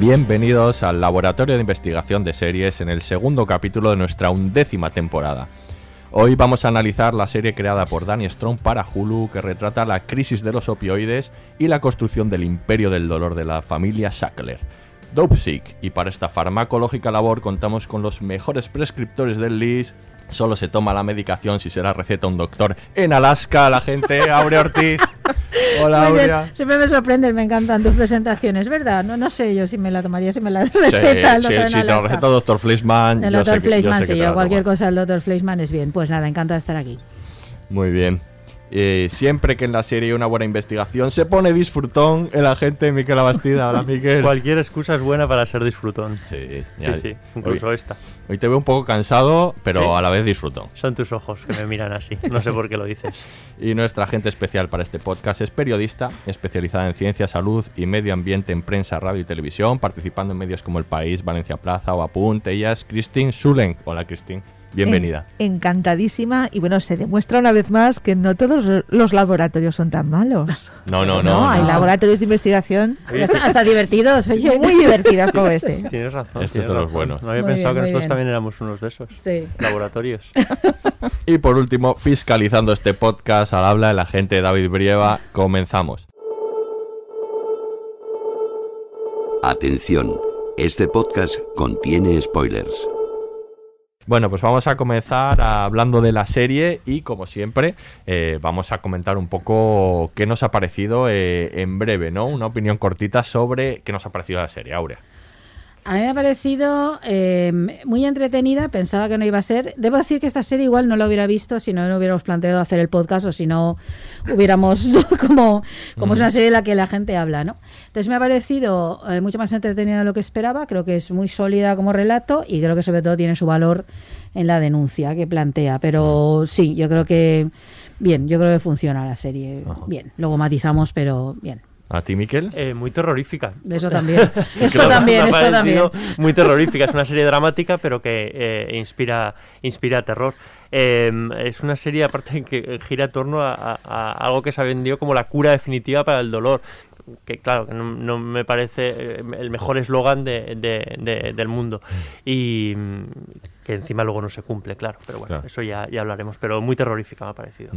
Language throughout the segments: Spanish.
Bienvenidos al Laboratorio de Investigación de Series en el segundo capítulo de nuestra undécima temporada. Hoy vamos a analizar la serie creada por Danny Strong para Hulu que retrata la crisis de los opioides y la construcción del imperio del dolor de la familia Sackler. Dopesick, y para esta farmacológica labor contamos con los mejores prescriptores del LIS. Solo se toma la medicación si será receta un doctor en Alaska, la gente, Aurea Ortiz. Hola. Aurea. Siempre me sorprenden, me encantan tus presentaciones, ¿verdad? No, no sé yo si me la tomaría, si me la Sí, receta el sí, doctor en sí, te lo Alaska. receta el doctor Fleisman. El yo doctor que sí, te la yo cualquier cosa del doctor Fleischmann es bien. Pues nada, encanta de estar aquí. Muy bien. Eh, siempre que en la serie hay una buena investigación, se pone disfrutón el agente Miquel Abastida. Hola, Miquel. Cualquier excusa es buena para ser disfrutón. Sí, Sí, incluso hoy, esta. hoy te veo un poco cansado, pero Sí. a la vez disfrutón. Son tus ojos que me miran así. No sé por qué lo dices. Y nuestra agente especial para este podcast es periodista, especializada en ciencia, salud y medio ambiente en prensa, radio y televisión, participando en medios como El País, Valencia Plaza o Apunt. Ella es Christine Sulenk. Hola, Christine. Bienvenida. En- encantadísima y bueno, se demuestra una vez más que no todos los laboratorios son tan malos. No, no, no. hay no. laboratorios de investigación Hasta, hasta divertidos, oye. muy divertidos como este. Tienes razón. Este es tienes de los buenos. No había Muy pensado bien, que nosotros bien. también éramos unos de esos. Sí. Laboratorios. Y por último, fiscalizando este podcast al habla el agente David Brieva. Comenzamos. Atención, este podcast contiene spoilers. Bueno, pues vamos a comenzar hablando de la serie y como siempre eh, vamos a comentar un poco qué nos ha parecido eh, en breve, ¿no? Una opinión cortita sobre qué nos ha parecido la serie, Aurea. A mí me ha parecido eh, muy entretenida, pensaba que no iba a ser. Debo decir que esta serie igual no la hubiera visto si no, no hubiéramos planteado hacer el podcast o si no hubiéramos, ¿no? como, como es una serie de la que la gente habla, ¿no? Entonces me ha parecido eh, mucho más entretenida de lo que esperaba, creo que es muy sólida como relato y creo que sobre todo tiene su valor en la denuncia que plantea. Pero sí, yo creo que bien, yo creo que funciona la serie bien. Luego matizamos, pero bien. ¿A ti, Miquel? Eh, muy terrorífica. Eso también. eso Claro, también, eso también. Muy terrorífica. Es una serie dramática, pero que eh, inspira, inspira terror. Eh, es una serie, aparte, que gira en torno a, a- a algo que se ha vendido como la cura definitiva para el dolor. Que, claro, que no, no me parece eh, el mejor eslogan de- de- de- del mundo. Y mm, que encima luego no se cumple, claro. Pero bueno, Claro. eso ya, ya hablaremos. Pero muy terrorífica me ha parecido.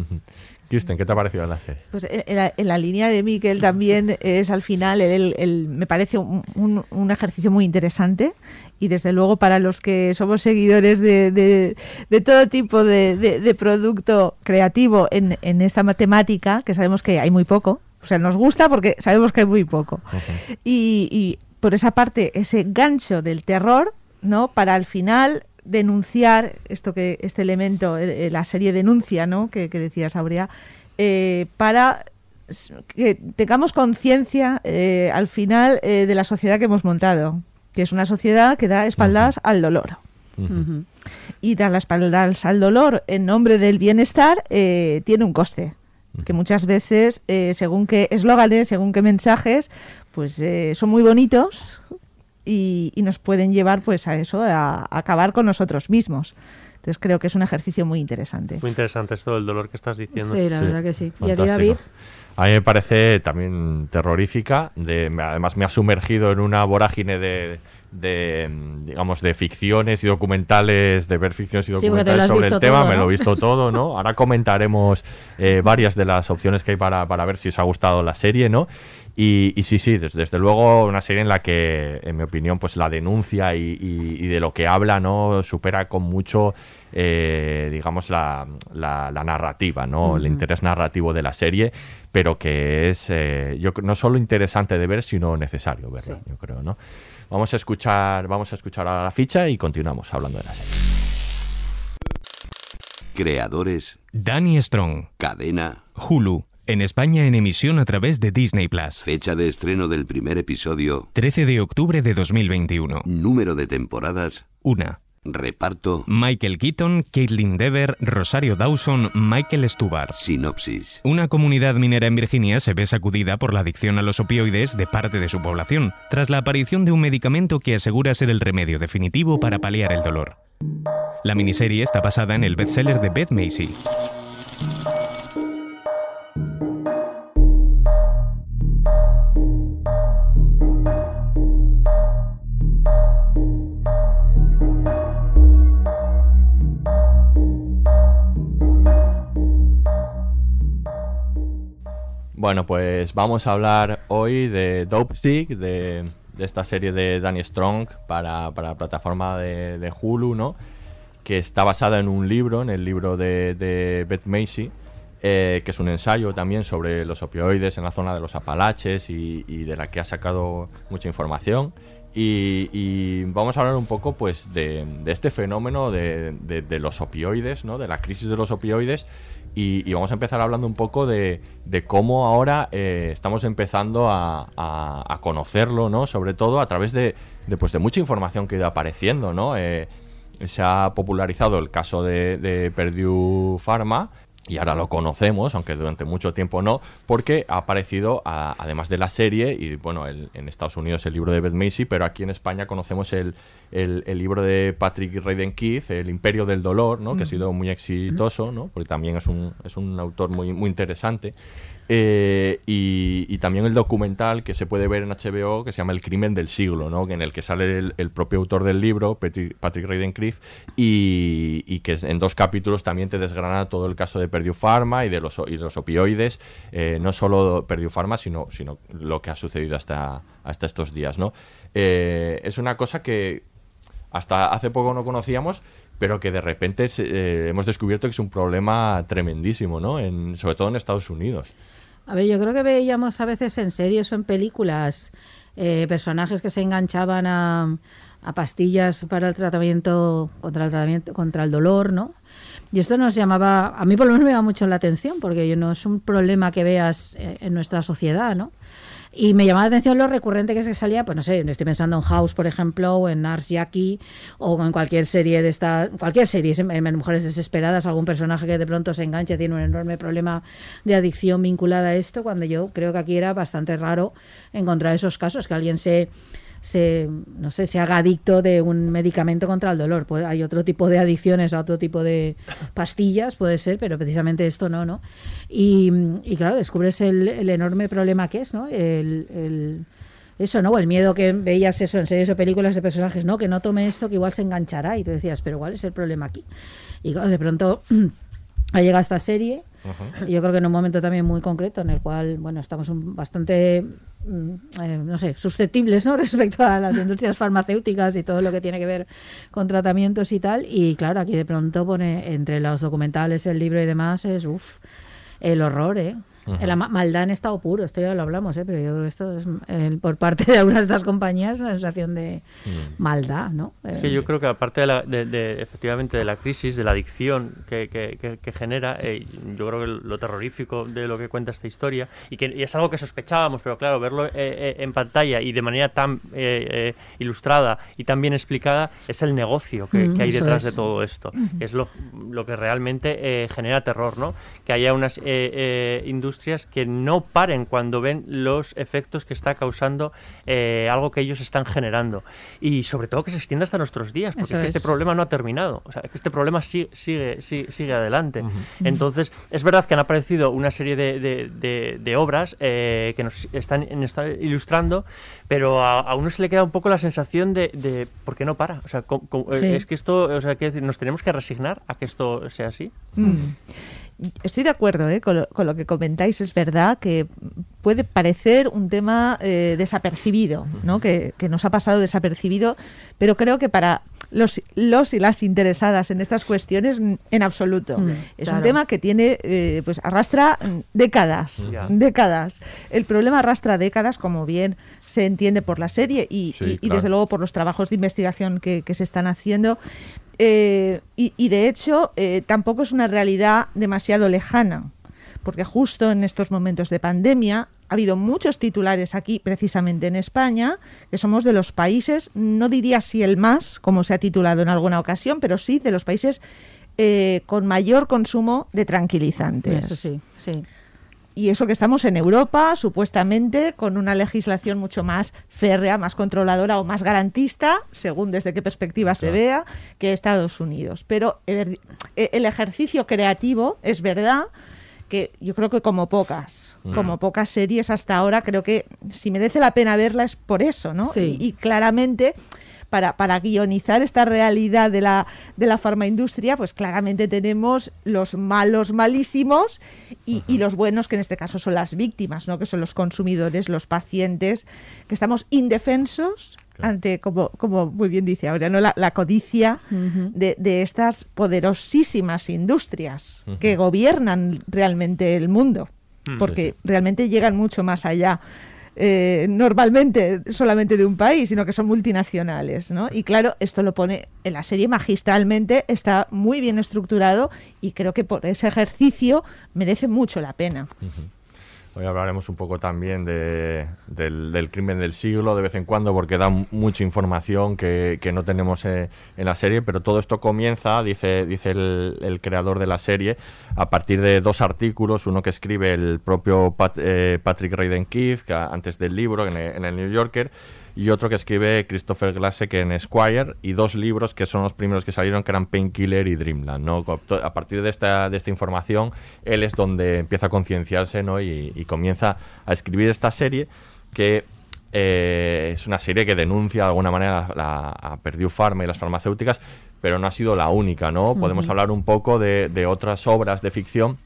Kristen, ¿qué te ha parecido la serie? Pues en en la, en la línea de Miquel también es al final, el, el- me parece un, un- un ejercicio muy interesante y desde luego para los que somos seguidores de, de- de todo tipo de, de- de producto creativo en, en esta matemática, que sabemos que hay muy poco, o sea, nos gusta porque sabemos que hay muy poco. Y, y por esa parte, ese gancho del terror, ¿no? Para al final denunciar esto que este elemento, eh, la serie denuncia, ¿no? Que, que decías, Aurea, eh, para que tengamos conciencia eh, al final eh, de la sociedad que hemos montado, que es una sociedad que da espaldas al dolor. Y dar las espaldas al dolor en nombre del bienestar eh, tiene un coste. Que muchas veces, eh, según qué eslóganes, según qué mensajes, pues eh, son muy bonitos y, y nos pueden llevar pues a eso, a, a acabar con nosotros mismos. Entonces creo que es un ejercicio muy interesante. Muy interesante esto del dolor que estás diciendo. Sí, la verdad que sí. ¿Y a ti. David? A mí me parece también terrorífica. De, además, me ha sumergido en una vorágine de, de, digamos, de ficciones y documentales, de ver ficciones y documentales sobre el tema. todo, Me lo he visto todo, ¿no? Ahora comentaremos eh, varias de las opciones que hay para, para ver si os ha gustado la serie, ¿no? Y, y sí, sí, des- desde, luego una serie en la que, en mi opinión, pues la denuncia y, y- y de lo que habla, ¿no? Supera con mucho, eh, digamos, la, la- la narrativa, ¿no? El interés narrativo de la serie, pero que es eh, yo no solo interesante de ver, sino necesario verla, yo creo, ¿no? Vamos a escuchar, vamos a escuchar ahora la ficha y continuamos hablando de la serie. Creadores, Danny Strong. cadena, Hulu. En España en emisión a través de Disney Plus. fecha de estreno del primer episodio, 13 de octubre de 2021. número de temporadas, Una. Reparto, Michael Keaton, Caitlin Dever, Rosario Dawson, Michael Stubar. sinopsis. Una comunidad minera en Virginia se ve sacudida por la adicción a los opioides de parte de su población, tras la aparición de un medicamento que asegura ser el remedio definitivo para paliar el dolor. La miniserie está basada en el bestseller de Beth Macy. Bueno, pues vamos a hablar hoy de Dope Sick, de, esta serie de Danny Strong para, para la plataforma de, Hulu, ¿no? Que está basada en un libro, en el libro de, de Beth Macy, eh, que es un ensayo también sobre los opioides en la zona de los Apalaches y de la que ha sacado mucha información. Y, vamos a hablar un poco pues de, de este fenómeno de, de- los opioides, ¿no? de la crisis de los opioides. Y, vamos a empezar hablando un poco de, cómo ahora eh, estamos empezando a, a- conocerlo, ¿no? Sobre todo a través de, pues, de mucha información que ha ido apareciendo, ¿no? Eh, se ha popularizado el caso de Purdue Pharma y ahora lo conocemos, aunque durante mucho tiempo no, porque ha aparecido, a- además de la serie, y bueno, el- en Estados Unidos el libro de Beth Macy, pero aquí en España conocemos el, el- el libro de Patrick Radden Keefe, El Imperio del Dolor, ¿no? que ha sido muy exitoso, ¿no? porque también es un, es un autor muy, muy interesante. Eh, y, también el documental que se puede ver en HBO que se llama El crimen del siglo, ¿no? en el que sale el, propio autor del libro, Patrick, Patrick y, que en dos capítulos también te desgrana todo el caso de Purdue Pharma y de los, opioides, eh, no solo Purdue Pharma, sino, lo que ha sucedido hasta, hasta estos días. ¿no? Eh, es una cosa que hasta hace poco no conocíamos, pero que de repente eh, hemos descubierto que es un problema tremendísimo, ¿no? En, sobre todo en Estados Unidos. A ver, yo creo que veíamos a veces en series o en películas eh, personajes que se enganchaban a, pastillas para el tratamiento contra el tratamiento contra el dolor, ¿no? Y esto nos llamaba, a mí por lo menos me llama mucho la atención, porque no es un problema que veas eh, en nuestra sociedad, ¿no? Y me llamaba la atención lo recurrente que es salía, pues no sé, estoy pensando en House, por ejemplo, o en Nars Jackie, o en cualquier serie de esta, cualquier serie, en, Mujeres Desesperadas, algún personaje que de pronto se enganche, tiene un enorme problema de adicción vinculada a esto, cuando yo creo que aquí era bastante raro encontrar esos casos, que alguien se se, no sé, se haga adicto de un medicamento contra el dolor. Puede- hay otro tipo de adicciones a otro tipo de pastillas, puede ser, pero precisamente esto no, ¿no? Y, y claro, descubres el, el enorme problema que es, ¿no? El, el- eso, ¿no? El miedo que veías eso en series o películas de personajes, ¿no? Que no tome esto, que igual se enganchará. Y tú decías, pero ¿cuál es el problema aquí? Y claro, de pronto ha llegado esta serie y Yo creo que en un momento también muy concreto en el cual, bueno, estamos un- bastante, mm, eh, no sé, susceptibles, ¿no? Respecto a las industrias farmacéuticas y todo lo que tiene que ver con tratamientos y tal. Y claro, aquí de pronto pone entre los documentales, el libro y demás, es, uff, el horror, ¿eh? Ujú. La ma- maldad en estado puro, esto ya lo hablamos, ¿eh? pero yo creo que esto es, eh, por parte de algunas de estas compañías, una sensación de maldad, ¿no? Es Eh, que yo creo que aparte de, la, de, de, efectivamente de la crisis, de la adicción que, que, que- que genera, eh, yo creo que lo terrorífico de lo que cuenta esta historia, y que y es algo que sospechábamos, pero claro, verlo eh, eh, en pantalla y de manera tan eh, eh, ilustrada y tan bien explicada, es el negocio que, Mm, que hay detrás es. de todo esto. Ujú. que es lo, lo que realmente eh, genera terror, ¿no? Que haya unas eh, eh, industrias industrias que no paren cuando ven los efectos que está causando eh, algo que ellos están generando. Y sobre todo que se extienda hasta nuestros días, porque es que este es. problema no ha terminado. O sea, que este problema sigue, sigue, sigue, sigue adelante. Entonces, es verdad que han aparecido una serie de, de- de- de obras eh, que nos están, están ilustrando, pero a, a uno se le queda un poco la sensación de, de ¿por qué no para? O sea, Sí. es que esto, o sea, que nos tenemos que resignar a que esto sea así. Mm. Estoy de acuerdo ¿eh? con, lo, con lo que comentáis. Es verdad que puede parecer un tema eh, desapercibido, ¿no? que, que nos ha pasado desapercibido, pero creo que para los, los y las interesadas en estas cuestiones, en absoluto. Mm, es claro. un tema que tiene, eh, pues arrastra mm, décadas, décadas. El problema arrastra décadas, como bien se entiende por la serie y, Sí, y- y claro. desde luego por los trabajos de investigación que, que se están haciendo. Eh, y, y de hecho, tampoco es una realidad demasiado lejana, porque justo en estos momentos de pandemia ha habido muchos titulares aquí, precisamente en España, que somos de los países, no diría si el más, como se ha titulado en alguna ocasión, pero sí de los países eh, con mayor consumo de tranquilizantes. Eso sí, sí. Y eso que estamos en Europa, supuestamente, con una legislación mucho más férrea, más controladora o más garantista, según desde qué perspectiva se vea, que Estados Unidos. Pero el, el ejercicio creativo, es verdad, que yo creo que como pocas, Mm. como pocas series hasta ahora, creo que si merece la pena verla es por eso, ¿no? Sí. Y, y claramente para, para guionizar esta realidad de la, de la farmaindustria, pues claramente tenemos los malos malísimos y, y los buenos, que en este caso son las víctimas, ¿no? que son los consumidores, los pacientes, que estamos indefensos ante, como, como muy bien dice ahora, ¿no? la, la codicia de, de estas poderosísimas industrias que gobiernan realmente el mundo, Mm. porque realmente llegan mucho más allá. eh, normalmente solamente de un país, sino que son multinacionales, ¿no? Y claro, esto lo pone en la serie magistralmente, está muy bien estructurado y creo que por ese ejercicio merece mucho la pena. Hoy hablaremos un poco también de- del, crimen del siglo de vez en cuando porque da mucha información que, no tenemos eh, en la serie, pero todo esto comienza, dice, dice el, creador de la serie, a partir de dos artículos, uno que escribe el propio Pat- eh, Patrick Radden Keefe antes del libro en el, en el New Yorker y otro que escribe Christopher Glassek en Esquire y dos libros que son los primeros que salieron que eran Painkiller y Dreamland. ¿no? A partir de esta, de esta información, él es donde empieza a concienciarse ¿no? y, y comienza a escribir esta serie que eh, es una serie que denuncia de alguna manera la, la- a Purdue Pharma y las farmacéuticas, pero no ha sido la única. ¿no? Podemos hablar un poco de, de otras obras de ficción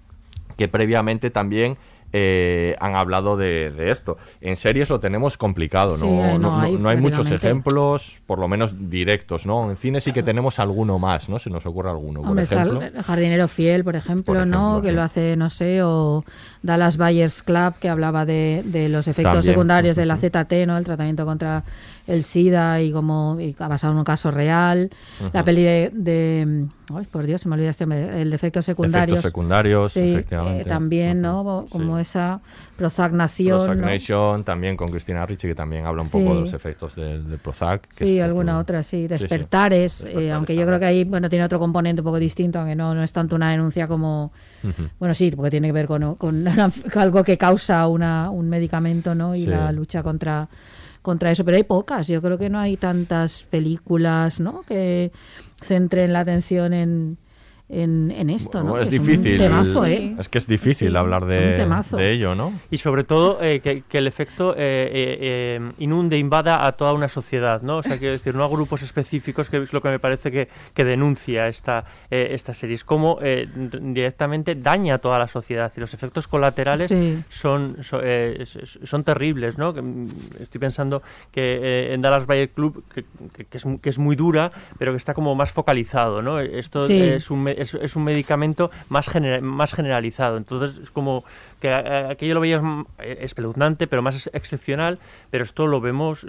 que previamente también eh, han hablado de, de esto. En series lo tenemos complicado, ¿no? Sí, eh, no, no hay no hay muchos ejemplos, por lo menos directos, ¿no? En cine sí que tenemos alguno más, ¿no? Se nos ocurre alguno, por Hombre, está ejemplo. el jardinero fiel, por ejemplo, Por ejemplo, ¿no? Que lo hace, no sé, o Dallas Buyers Club, que hablaba de, de los efectos También. secundarios de la. ZT, ¿no? El tratamiento contra el SIDA y como y ha basado en un caso real. La peli de, de- ay, por Dios, se me olvida este el de efectos secundarios. Efectos secundarios, Sí, efectivamente. eh, también. ¿no? Como Sí. esa prozagnación. Prozac ¿no? Nation, también con Cristina Ricci, que también habla un Sí. poco de los efectos del, del Prozac. que Sí, alguna otro- otra, sí. Despertares, eh, aunque yo creo que ahí bueno, tiene otro componente un poco distinto, aunque no, no es tanto una denuncia como... Bueno, sí, porque tiene que ver con, con algo que causa una, un medicamento, ¿no? Y la lucha contra, contra eso. Pero hay pocas, yo creo que no hay tantas películas, ¿no? Que centren la atención en, en, en esto, ¿no? Es Que difícil. temazo. ¿eh? Es que es difícil Sí, hablar de, de ello, ¿no? Y sobre todo eh, que, que el efecto eh, eh, inunde, invada a toda una sociedad, ¿no? O sea, quiero decir, no a grupos específicos, que es lo que me parece que, que denuncia esta, eh, esta serie. Es como eh, directamente daña a toda la sociedad y los efectos colaterales Sí. son, so- eh, s- s- son terribles, ¿no? Que, mm, Estoy pensando que eh, en Dallas Bayer Club, que, que- que es, mu- que es muy dura, pero que está como más focalizado, ¿no? Esto Sí. es, un, es, es un medicamento más, genera- más generalizado. Entonces es como que eh, aquello lo veías mm, eh, espeluznante, pero más ex- excepcional, pero esto lo vemos,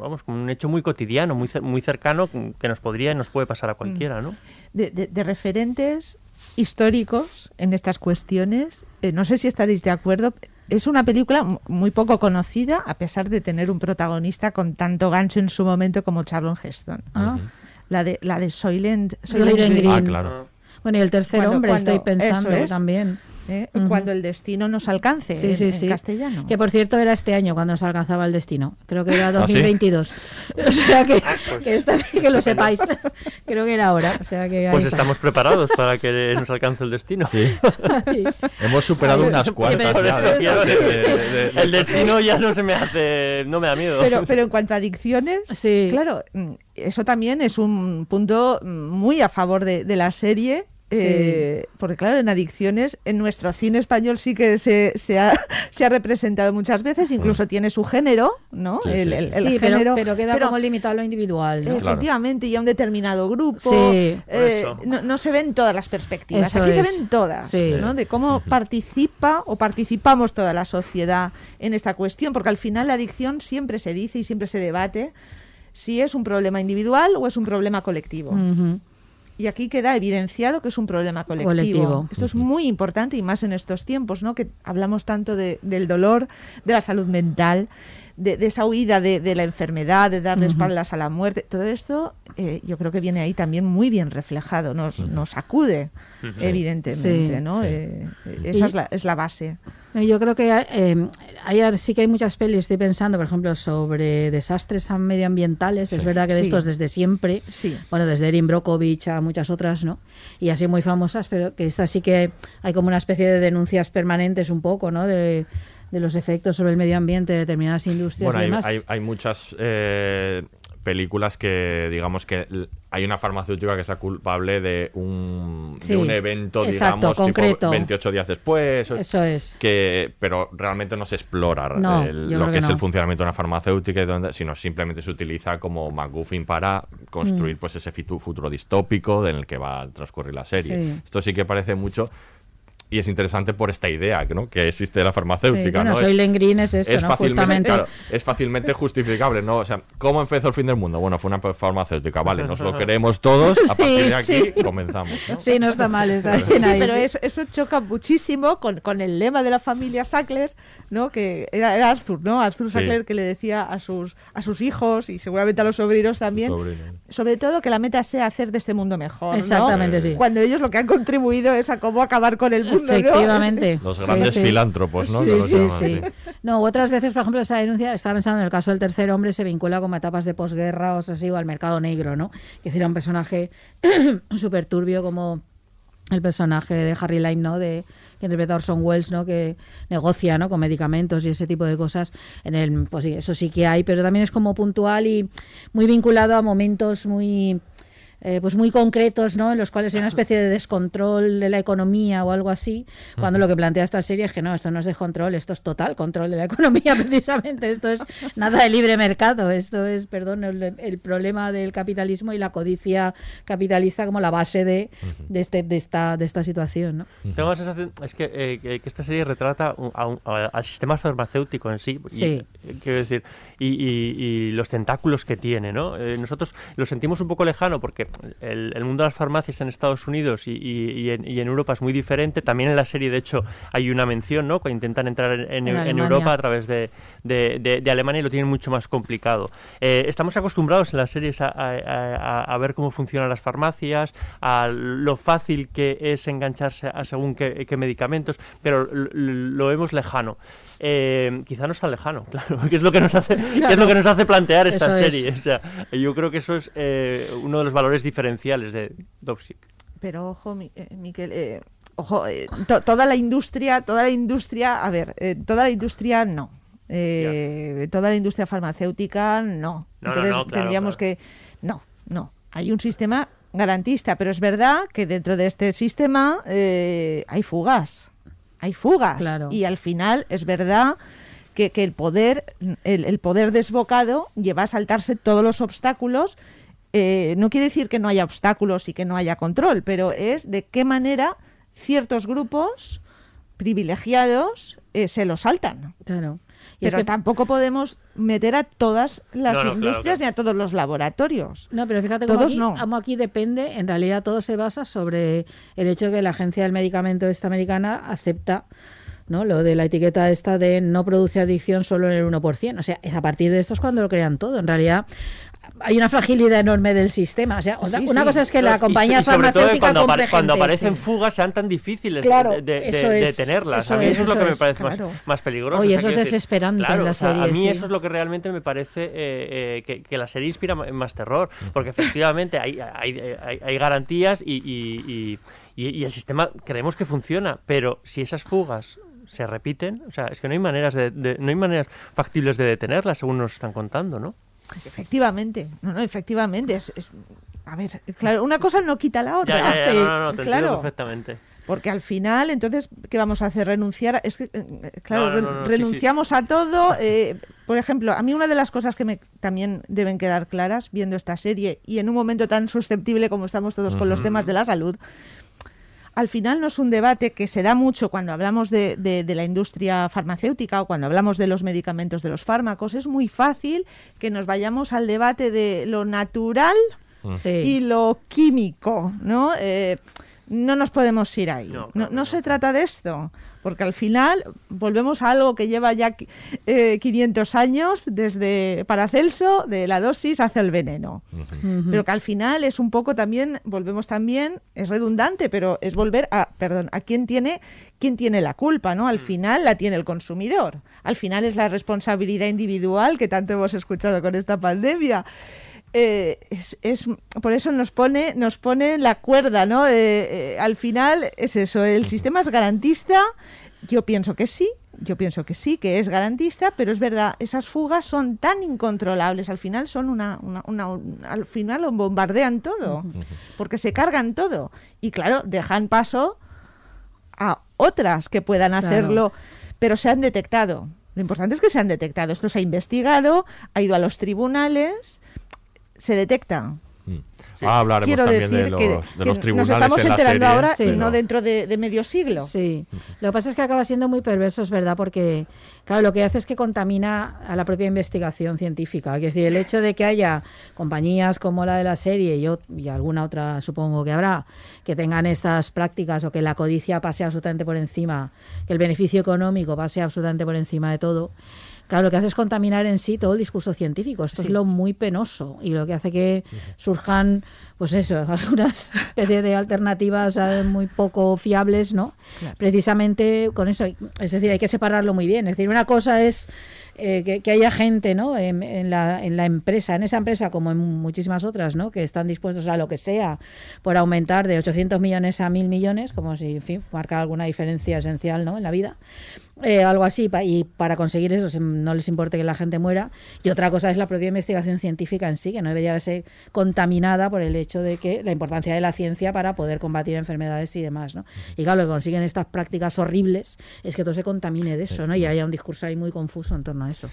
vamos, como un hecho muy cotidiano, muy, cer- muy cercano, que nos podría y nos puede pasar a cualquiera, ¿no? de, de- de referentes históricos en estas cuestiones. Eh, no sé si estaréis de acuerdo. Es una película m- muy poco conocida, a pesar de tener un protagonista con tanto gancho en su momento como Charlton Heston. Ah. La de la de Soylent, Soylent Green. Green. Ah, claro. Bueno, y el tercer Cuando- hombre, cuando- estoy pensando es. también. ¿eh? Cuando el destino nos alcance Sí, en, sí, en sí. castellano. Que por cierto era este año cuando nos alcanzaba el destino. Creo que era ¿Ah, sí? 2022. O sea que, que, está bien que lo sepáis. Creo que era ahora. O sea que Pues está. estamos preparados para que nos alcance el destino. Sí. Hemos superado unas cuantas ya. de de- de- el destino ya no se me hace, no me da miedo. Pero, pero en cuanto a adicciones, Sí. claro, mm, eso también es un punto mm, muy a favor de, de la serie. Eh, porque claro, en adicciones, en nuestro cine español sí que se, se, ha, se ha representado muchas veces, incluso tiene su género, ¿no? Sí, el, sí. el- el Sí, pero, género. pero queda pero- como limitado a lo individual. ¿no? Claro. Efectivamente, y a un determinado grupo. Sí. eh, no, no se ven todas las perspectivas. Eso Aquí se ven todas, Sí. ¿no? De cómo participa o participamos toda la sociedad en esta cuestión, porque al final la adicción siempre se dice y siempre se debate si es un problema individual o es un problema colectivo. Ujú. Y aquí queda evidenciado que es un problema colectivo. Colectivo. Esto es muy importante y más en estos tiempos, ¿no? Que hablamos tanto de- del dolor, de la salud mental, de, de esa huida de, de la enfermedad, de darle espaldas a la muerte. Todo esto eh, yo creo que viene ahí también muy bien reflejado, nos, nos acude, evidentemente, Sí. ¿no? Eh, esa es, la, es la base. Yo creo que eh, hay, sí que hay muchas pelis, estoy pensando, por ejemplo, sobre desastres medioambientales. Es verdad que de Sí. estos desde siempre, Sí. bueno, desde Erin Brockovich a muchas otras, ¿no? Y así muy famosas, pero que esta sí que hay como una especie de denuncias permanentes un poco, ¿no? De, de los efectos sobre el medio ambiente de determinadas industrias Bueno, y hay, demás. hay- hay muchas eh, películas que, digamos, que hay una farmacéutica que es la culpable de un, de Sí, un evento, exacto, digamos, concreto. tipo 28 días después. Eso es. que pero realmente no se explora No, el- yo lo que, que es no. el funcionamiento de una farmacéutica, donde- sino simplemente se utiliza como MacGuffin para Mm. construir pues ese futuro distópico en el que va a transcurrir la serie. Sí. Esto sí que parece mucho y es interesante por esta idea ¿no? que existe la Sí, farmacéutica. bueno, ¿no? soy es, Len Green es esto, es ¿no? fácilmente, Justamente. claro, es fácilmente justificable, ¿no? O sea, ¿cómo empezó el fin del mundo? Bueno, fue una farmacéutica, vale, nos lo creemos todos, a partir de aquí sí. comenzamos. ¿no? Sí, no está mal, está bien Sí, ahí, pero sí. Eso, choca muchísimo con, con el lema de la familia Sackler, ¿no? Que era, era Arthur, ¿no? Arthur Sí. Sackler que le decía a sus, a sus hijos y seguramente a los sobrinos también, sobrino. sobre todo que la meta sea hacer de este mundo mejor, ¿no? Exactamente, sí. Cuando ellos lo que han contribuido es a cómo acabar con el mundo, Efectivamente. Los grandes sí. filántropos, ¿no? Sí, Que los sí, llaman, sí. No, otras veces, por ejemplo, esa denuncia, estaba pensando en el caso del tercer hombre, se vincula como a etapas de posguerra o así, o al mercado negro, ¿no? Que era un personaje súper turbio como el personaje de Harry Lime, ¿no? De, que interpreta Orson Welles, ¿no? Que negocia, ¿no? Con medicamentos y ese tipo de cosas. En el, pues sí, eso sí que hay, pero también es como puntual y muy vinculado a momentos muy eh, pues muy concretos, ¿no? En los cuales hay una especie de descontrol de la economía o algo así, cuando lo que plantea esta serie es que no, esto no es descontrol, esto es total control de la economía precisamente, esto es nada de libre mercado, esto es, perdón, el, el problema del capitalismo y la codicia capitalista como la base de, de, este, de, esta, de esta situación, ¿no? Tengo la sensación, es que, eh, que, esta serie retrata a un- a- al sistema farmacéutico en sí. y, Sí. eh, quiero decir, y, y- y los tentáculos que tiene, ¿no? Eh, nosotros lo sentimos un poco lejano porque el, el mundo de las farmacias en Estados Unidos y, y- y en, y en Europa es muy diferente. También en la serie, de hecho, hay una mención, ¿no? Que intentan entrar en. Europa a través de, de- de- de Alemania y lo tienen mucho más complicado. Eh, estamos acostumbrados en las series a, a- ver cómo funcionan las farmacias, a lo fácil que es engancharse a según qué, qué medicamentos, pero lo vemos lejano. Eh, quizá no es tan lejano, claro, que es lo que nos hace, es lo que nos hace plantear esta Eso es. serie. O sea, yo creo que eso es eh, uno de los valores diferenciales de Dopsic. Pero ojo, Mi- Miquel, ojo, to- toda la industria, toda la industria, a ver, eh, toda la industria no. Eh, toda la industria farmacéutica no. No, no, Entonces no, claro, tendríamos claro. que no, no. Hay un sistema garantista, pero es verdad que dentro de este sistema eh, hay fugas, hay fugas Claro. y al final es verdad que, que el poder, el, el poder desbocado lleva a saltarse todos los obstáculos. Eh, no quiere decir que no haya obstáculos y que no haya control, pero es de qué manera ciertos grupos privilegiados eh, se lo saltan. Claro. Y es Pero que- tampoco podemos meter a todas las No, no, claro, industrias claro. ni a todos los laboratorios. No, pero fíjate cómo Todos aquí, no. cómo aquí depende, en realidad todo se basa sobre el hecho de que la Agencia del Medicamento esta americana acepta ¿no? lo de la etiqueta esta de no produce adicción solo en el 1%. O sea, es a partir de esto es cuando lo crean todo. En realidad, hay una fragilidad enorme del sistema. O sea, Sí, una sí. cosa es que la y- compañía y, sobre todo farmacéutica cuando, compre cuando gente, aparecen sí. fugas sean tan difíciles Claro, de, de- eso de- de es, tenerlas. eso a mí es, eso es lo que me parece claro. más, más peligroso. Oye, o sea, eso es decir, desesperante en la o sea, a serie, mí eso es lo que realmente me parece eh, eh, que, que la serie inspira más terror, porque efectivamente hay, hay, hay- hay garantías y- y- y el sistema creemos que funciona, pero si esas fugas se repiten, o sea, es que no hay maneras de, de- no hay maneras factibles de detenerlas según nos están contando, ¿no? Efectivamente, no, no, efectivamente. Es, es- a ver, claro, una cosa no quita la otra. Ya, ya, ya, Sí, no, no, no, te claro. perfectamente. Porque al final, entonces, ¿qué vamos a hacer? Renunciar. Es que, eh, claro, No, sí, renunciamos a todo. eh, por ejemplo, a mí una de las cosas que me también deben quedar claras viendo esta serie y en un momento tan susceptible como estamos todos con los temas de la salud, al final no es un debate que se da mucho cuando hablamos de, de- de la industria farmacéutica o cuando hablamos de los medicamentos, de los fármacos. Es muy fácil que nos vayamos al debate de lo natural Sí. y lo químico, ¿no? Eh, no nos podemos ir ahí. No, No, claro, no no. se trata de esto, porque al final volvemos a algo que lleva ya eh, 500 años, desde Paracelso, de la dosis hacia el veneno. Pero que al final es un poco también, volvemos también, es redundante, pero es volver a, perdón, a quién tiene, quién tiene la culpa, ¿no? Al final la tiene el consumidor. Al final es la responsabilidad individual que tanto hemos escuchado con esta pandemia. Eh, es, es- por eso nos pone, nos pone la cuerda, ¿no? Eh, eh, al final es eso, el sistema es garantista, yo pienso que sí, yo pienso que sí, que es garantista, pero es verdad, esas fugas son tan incontrolables, al final son una, una- una- un- al final lo bombardean todo, porque se cargan todo. Y claro, dejan paso a otras que puedan Claro. hacerlo, pero se han detectado. Lo importante es que se han detectado. Esto se ha investigado, ha ido a los tribunales, se detecta. Mm. Ahora hablaremos Quiero también decir de los, que, de que los nos tribunales estamos en la enterando serie, ahora Sí. y no dentro de, de medio siglo. Sí, lo que pasa es que acaba siendo muy perverso, es verdad, porque, claro, lo que hace es que contamina a la propia investigación científica. Es decir, el hecho de que haya compañías como la de la serie y, y alguna otra, supongo que habrá, que tengan estas prácticas o que la codicia pase absolutamente por encima, que el beneficio económico pase absolutamente por encima de todo. Claro, lo que hace es contaminar en sí todo el discurso científico. Esto Sí. es lo muy penoso y lo que hace que surjan, pues eso, algunas especies de alternativas eh, muy poco fiables, ¿no? Precisamente con eso. Es decir, hay que separarlo muy bien. Es decir, una cosa es eh, que, que haya gente, ¿no? En, en la, en la empresa, en esa empresa como en muchísimas otras, ¿no? Que están dispuestos a lo que sea por aumentar de 800 millones a 1.000 millones, como si, en fin, marcar alguna diferencia esencial, ¿no? En la vida. Eh, algo así, pa- y para conseguir eso se- no les importe que la gente muera. Y otra cosa es la propia investigación científica en sí, que no debería ser contaminada por el hecho de que la importancia de la ciencia para poder combatir enfermedades y demás, ¿no? Y claro, lo que consiguen estas prácticas horribles es que todo se contamine de eso, ¿no? Y haya un discurso ahí muy confuso en torno a eso.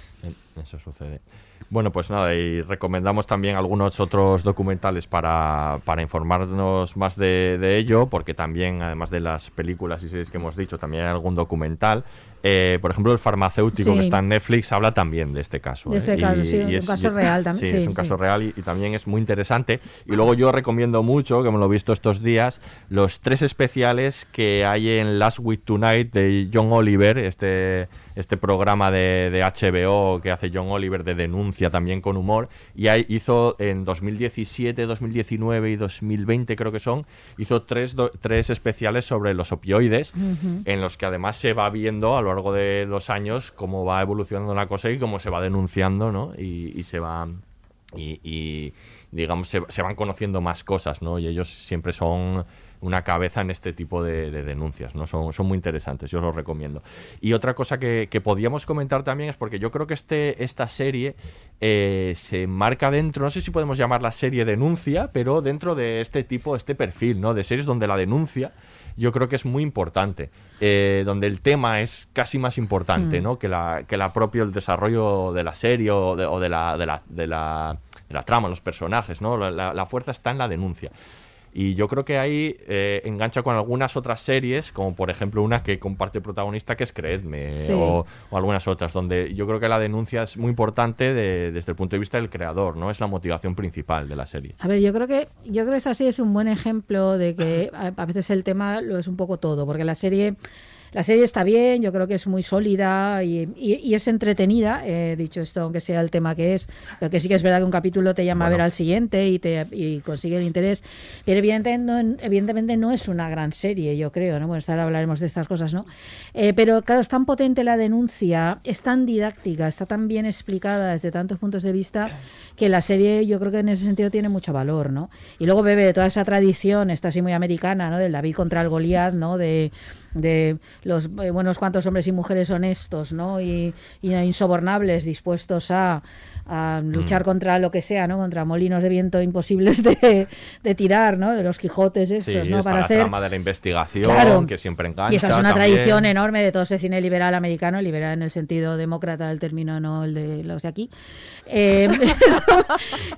Eso sucede. Bueno, pues nada, y recomendamos también algunos otros documentales para, para informarnos más de, de ello, porque también, además de las películas y series que hemos dicho, también hay algún documental. Eh, por ejemplo, el farmacéutico Sí. que está en Netflix habla también de este caso. De ¿eh? este caso, sí, un caso real también, Sí, sí, es un sí. caso real y, y también es muy interesante. Y luego yo recomiendo mucho, que me lo he visto estos días, los tres especiales que hay en Last Week Tonight de John Oliver, este, este programa de, de HBO que hace John Oliver de denuncia también con humor. Y ahí hizo en 2017, 2019 y 2020 creo que son, hizo tres, do- tres especiales sobre los opioides, en los que además se va viendo a lo largo de los años cómo va evolucionando la cosa y cómo se va denunciando, ¿no? Y, y se va y, y, digamos se, se van conociendo más cosas, ¿no? Y ellos siempre son una cabeza en este tipo de, de denuncias, ¿no? Son, son muy interesantes, yo os los recomiendo. Y otra cosa que, que podíamos comentar también es porque yo creo que este, esta serie eh, se marca dentro, no sé si podemos llamarla serie denuncia, pero dentro de este tipo, este perfil, ¿no? De series donde la denuncia yo creo que es muy importante, eh, donde el tema es casi más importante, Mm. ¿no? Que la, que la propio el desarrollo de la serie o de, o de la, de, la, de, la, de la trama, los personajes, ¿no? La fuerza está en la denuncia. Y yo creo que ahí eh, engancha con algunas otras series, como por ejemplo una que comparte protagonista que es Creedme, Sí. o, o algunas otras, donde yo creo que la denuncia es muy importante de- desde el punto de vista del creador, ¿no? Es la motivación principal de la serie. A ver, yo creo que yo creo que esta serie es un buen ejemplo de que a, a veces el tema lo es un poco todo, porque la serie la serie está bien, yo creo que es muy sólida y, y- y es entretenida, eh, dicho esto, aunque sea el tema que es, porque sí que es verdad que un capítulo te llama a ver al siguiente y te y consigue el interés, pero evidentemente no, evidentemente no es una gran serie, yo creo, ¿no? Bueno, esta ahora hablaremos de estas cosas, ¿no? Eh, pero claro, es tan potente la denuncia, es tan didáctica, está tan bien explicada desde tantos puntos de vista que la serie yo creo que en ese sentido tiene mucho valor, ¿no? Y luego bebe de toda esa tradición, está así muy americana, ¿no? Del David contra el Goliat, ¿no? De, de los eh, buenos cuantos hombres y mujeres honestos, ¿no? Y, y insobornables, dispuestos a, a luchar contra lo que sea, ¿no? Contra molinos de viento imposibles de, de tirar, ¿no? De los Quijotes Sí, estos, ¿no? está Para la hacer trama de la investigación, Claro. que siempre engancha. y esta es una también. tradición enorme de todo ese cine liberal americano, liberal en el sentido demócrata del término, no el de los de aquí. Eh,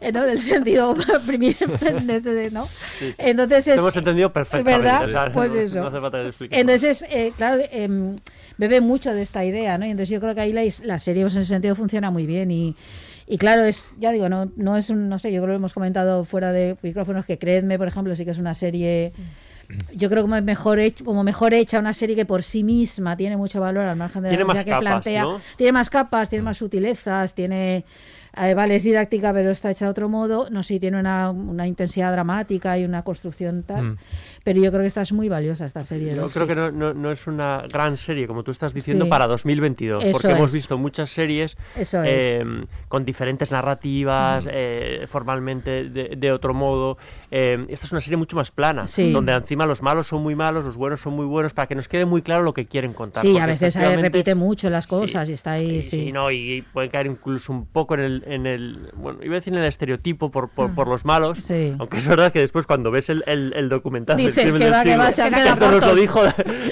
¿no? Del sentido primi- de este ¿no? Sí, sí. Entonces es, Lo hemos entendido perfectamente. ¿verdad? o sea, Pues no- eso. no hace falta que te Entonces, eh, claro, em, bebe mucho de esta idea, ¿no? Y entonces yo creo que ahí la, serie pues, en ese sentido funciona muy bien y, y claro, es, ya digo, no, no es un, no sé, yo creo que lo hemos comentado fuera de micrófonos que Creedme, por ejemplo, sí que es una serie yo creo como mejor como mejor hecha una serie que por sí misma tiene mucho valor al margen de Tiene la que capas, plantea. ¿no? Tiene más capas, tiene más sutilezas, tiene eh, vale, es didáctica, pero está hecha de otro modo. No sé, tiene una, una intensidad dramática y una construcción tal. Mm. Pero yo creo que esta es muy valiosa, esta serie. Yo creo que no, no- no es una gran serie, como tú estás diciendo, Sí. para 2022, Eso porque hemos es. visto muchas series eh, con diferentes narrativas, eh, formalmente de, de otro modo. Eh, esta es una serie mucho más plana, Sí. donde encima los malos son muy malos, los buenos son muy buenos, para que nos quede muy claro lo que quieren contar. Sí, a veces repite mucho las cosas y está ahí. y sí. sí, no, y puede caer incluso un poco en el, en el bueno, iba a decir en el estereotipo por, por, por los malos, Sí. aunque es verdad que después cuando ves el, el, el documental Dices que va, que va, se que quedado esto nos lo dijo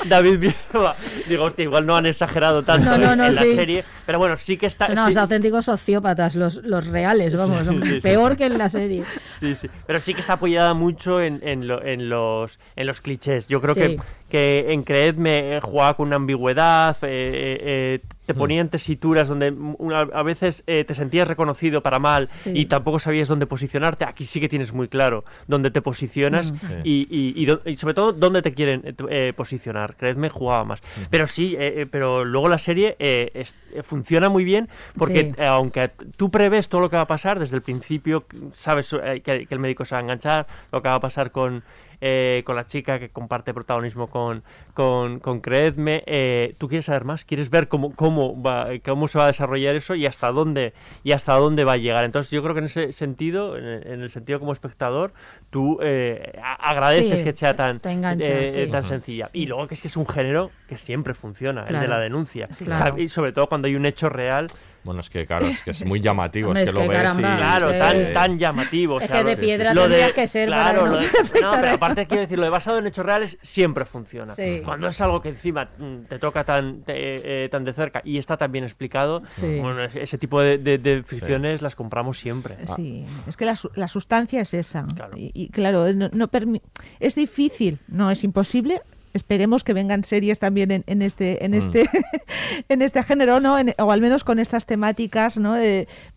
David Vieva, digo, hostia, igual no han exagerado tanto No, no, no, en la sí. serie, pero bueno, sí que está... Unos sí- auténticos sociópatas, los, los reales, vamos, sí, peor que en la serie. Sí, sí. Pero sí que está apoyada mucho en, en, lo- en los, en los clichés. Yo creo que, que en Creedme eh, jugaba con una ambigüedad, eh, eh, eh, te ponía en tesituras donde mm, una- a veces eh, te sentías reconocido para mal Sí. y tampoco sabías dónde posicionarte. Aquí sí que tienes muy claro dónde te posicionas Mm. Sí. y, y- y dó- y sobre todo dónde te quieren eh, posicionar. Creedme jugaba más. Pero sí, eh, pero luego la serie eh, es- eh, funciona muy bien porque Sí. eh, aunque tú prevés todo lo que va a pasar desde el principio, sabes eh, que, que el médico se va a enganchar, lo que va a pasar con, eh, con la chica que comparte protagonismo con, con, con Creedme, eh, tú quieres saber más, quieres ver cómo, cómo, va, cómo se va a desarrollar eso y hasta dónde y hasta dónde va a llegar. Entonces yo creo que en ese sentido, en el, en el sentido como espectador, tú eh, agradeces Sí, que sea tan, eh, sí. tan sencilla. Y luego que es que es un género que siempre funciona, el de la denuncia. Sí, O sea, claro. y sobre todo cuando hay un hecho real Bueno, es que claro, es que es muy llamativo, Hombre, es que es lo ves caramba, y... Claro, Eh, tan, tan llamativo. o es sea, que de piedra lo tendrías que ser para claro, que no de- pero eso. aparte quiero decir, lo de basado en hechos reales siempre funciona. Sí. Cuando es algo que encima mm, te toca tan, te- eh, tan de cerca y está tan bien explicado, Sí. bueno, ese- tipo de, de- de ficciones las compramos siempre. Sí, es que la, su- la sustancia es esa. Claro. Y, y claro, no, no permi- es difícil, no es imposible. Esperemos que vengan series también en, en este en Mm. este en este género, ¿no? En- o al menos con estas temáticas, ¿no?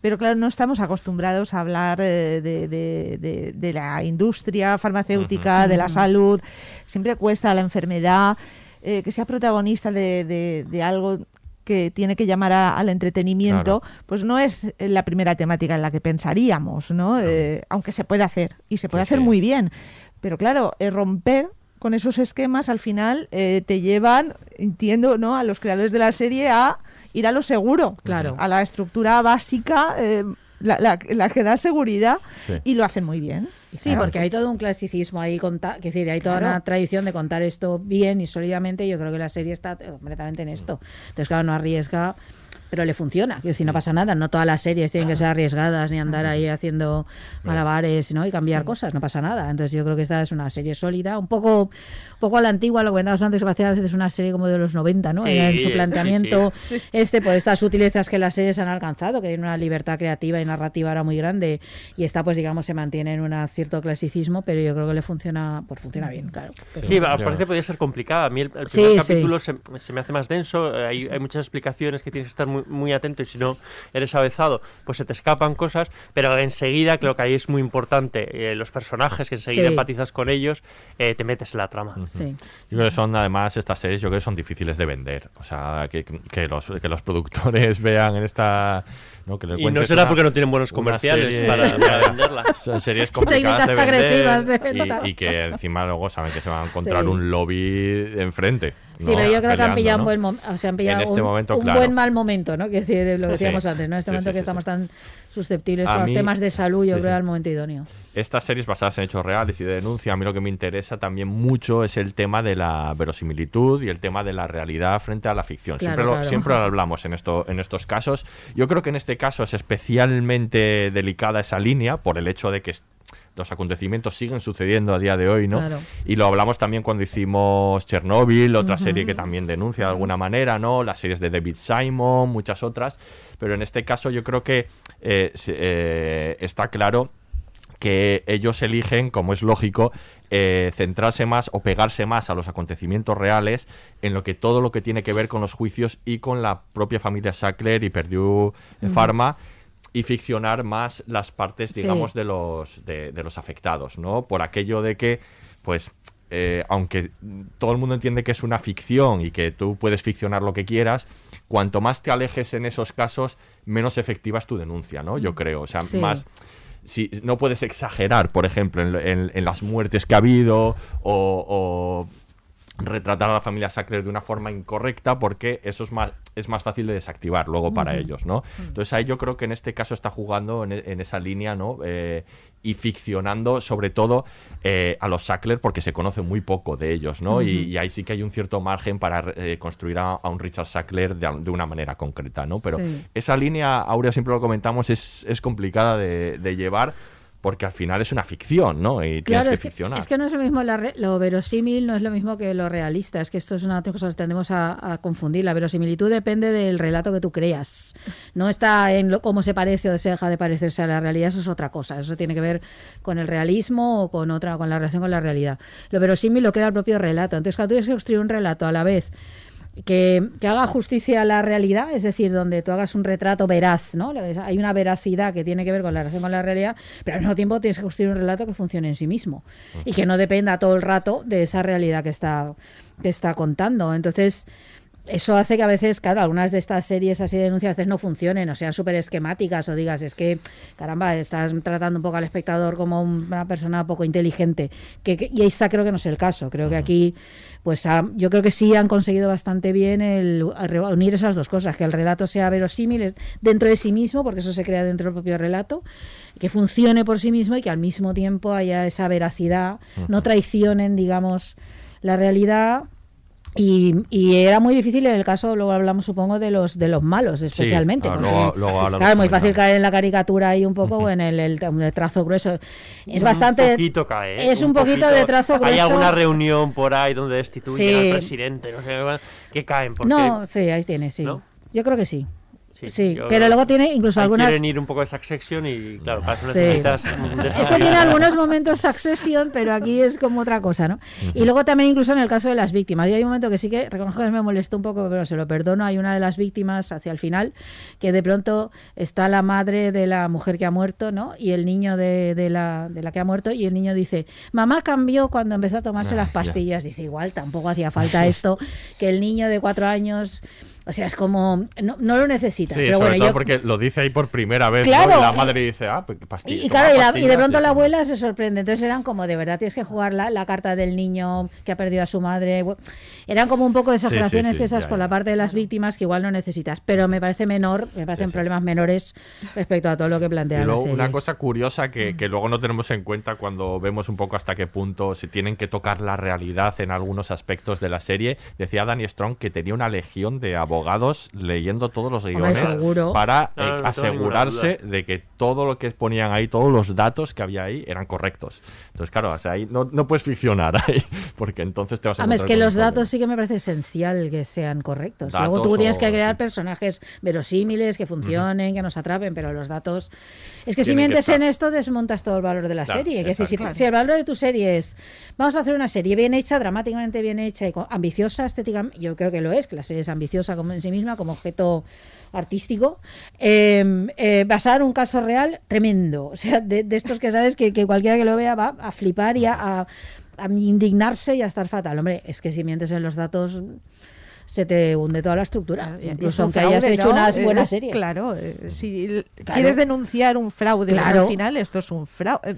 Pero claro, no estamos acostumbrados a hablar eh, de, de- de- de la industria farmacéutica, de la salud. Siempre cuesta la enfermedad, eh, que sea protagonista de, de- de algo que tiene que llamar a- al entretenimiento, pues no es la primera temática en la que pensaríamos, ¿no? Eh, aunque se puede hacer y se puede Sí, hacer sí. muy bien. Pero claro, eh, romper con esos esquemas al final eh, te llevan, entiendo, ¿no? A los creadores de la serie a ir a lo seguro, Claro. a la estructura básica, eh, la, la- la que da seguridad Sí. y lo hacen muy bien. Sí, claro, porque hay todo un clasicismo ahí, conta- que decir, hay toda Claro. una tradición de contar esto bien y sólidamente. Yo creo que la serie está completamente en esto. Entonces, claro, no arriesga, pero le funciona. Quiero decir, no pasa nada. No todas las series tienen que ser arriesgadas ni andar ahí haciendo malabares ¿no? y cambiar cosas. No pasa nada. Entonces, yo creo que esta es una serie sólida, un poco, un poco a la antigua, lo que comentábamos antes, que a veces una serie como de los 90, ¿no? Sí, en su sí, planteamiento este por estas sutilezas que las series han alcanzado, que hay una libertad creativa y narrativa ahora muy grande y esta pues digamos se mantiene en una cierta cierto clasicismo, pero yo creo que le funciona, pues funciona bien, claro. Sí, parece que podría ser complicada. A mí el, el primer Sí, capítulo se, se me hace más denso, eh, hay, hay muchas explicaciones que tienes que estar muy, muy atento y si no eres avezado, pues se te escapan cosas, pero enseguida creo que ahí es muy importante eh, los personajes, que enseguida Sí. empatizas con ellos, eh, te metes en la trama. Sí. Yo creo que son, además, estas series, yo creo que son difíciles de vender. O sea, que, que los, que los productores vean en esta... ¿no? Que le Y no será una- porque no tienen buenos comerciales serie- para, para venderla. Son series complicadas de vender agresivas de venta. y, y que encima luego saben que se van a encontrar Sí. un lobby enfrente. Sí, ¿no? pero yo creo que han pillado ¿no? un buen momento, o sea, han pillado En este un, momento, un claro. buen mal momento, ¿no? Que decir lo que Sí. decíamos antes, ¿no? En este Sí, momento sí, que estamos tan susceptibles A a los mí- temas de salud, yo creo sí. al momento idóneo. Estas series basadas en hechos reales y de denuncia, a mí lo que me interesa también mucho es el tema de la verosimilitud y el tema de la realidad frente a la ficción. Claro, siempre, lo, claro. siempre lo hablamos en, esto, en estos casos. Yo creo que en este caso es especialmente delicada esa línea por el hecho de que los acontecimientos siguen sucediendo a día de hoy, ¿no? Claro. Y lo hablamos también cuando hicimos Chernobyl, otra serie que también denuncia de alguna manera, ¿no? Las series de David Simon, muchas otras. Pero en este caso yo creo que eh, eh, está claro que ellos eligen, como es lógico, eh, centrarse más o pegarse más a los acontecimientos reales en lo que todo lo que tiene que ver con los juicios y con la propia familia Sackler y Ujú. Pharma y ficcionar más las partes, Sí. digamos, de los de, de los afectados, ¿no? Por aquello de que, pues, eh, aunque todo el mundo entiende que es una ficción y que tú puedes ficcionar lo que quieras, cuanto más te alejes en esos casos, menos efectiva es tu denuncia, ¿no? Yo creo, o sea, Sí. más si no puedes exagerar, por ejemplo, en, en- en las muertes que ha habido o, o retratar a la familia Sackler de una forma incorrecta porque eso es más es más fácil de desactivar luego para ellos, ¿no? Entonces ahí yo creo que en este caso está jugando en, en esa línea, ¿no? Eh, y ficcionando sobre todo eh, a los Sackler porque se conoce muy poco de ellos, ¿no? y, ahí sí que hay un cierto margen para eh, construir a, a un Richard Sackler de, de una manera concreta, ¿no? Pero Sí. esa línea, Aurea, siempre lo comentamos, es, es complicada de, de llevar porque al final es una ficción, ¿no? Y tienes que es que, ficcionar. es que no es lo mismo la re- lo verosímil, no es lo mismo que lo realista. Es que esto es una cosa que tendemos a, a confundir. La verosimilitud depende del relato que tú creas. No está en lo- cómo se parece o se deja de parecerse a la realidad, eso es otra cosa. Eso tiene que ver con el realismo o con otra, con la relación con la realidad. Lo verosímil lo crea el propio relato. Entonces, cuando tú tienes que construir un relato a la vez que, que haga justicia a la realidad, es decir, donde tú hagas un retrato veraz, ¿no? Hay una veracidad que tiene que ver con la relación con la realidad, pero al mismo tiempo tienes que construir un relato que funcione en sí mismo y que no dependa todo el rato de esa realidad que está, que está contando. Entonces, eso hace que a veces, claro, algunas de estas series así de denuncias a veces no funcionen o sean súper esquemáticas o digas, es que, caramba, estás tratando un poco al espectador como una persona poco inteligente. Que, que- y ahí está, creo que no es el caso. Creo que aquí, pues ha- yo creo que sí han conseguido bastante bien el unir esas dos cosas, que el relato sea verosímil dentro de sí mismo, porque eso se crea dentro del propio relato, que funcione por sí mismo y que al mismo tiempo haya esa veracidad, no traicionen, digamos, la realidad y, y era muy difícil en el caso, luego hablamos supongo de los de los malos especialmente. claro, porque, luego- claro, muy fácil caer en la caricatura ahí un poco o en el, el- el trazo grueso. Es Un bastante... poquito cae, ¿eh? Es un, poquito, de trazo grueso. Hay alguna reunión por ahí donde destituyen Sí. al presidente, no sé, que caen. Porque, No, sí, ahí tiene, sí. ¿No? Yo creo que sí. Sí, pero luego tiene incluso algunas... Quieren ir un poco de Succession y, claro, para eso Sí. necesitas Esto tiene algunos momentos Succession, pero aquí es como otra cosa, ¿no? Y luego también incluso en el caso de las víctimas. Yo hay un momento que sí que reconozco que me molestó un poco, pero se lo perdono. Hay una de las víctimas hacia el final que de pronto está la madre de la mujer que ha muerto, ¿no? Y el niño de, de la, de la que ha muerto y el niño dice, mamá cambió cuando empezó a tomarse Ah, las ya. pastillas. Dice, igual tampoco hacía falta esto, que el niño de cuatro años... O sea, es como... No, no lo necesita. Sí, pero sobre bueno, todo yo, porque lo dice ahí por primera vez, ¿no? Claro, Y la y- madre dice, ah, pues pastilla. y, y toma claro, y, la- y de pronto y- la abuela se sorprende. Entonces eran como de verdad tienes que jugar la, la carta del niño que ha perdido a su madre. Eran como un poco de Sí, sí, exageraciones sí, esas ya, por la parte de las víctimas que igual no necesitas. Pero me parece menor, me parecen problemas menores respecto a todo lo que plantea Y la luego serie. una cosa curiosa Mm. que, que luego no tenemos en cuenta cuando vemos un poco hasta qué punto se tienen que tocar la realidad en algunos aspectos de la serie. Decía Danny Strong que tenía una legión de abogados leyendo todos los Hombre, guiones para No, no, eh, no ninguna asegurarse de que todo lo que ponían ahí, todos los datos que había ahí eran correctos. Entonces, claro, o sea, ahí no, no puedes ficcionar ahí, porque entonces te vas a Ah, es que los datos sí que me parece esencial que sean correctos. Luego Datos tú tienes o- que crear sí. personajes verosímiles, que funcionen, que nos atrapen, pero los datos... Es que si Tienen que mientes en estar. esto, desmontas todo el valor de la Claro, serie. Decir, si, si el valor de tu serie es, vamos a hacer una serie bien hecha, dramáticamente bien hecha y ambiciosa estéticamente, yo creo que lo es, que la serie es ambiciosa como en sí misma, como objeto artístico, eh, eh, basar un caso real tremendo. O sea, de, de estos que sabes que, que cualquiera que lo vea va a flipar y a, a- a indignarse y a estar fatal. Hombre, es que si mientes en los datos se te hunde toda la estructura. Y es Incluso un aunque hayas hecho ¿no? una Eh, buena serie. Claro, eh, si Claro. quieres denunciar un fraude, Claro. al final esto es un fraude.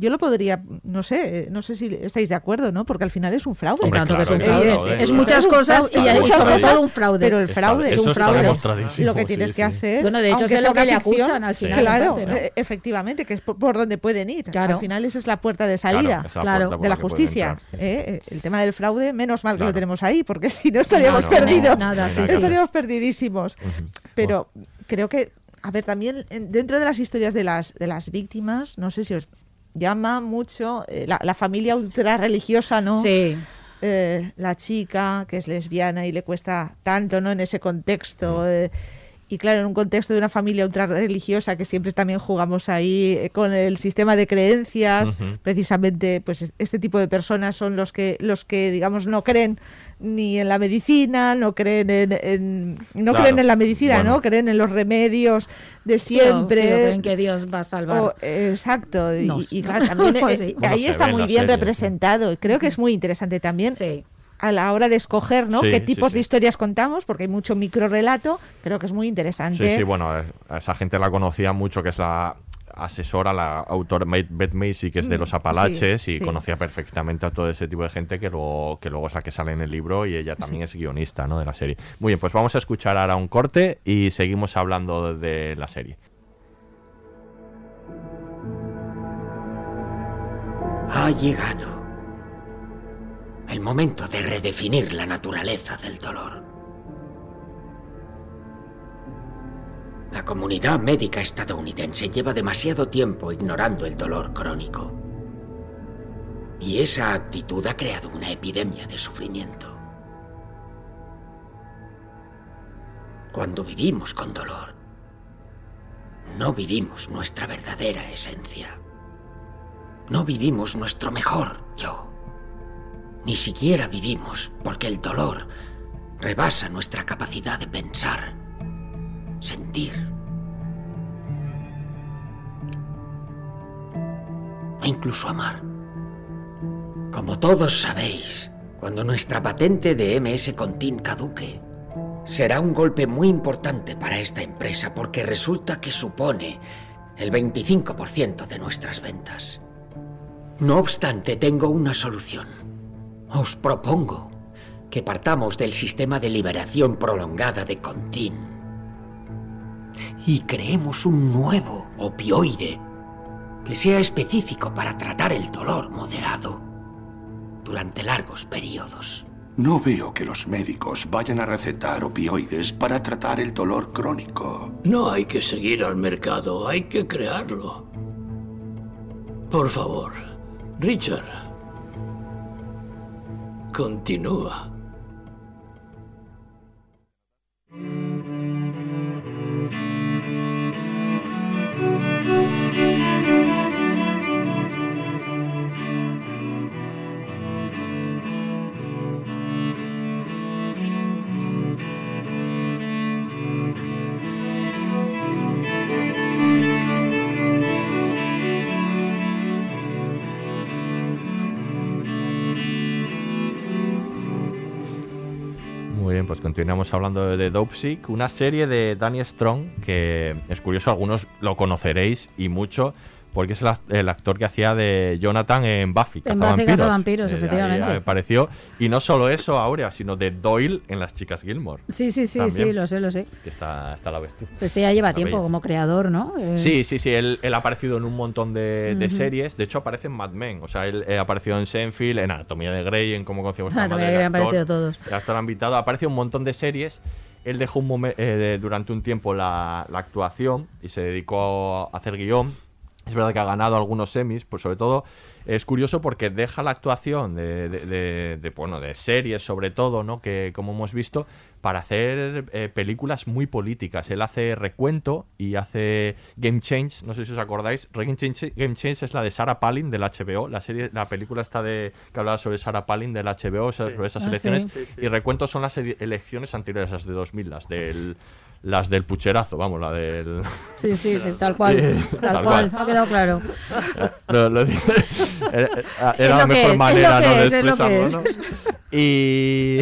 Yo lo podría, no sé, no sé si estáis de acuerdo, ¿no? Porque al final es un fraude. Hombre, Tanto que es un fraude. Es muchas cosas y ha muchas hecho cosas, solo un fraude. Pero el Está- fraude es un fraude. lo que tienes sí. que hacer. Bueno, de hecho, aunque es de lo que le acusan al final, Claro, en parte, ¿no? eh, efectivamente, que es por, por donde pueden ir. Claro. Al final esa es la puerta de salida. de la justicia. ¿eh? Eh, El tema del fraude, menos mal que Claro. lo tenemos ahí, porque si no estaríamos perdidos. Estaríamos perdidísimos. Pero creo que, a ver, también en- dentro de las historias de las, de las víctimas, no sé si os llama mucho eh, la, la familia ultra religiosa, ¿no? Sí. Eh, la chica que es lesbiana y le cuesta tanto, ¿no? En ese contexto. eh, y claro, en un contexto de una familia ultra religiosa que siempre también jugamos ahí con el sistema de creencias, precisamente, pues es- este tipo de personas son los que, los que digamos, no creen ni en la medicina, no creen en, en- no Claro. creen en la medicina, Bueno. ¿no? Creen en los remedios de Sí, o- siempre. sí, o creen que Dios va a salvar. O- exacto, y- claro, también Pues eh, sí. Bueno, ahí está muy bien serie, representado. y Creo que es muy interesante también Sí. a la hora de escoger ¿no? Sí, qué tipos sí. de historias contamos, porque hay mucho microrelato, creo que es muy interesante. Sí, sí, bueno, eh, a esa gente la conocía mucho, que es la asesora, la autora Beth Macy, que es de Mm, los Apalaches, sí, y sí. conocía perfectamente a todo ese tipo de gente que luego, que luego es la que sale en el libro y ella también es guionista ¿no? de la serie. Muy bien, pues vamos a escuchar ahora un corte y seguimos hablando de la serie. Ha llegado el momento de redefinir la naturaleza del dolor. La comunidad médica estadounidense lleva demasiado tiempo ignorando el dolor crónico. Y esa actitud ha creado una epidemia de sufrimiento. Cuando vivimos con dolor, no vivimos nuestra verdadera esencia. No vivimos nuestro mejor yo. Ni siquiera vivimos porque el dolor rebasa nuestra capacidad de pensar, sentir e incluso amar. Como todos sabéis, cuando nuestra patente de MS Contin caduque, será un golpe muy importante para esta empresa porque resulta que supone el 25% de nuestras ventas. No obstante, tengo una solución. Os propongo que partamos del sistema de liberación prolongada de Contin y creemos un nuevo opioide que sea específico para tratar el dolor moderado durante largos periodos. No veo que los médicos vayan a recetar opioides para tratar el dolor crónico. No hay que seguir al mercado, hay que crearlo. Por favor, Richard. Continúa. Pues continuamos hablando de, Dopesick, una serie de Danny Strong que es curioso, algunos lo conoceréis y mucho porque es el, act- el actor que hacía de Jonathan en Buffy, En Buffy Cazavampiros. Cazavampiros, Eh, ahí efectivamente. apareció. Y no solo eso, Aurea, sino de Doyle en Las Chicas Gilmore. Sí, sí, sí, También. sí, lo sé, lo sé. Que está, está la ves tú. Pues este ya lleva La tiempo como creador, ¿no? Eh, Sí, sí, sí, él, él ha aparecido en un montón de, de Ujú. series. De hecho, aparece en Mad Men. O sea, él eh, apareció en Seinfeld, en Anatomía de Grey, en Cómo conocimos a Anatomía madre han aparecido todos. El actor invitado. Ha aparecido en un montón de series. Él dejó un momen- eh, durante un tiempo la, la actuación y se dedicó a hacer guion. Es verdad que ha ganado algunos semis, pues sobre todo es curioso porque deja la actuación de, de- de- de, bueno, de series sobre todo, ¿no? Que como hemos visto, para hacer eh, películas muy políticas. Él hace recuento y hace Game Change, no sé si os acordáis. Game Change, Game Change es la de Sarah Palin del HBO, la serie, la película está de que hablaba sobre Sarah Palin del HBO, sobre esas Ah, elecciones. sí. Y recuento son las elecciones anteriores, las de 2000, las del las del pucherazo, vamos, la del Sí, sí, sí, tal cual. Tal, tal cual. cual. Ha quedado claro. Lo- lo dije. Era, Es la mejor es, manera es lo ¿no? que de es, es lo que expresarlo, ¿no? Y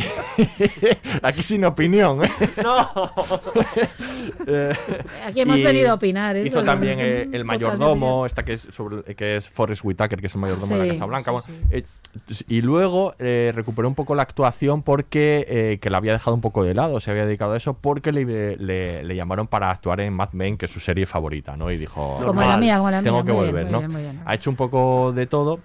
aquí sin opinión. ¿eh? No. Eh, Aquí hemos y venido a opinar. eso Hizo también eh, el mayordomo, esta que es sobre, que es Forrest Whitaker, que es el mayordomo de la Casa Blanca. sí, Bueno, eh, y luego eh, recuperó un poco la actuación porque eh, que la había dejado un poco de lado, se había dedicado a eso porque le, le- le llamaron para actuar en Mad Men, que es su serie favorita, ¿no? Y dijo, Como la mía, como la tengo mía, que bien, volver, muy ¿no? bien, muy bien. Ha hecho un poco de todo.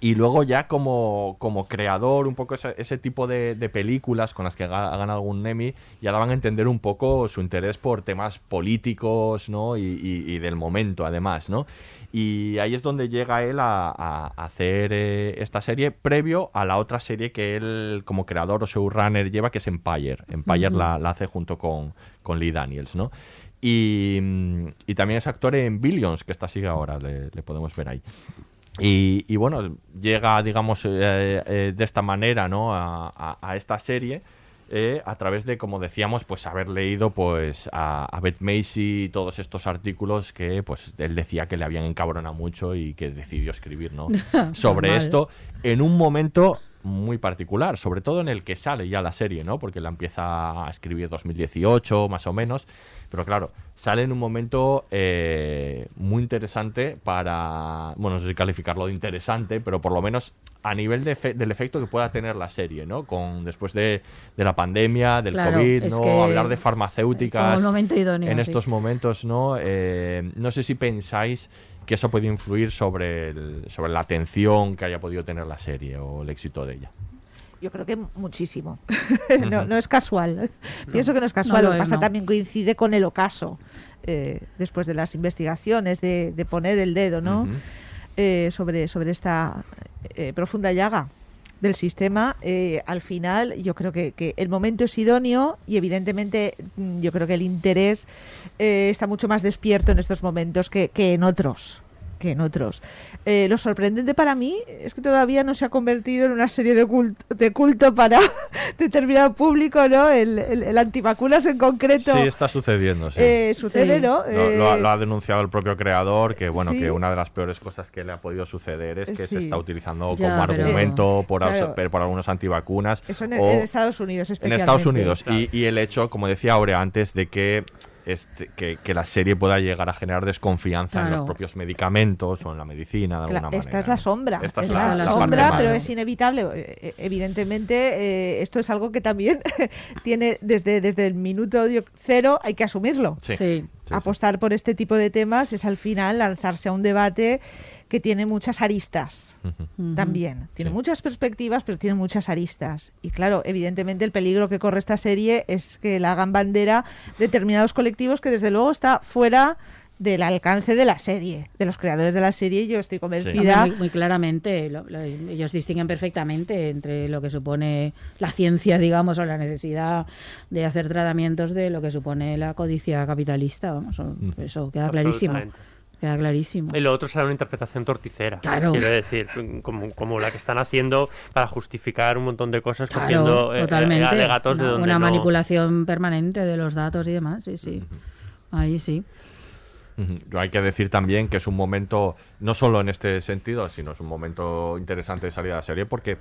Y luego ya como, como creador, un poco ese, ese tipo de, de películas con las que ha, ganado algún Emmy, ya daban a entender un poco su interés por temas políticos, ¿no? Y, y- y del momento, además, ¿no? Y ahí es donde llega él a, a hacer eh, esta serie, previo a la otra serie que él como creador o showrunner lleva, que es Empire. Empire la, la hace junto con, con Lee Daniels, ¿no? Y, y también es actor en Billions, que está así ahora, le, le podemos ver ahí. Y, y bueno, llega, digamos, eh, eh, de esta manera, ¿no? A, a- a esta serie. Eh, a través de, como decíamos, pues haber leído pues a, a Beth Macy y todos estos artículos que pues él decía que le habían encabronado mucho y que decidió escribir, ¿no? Sobre Normal. esto en un momento muy particular, sobre todo en el que sale ya la serie, ¿no? Porque la empieza a escribir 2018, más o menos. Pero claro, sale en un momento eh, muy interesante para, bueno, no sé si calificarlo de interesante, pero por lo menos a nivel de del efecto que pueda tener la serie, ¿no? Con después de, de la pandemia, del Claro, COVID, ¿no? que- Hablar de farmacéuticas. Momento idóneo, En sí. estos momentos, ¿no? Eh, no sé si pensáis que eso puede influir sobre, el- sobre la atención que haya podido tener la serie o el éxito de ella. Yo creo que muchísimo. no, no es casual. Pienso que no es casual. No lo lo que pasa también coincide con el ocaso. eh, después de las investigaciones, de, de poner el dedo ¿no? Eh, sobre, sobre esta eh, profunda llaga del sistema, eh, al final yo creo que, que el momento es idóneo y evidentemente mm, yo creo que el interés eh, está mucho más despierto en estos momentos que, que en otros que en otros. Eh, lo sorprendente para mí es que todavía no se ha convertido en una serie de culto, de culto para determinado público, ¿no? El, el, el antivacunas en concreto. Sí, está sucediendo, sí. Eh, sucede, Sí. ¿no? Lo, lo ha, Eh, lo ha denunciado el propio creador, que bueno, sí. que una de las peores cosas que le ha podido suceder es que se está utilizando Ya, como pero- argumento por, Claro. por algunos antivacunas. Eso en, o- en Estados Unidos en especialmente. Estados Unidos. Y, y el hecho, como decía ahora antes, de que, este, que, que la serie pueda llegar a generar desconfianza en los propios medicamentos o en la medicina, de alguna esta manera. es la sombra. Esta es es la- la, la parte sombra, mala. pero es inevitable. Eh, eh, Evidentemente, eh, esto es algo que también tiene desde, desde el minuto cero, hay que asumirlo. Sí. Sí. Apostar por este tipo de temas es al final lanzarse a un debate que tiene muchas aristas también. Tiene muchas perspectivas, pero tiene muchas aristas. Y claro, evidentemente el peligro que corre esta serie es que la hagan bandera determinados colectivos que desde luego está fuera del alcance de la serie, de los creadores de la serie. Yo estoy convencida. Muy, muy claramente, lo- lo- ellos distinguen perfectamente entre lo que supone la ciencia, digamos, o la necesidad de hacer tratamientos de lo que supone la codicia capitalista. Vamos, eso queda clarísimo. Queda clarísimo. Y lo otro será una interpretación torticera. Claro. Quiero decir, como, como la que están haciendo para justificar un montón de cosas, Claro, cogiendo eh, totalmente. alegatos de una, donde una no- manipulación permanente de los datos y demás, sí, sí. Ahí sí. Hay que decir también que es un momento, no solo en este sentido, sino es un momento interesante de salida de la serie porque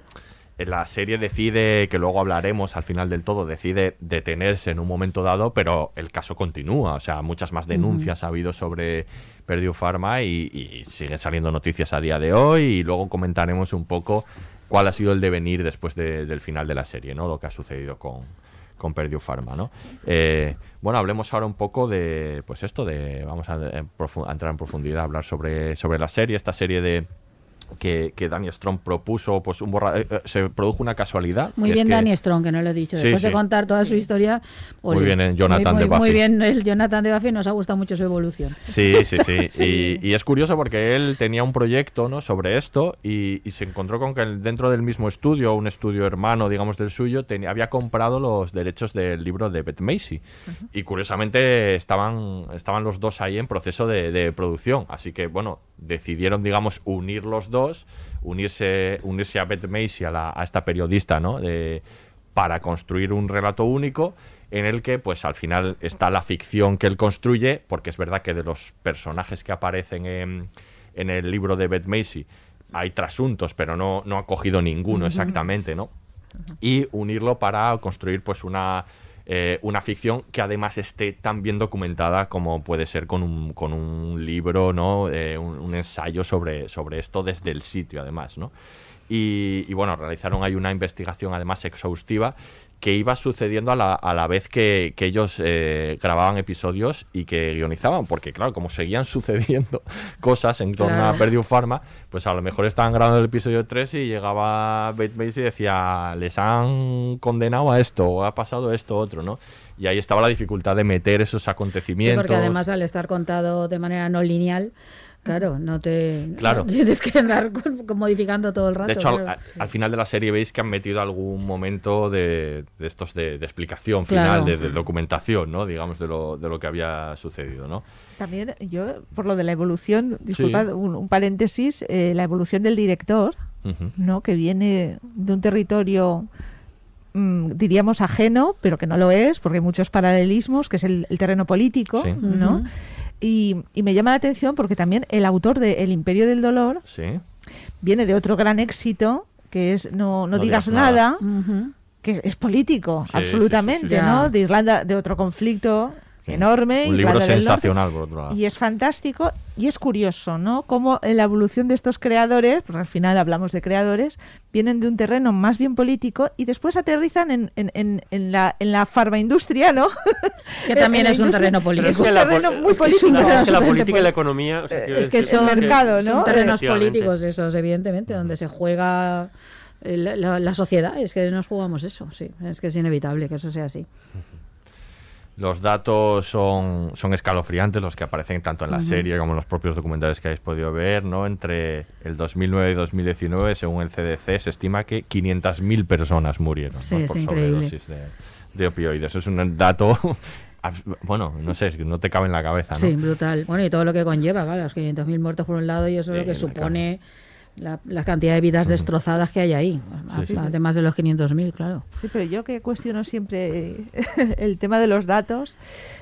la serie decide, que luego hablaremos al final del todo, decide detenerse en un momento dado, pero el caso continúa. O sea, muchas más denuncias ha habido sobre Purdue Pharma y, y siguen saliendo noticias a día de hoy y luego comentaremos un poco cuál ha sido el devenir después de- del final de la serie, ¿no? Lo que ha sucedido con, con Purdue Pharma, ¿no? Eh, bueno, hablemos ahora un poco de, pues esto, de, vamos a entrar en profundidad, a hablar sobre, sobre la serie, esta serie de, que, que Danny Strong propuso pues un borra eh, eh, se produjo una casualidad. Muy que es bien que- Danny Strong, que no lo he dicho. Sí, Después de contar toda su historia... Muy bien, eh, Jonathan muy, de muy- bien el Jonathan de Buffy, nos ha gustado mucho su evolución. Sí, sí, sí. Sí. Y, y es curioso porque él tenía un proyecto ¿no? sobre esto y, y se encontró con que el- dentro del mismo estudio, un estudio hermano, digamos, del suyo, tenía, había comprado los derechos del libro de Beth Macy. Y curiosamente estaban, estaban los dos ahí en proceso de, de producción. Así que, bueno, decidieron, digamos, unir los dos, unirse, unirse a Beth Macy, a, la- a esta periodista, ¿no? De, para construir un relato único en el que pues al final está la ficción que él construye, porque es verdad que de los personajes que aparecen en, en el libro de Beth Macy hay trasuntos, pero no, no ha cogido ninguno exactamente, ¿no? Y unirlo para construir pues una, eh, una ficción que además esté tan bien documentada como puede ser con un, con un libro, ¿no? Eh, un, ensayo sobre, sobre esto desde el sitio, además, ¿no? Y, y, bueno, realizaron ahí una investigación además exhaustiva que iba sucediendo a la, a la vez que, que ellos eh, grababan episodios y que guionizaban, porque claro, como seguían sucediendo cosas en torno Claro. a Perdue Pharma, pues a lo mejor estaban grabando el episodio 3 y llegaba Bate Macy y decía, les han condenado a esto, o ha pasado esto, otro, ¿no? Y ahí estaba la dificultad de meter esos Sí, acontecimientos. porque además al estar contado de manera no lineal, claro, no te... Claro. Tienes que andar con- con modificando todo el rato. De hecho, al, claro. al- al final de la serie veis que han metido algún momento de, de estos de, de explicación Claro. final, de, de documentación, ¿no? Digamos, de lo, de lo que había sucedido, ¿no? También yo, por lo de la evolución, disculpad, un, un paréntesis, eh, la evolución del director. ¿no? que viene de un territorio, mm, diríamos, ajeno, pero que no lo es, porque hay muchos paralelismos, que es el, el terreno político, Sí. ¿no? Y, y me llama la atención porque también el autor de El Imperio del Dolor Sí. viene de otro gran éxito, que es No, no, No digas, digas nada. que es político, Sí, absolutamente, sí, sí, sí. ¿no? De Irlanda, de otro conflicto enorme. Un libro del Norte. sensacional, por otro lado. Y es fantástico y es curioso, ¿no? Cómo en la evolución de estos creadores, porque al final hablamos de creadores, vienen de un terreno más bien político y después aterrizan en, en, en, en la, en la farmaindustria, ¿no? Que también es un terreno político. Es un que la terreno pol- muy es que es político. una- es que la política y la economía, o sea, quiero es que decir, son, El mercado, ¿no? son terrenos políticos esos, evidentemente, donde se juega la, la- la sociedad. Es que nos jugamos eso, sí. Es que es inevitable que eso sea así. Los datos son, son escalofriantes, los que aparecen tanto en la serie como en los propios documentales que habéis podido ver, ¿no? Entre el 2009 y 2019, según el CDC, se estima que 500.000 personas murieron Sí, ¿no? por sobredosis de, de opioides. Es un dato, bueno, no sé, es que no te cabe en la cabeza, ¿no? Sí, brutal. Bueno, y todo lo que conlleva, claro, los 500.000 muertos por un lado y eso es lo que supone la, la cantidad de vidas destrozadas que hay ahí. Sí, sí. Además de los 500.000, claro. Sí, pero yo que cuestiono siempre eh, el tema de los datos,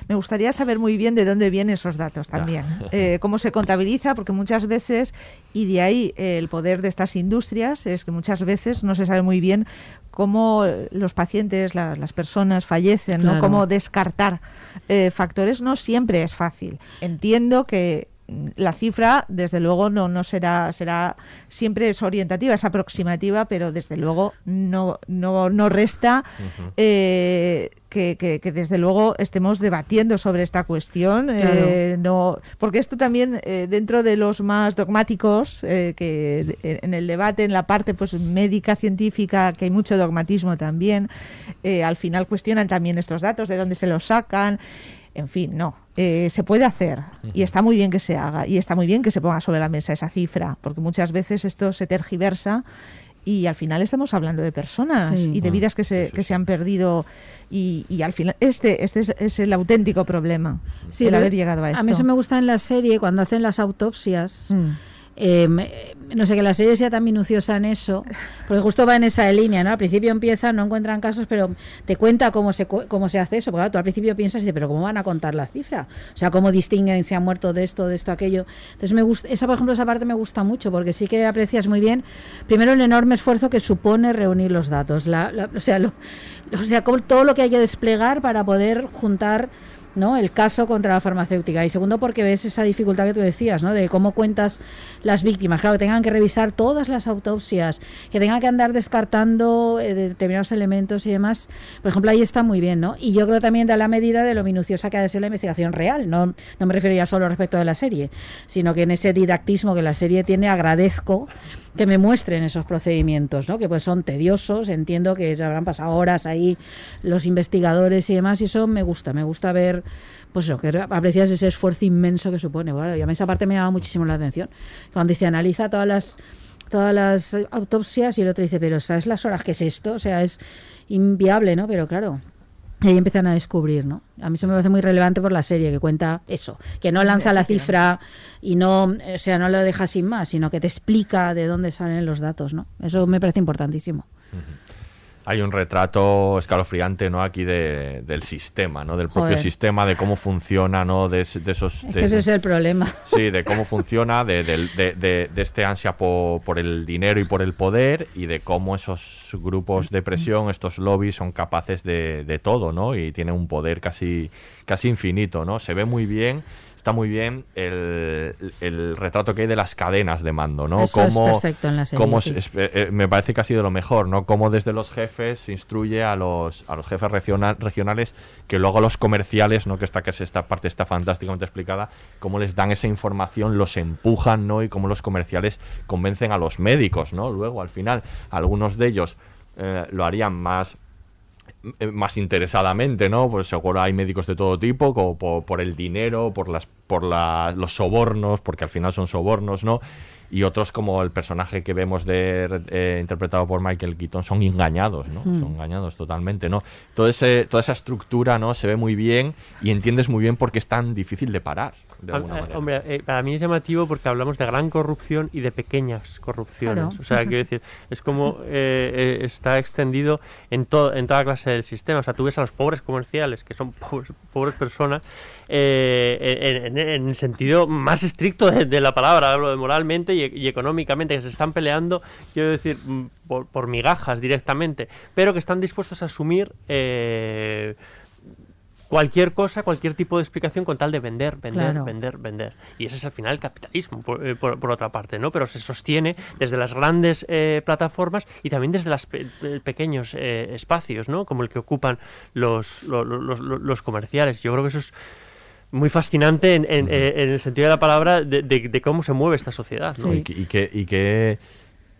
me gustaría saber muy bien de dónde vienen esos datos también, Eh, cómo se contabiliza, porque muchas veces, y de ahí eh, el poder de estas industrias, es que muchas veces no se sabe muy bien cómo los pacientes, la- las personas fallecen, ¿no? Claro. cómo descartar eh, factores, no siempre es fácil. Entiendo que la cifra, desde luego, no, no será, será siempre es orientativa, es aproximativa, pero desde luego no, no, no resta eh, que, que- que desde luego estemos debatiendo sobre esta cuestión. eh, no, porque esto también, eh, dentro de los más dogmáticos, eh, que en el debate, en la parte pues médica, científica, que hay mucho dogmatismo también, eh, al final cuestionan también estos datos, de dónde se los sacan. En fin, no. Eh, se puede hacer y está muy bien que se haga y está muy bien que se ponga sobre la mesa esa cifra, porque muchas veces esto se tergiversa y al final estamos hablando de personas Sí. y de vidas que se, que se han perdido y, y al final este, este es, es el auténtico problema, el pero haber llegado a esto. A mí eso me gusta en la serie, cuando hacen las autopsias. Mm. Me- no sé, que la serie sea tan minuciosa en eso, porque justo va en esa línea, ¿no? Al principio empieza, no encuentran casos, pero te cuenta cómo se, cómo se hace eso, porque claro, tú al principio piensas, pero ¿cómo van a contar la cifra? O sea, ¿cómo distinguen si ha muerto de esto, de esto, aquello? Entonces, me gusta, esa, por ejemplo, esa parte me gusta mucho, porque sí que aprecias muy bien, primero, el enorme esfuerzo que supone reunir los datos, la, o sea, lo- o sea todo lo que hay que desplegar para poder juntar ¿no? el caso contra la farmacéutica y segundo porque ves esa dificultad que tú decías ¿no? de cómo cuentas las víctimas claro que tengan que revisar todas las autopsias que tengan que andar descartando eh, determinados elementos y demás por ejemplo ahí está muy bien ¿no? y yo creo también da la medida de lo minuciosa que ha de ser la investigación real no, no me refiero ya solo respecto de la serie sino que en ese didactismo que la serie tiene agradezco que me muestren esos procedimientos, ¿no? que pues son tediosos, entiendo que se habrán pasado horas ahí los investigadores y demás, y eso me gusta, me gusta ver, pues eso, que aprecias ese esfuerzo inmenso que supone. Bueno, y a mí esa parte me llama muchísimo la atención. Cuando dice analiza todas las todas las autopsias y el otro dice, pero ¿sabes las horas que es esto? O sea, es inviable, ¿no? Pero claro, y ahí empiezan a descubrir, ¿no? A mí eso me parece muy relevante por la serie, que cuenta eso, que no lanza la cifra y no, o sea, no lo deja sin más, sino que te explica de dónde salen los datos, ¿no? Eso me parece importantísimo hay un retrato escalofriante no aquí de, del sistema no del propio sistema de cómo funciona no de, esos es que ese es el problema. Sí de cómo funciona de, de, este ansia por, por, el dinero y por el poder y de cómo esos grupos de presión estos lobbies son capaces de, todo no y tienen un poder casi casi infinito no se ve muy bien está muy bien el, retrato que hay de las cadenas de mando, ¿no? Eso es perfecto en la serie, eh, eh, me parece que ha sido lo mejor, ¿no? Cómo desde los jefes se instruye a los, a los jefes regionales que luego los comerciales, ¿no? Que esta, que es esta parte está fantásticamente explicada, cómo les dan esa información, los empujan, ¿no? Y cómo los comerciales convencen a los médicos, ¿no? Luego, al final, algunos de ellos eh, lo harían más más interesadamente, ¿no? Pues seguro hay médicos de todo tipo, como por, el dinero, por las, por los sobornos, porque al final son sobornos, ¿no? Y otros como el personaje que vemos de eh, interpretado por Michael Keaton son engañados, ¿no? Hmm. Son engañados totalmente, ¿no? Todo ese, toda esa estructura, ¿no? Se ve muy bien y entiendes muy bien por qué es tan difícil de parar. Eh, hombre, eh, para mí es llamativo porque hablamos de gran corrupción y de pequeñas corrupciones. O sea, quiero decir, es como eh, está extendido en, todo en toda clase del sistema. O sea, tú ves a los pobres comerciales, que son pobres, personas, en, el sentido más estricto de, la palabra, hablo de moralmente y, económicamente, que se están peleando, quiero decir, mm, por, por migajas directamente, pero que están dispuestos a asumir cualquier cosa, cualquier tipo de explicación con tal de vender, vender, vender, vender. Y ese es al final el capitalismo, por, eh, otra parte, ¿no? Pero se sostiene desde las grandes eh, plataformas y también desde los pequeños eh, espacios, ¿no? Como el que ocupan los, los, comerciales. Yo creo que eso es muy fascinante en, el sentido de la palabra de, cómo se mueve esta sociedad. ¿no? Y, que, y que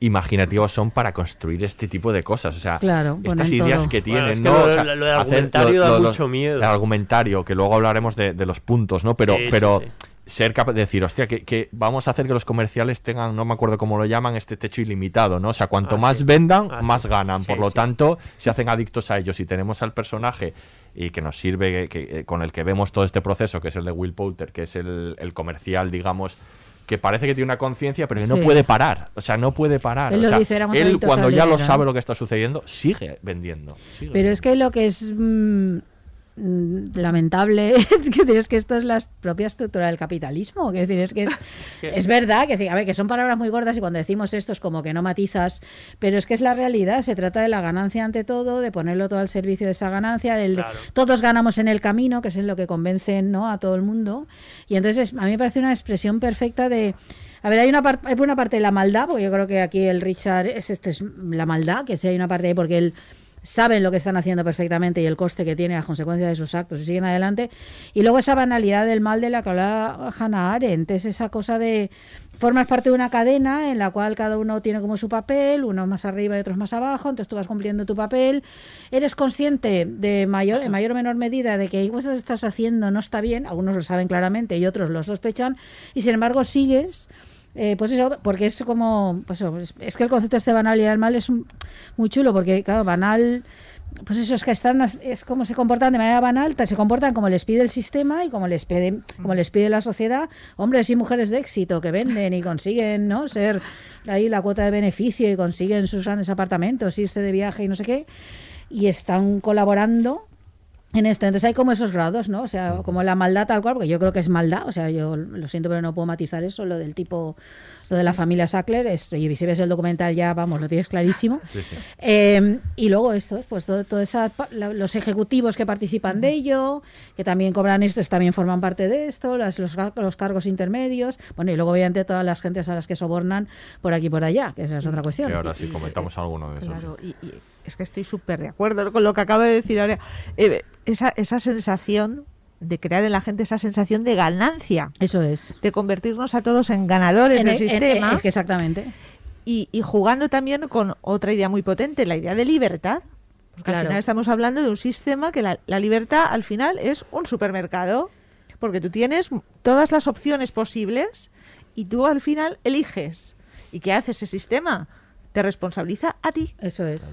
imaginativos son para construir este tipo de cosas. O sea, estas ideas que tienen, ¿no? Lo, argumentario da mucho miedo. El argumentario, que luego hablaremos de, los puntos, ¿no? Pero, pero ser capaz de decir, hostia, que, vamos a hacer que los comerciales tengan, no me acuerdo cómo lo llaman, este techo ilimitado, ¿no? O sea, cuanto ah, más vendan, ah, más ganan. Por lo tanto, se hacen adictos a ellos. Y tenemos al personaje y que nos sirve, que, con el que vemos todo este proceso, que es el de Will Poulter, que es el, el comercial, digamos, que parece que tiene una conciencia, pero que no puede parar. O sea, no puede parar. Él, él cuando ya lo sabe lo que está sucediendo, sigue vendiendo. pero es que lo que es Mm, lamentable es que esto es la propia estructura del capitalismo que decir es que es, es verdad que a ver que son palabras muy gordas y cuando decimos esto es como que no matizas pero es que es la realidad se trata de la ganancia ante todo de ponerlo todo al servicio de esa ganancia del todos ganamos en el camino que es en lo que convencen no a todo el mundo. Y entonces a mí me parece una expresión perfecta de a ver, hay una, parte hay una parte de la maldad, porque yo creo que aquí el Richard es, este es la maldad, que hay una parte ahí porque él saben lo que están haciendo perfectamente y el coste que tiene a consecuencia de sus actos y siguen adelante. Y luego esa banalidad del mal de la que hablaba Hannah Arendt, es esa cosa de formas parte de una cadena en la cual cada uno tiene como su papel, uno más arriba y otros más abajo, entonces tú vas cumpliendo tu papel, eres consciente de mayor, en mayor o menor medida de que eso que estás haciendo no está bien, algunos lo saben claramente y otros lo sospechan, y sin embargo sigues eh, pues eso, porque es como, pues es, que el concepto este banalidad del mal es muy chulo, porque claro, banal, pues eso es que están, es como se comportan de manera banal, se comportan como les pide el sistema y como les pide, como les pide la sociedad, hombres y mujeres de éxito que venden y consiguen, ¿no? Ser ahí la cuota de beneficio y consiguen sus grandes apartamentos, irse de viaje y no sé qué, y están colaborando en esto. Entonces hay como esos grados, ¿no? O sea, como la maldad tal cual, porque yo creo que es maldad, o sea, yo lo siento, pero no puedo matizar eso, lo del tipo, lo de la familia Sackler, esto, y si ves el documental ya, vamos, lo tienes clarísimo. Sí, sí. Eh, y luego esto, pues todo, todo esa, pa- la- los ejecutivos que participan de ello, que también cobran esto, también forman parte de esto, las- los, los cargos intermedios, bueno, y luego obviamente todas las gentes a las que sobornan por aquí y por allá, que esa es otra cuestión. Que ahora sí comentamos alguno de esos. Claro, y, y es que estoy súper de acuerdo con lo que acaba de decir ahora. Eh, esa, esa sensación de crear en la gente esa sensación de ganancia. Eso es. De convertirnos a todos en ganadores En del en- sistema. en- exactamente. Y, y jugando también con otra idea muy potente, la idea de libertad. Porque Claro. al final estamos hablando de un sistema que la, la libertad al final es un supermercado. Porque tú tienes todas las opciones posibles y tú al final eliges. ¿Y qué hace ese sistema? Te responsabiliza a ti. Eso es.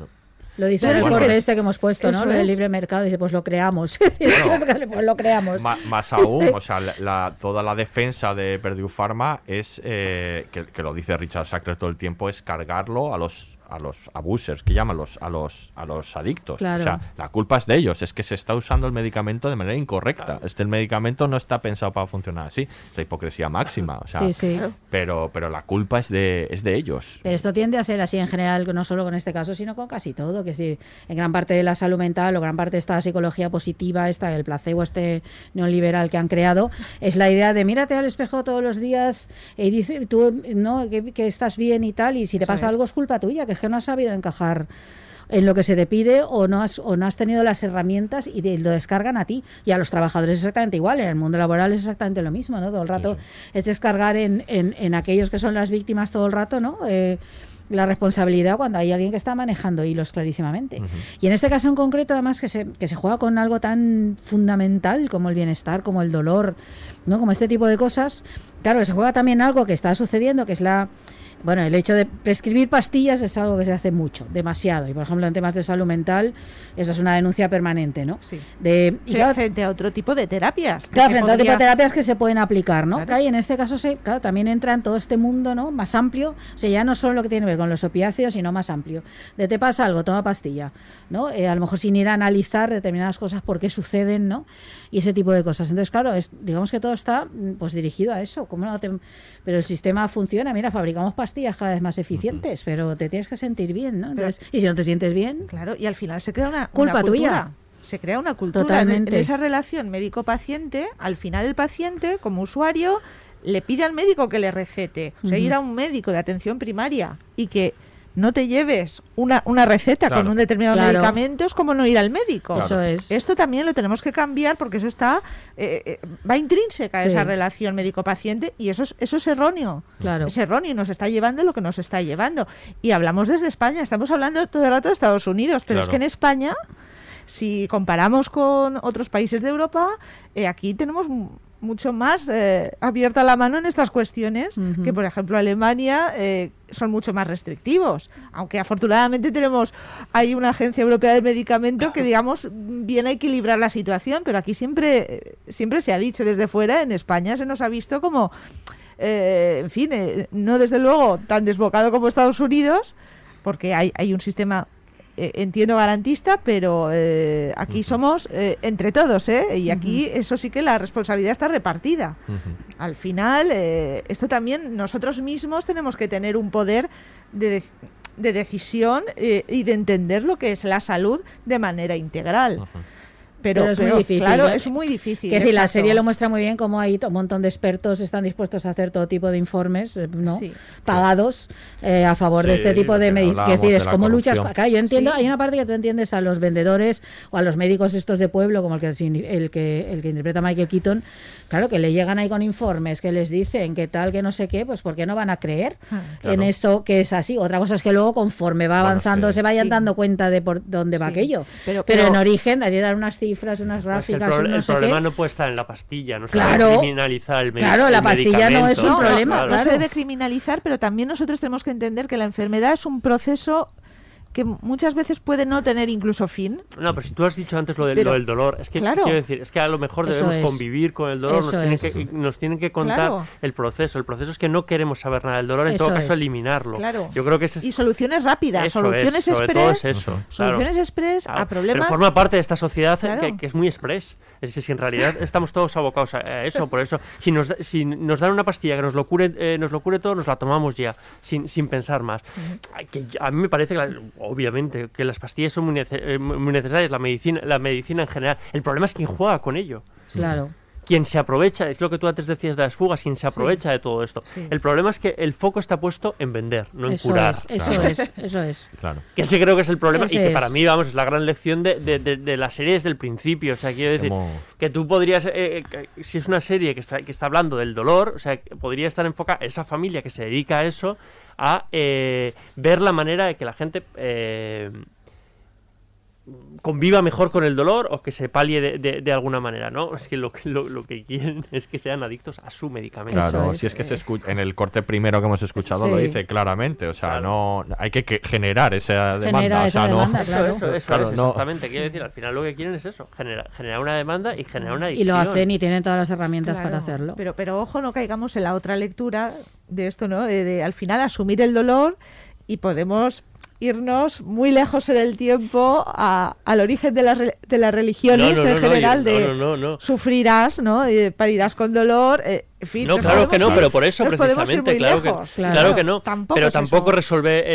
Lo dice el el reporte que- este que hemos puesto, ¿no? Lo del libre mercado. Dice, pues lo creamos. pues lo creamos. Más aún, o sea, la- toda la defensa de Purdue Pharma es, eh, que, que lo dice Richard Sackler todo el tiempo, es cargarlo a los a los abusers, que llaman los, a los a los adictos. Claro. O sea, la culpa es de ellos, es que se está usando el medicamento de manera incorrecta. Este el medicamento no está pensado para funcionar así. Es la hipocresía máxima. O sea, Sí, sí. Pero, pero la culpa es de, es de ellos. Pero esto tiende a ser así en general, no solo con este caso, sino con casi todo. Que es decir, en gran parte de la salud mental o gran parte de esta psicología positiva, esta, el placebo este neoliberal que han creado, es la idea de mírate al espejo todos los días y dice tú no que, que estás bien y tal, y si te pasa es. algo es culpa tuya, que que no has sabido encajar en lo que se te pide o no has, o no has tenido las herramientas y te- lo descargan a ti. Y a los trabajadores es exactamente igual en el mundo laboral es exactamente lo mismo no todo el rato es descargar en, en, en aquellos que son las víctimas todo el rato no Eh, la responsabilidad cuando hay alguien que está manejando hilos clarísimamente. Y en este caso en concreto además que se, que se juega con algo tan fundamental como el bienestar como el dolor no como este tipo de cosas claro que se juega también algo que está sucediendo que es la bueno, el hecho de prescribir pastillas es algo que se hace mucho, demasiado. Y por ejemplo, en temas de salud mental, esa es una denuncia permanente, ¿no? Sí. De, y claro, frente a otro tipo de terapias. Claro, frente a otro tipo de terapias que se pueden aplicar, ¿no? Claro. Claro, y en este caso se, claro, también entra en todo este mundo, ¿no? Más amplio, o sea, ya no solo lo que tiene que ver con los opiáceos, sino más amplio. De te pasa algo, toma pastilla, ¿no? Eh, a lo mejor sin ir a analizar determinadas cosas, por qué suceden, ¿no? Y ese tipo de cosas. Entonces, claro, es, digamos que todo está mm, pues dirigido a eso. ¿Cómo no te- pero el sistema funciona, mira, fabricamos pastillas cada vez más eficientes, pero te tienes que sentir bien, ¿no? Entonces, y si no te sientes bien, Claro, y al final se crea una, Culpa una cultura. tuya. Se crea una cultura. En- Totalmente. En esa relación médico-paciente, al final el paciente, como usuario, le pide al médico que le recete. O sea, ir a un médico de atención primaria y que no te lleves una, una receta Claro. con un determinado Claro. medicamento es como no ir al médico. Eso es. Esto también lo tenemos que cambiar porque eso está eh, eh, va intrínseca a Sí. esa relación médico-paciente y eso es, eso es erróneo. Claro. Es erróneo y nos está llevando lo que nos está llevando. Y hablamos desde España, estamos hablando todo el rato de Estados Unidos, pero es que en España, si comparamos con otros países de Europa, eh, aquí tenemos mu- mucho más eh, abierta la mano en estas cuestiones que, por ejemplo, Alemania eh, son mucho más restrictivos. Aunque afortunadamente tenemos hay una agencia europea de medicamento que, digamos, viene a equilibrar la situación, pero aquí siempre, eh, siempre se ha dicho desde fuera, en España se nos ha visto como, eh, en fin, eh, no desde luego tan desbocado como Estados Unidos, porque hay, hay un sistema eh, entiendo garantista, pero eh, aquí somos eh, entre todos, ¿eh? Y aquí eso sí que la responsabilidad está repartida. Al final, eh, esto también nosotros mismos tenemos que tener un poder de, de- de decisión eh, y de entender lo que es la salud de manera integral. Pero, Pero es muy difícil, Claro, ¿eh? es muy difícil. Que decir, la serie lo muestra muy bien como hay un montón de expertos están dispuestos a hacer todo tipo de informes, eh, ¿no? Sí. Pagados eh, a favor de este tipo de que medicinas. de es la como luchas. Claro, yo entiendo, Sí. hay una parte que tú entiendes a los vendedores o a los médicos estos de pueblo, como el que, el que, el que interpreta Michael Keaton, claro, que le llegan ahí con informes que les dicen que tal, que no sé qué, pues ¿por qué no van a creer Ah, en esto que es así? Otra cosa es que luego, conforme va Bueno, avanzando, sí. se vayan Sí. dando cuenta de por dónde va Sí. aquello. Pero- Pero, pero- en origen, hay que dar unas cifras, unas Es que gráficas, el, pro- un no el sé problema qué. no puede estar en la pastilla, no se Claro. debe criminalizar el Claro, la el pastilla no es un problema, no, se debe criminalizar, pero también nosotros tenemos que entender que la enfermedad es un proceso que muchas veces puede no tener incluso fin. No, pero si tú has dicho antes lo del, Pero- lo del dolor, es que claro. quiero decir, es que a lo mejor debemos es. convivir con el dolor, nos tienen, que, nos tienen que contar Claro. el proceso. El proceso es que no queremos saber nada del dolor, en Eso todo caso es. eliminarlo. Claro. Yo creo que es Y soluciones rápidas, Eso soluciones express. eso. Soluciones express a problemas. Pero forma parte de esta sociedad que, que es muy express. Es que si en realidad estamos todos abocados a eso, por eso, si nos, si nos dan una pastilla que nos lo cure, eh, nos lo cure todo, nos la tomamos ya, sin, sin pensar más. Que a mí me parece que, la- obviamente, que las pastillas son muy, nece- eh, muy necesarias, la medicina, la medicina en general. El problema es quién juega con ello. Claro. Quien se aprovecha, es lo que tú antes decías de las fugas, quien se aprovecha de todo esto. Sí. El problema es que el foco está puesto en vender, no en Eso curar. es, eso es, eso es. Claro. Que ese creo que es el problema y que para mí, vamos, es la gran lección de, de, de- de la serie desde el principio. O sea, quiero decir Como- que tú podrías, eh, eh, que- si es una serie que está, que está hablando del dolor, o sea, que podría estar enfocada esa familia que se dedica a eso, a eh, ver la manera de que la gente eh, conviva mejor con el dolor o que se palie de, de- de alguna manera, ¿no? Es que lo, que- lo, lo que quieren es que sean adictos a su medicamento. Claro, es, si es que se eh. escucha, en el corte primero que hemos escuchado lo dice claramente, o sea, Claro. no hay que, que generar esa demanda, Genera o esa sea, no- demanda, Eso, claro. eso, eso Claro, es, no- exactamente. Quiero decir, al final lo que quieren es eso, generar, generar una demanda y generar una Y adicción. lo hacen y tienen todas las herramientas Claro, para hacerlo. Pero, pero ojo, no caigamos en la otra lectura de esto, ¿no? De, de, al final asumir el dolor y podemos irnos muy lejos en el tiempo a- al origen de las, de las religiones No, no, en no, general de no, no, no. sufrirás, ¿no? Eh, parirás con dolor, eh, en fin. No, claro que no, ir- pero por eso precisamente, muy claro que, lejos. claro. que no. Tampoco pero es tampoco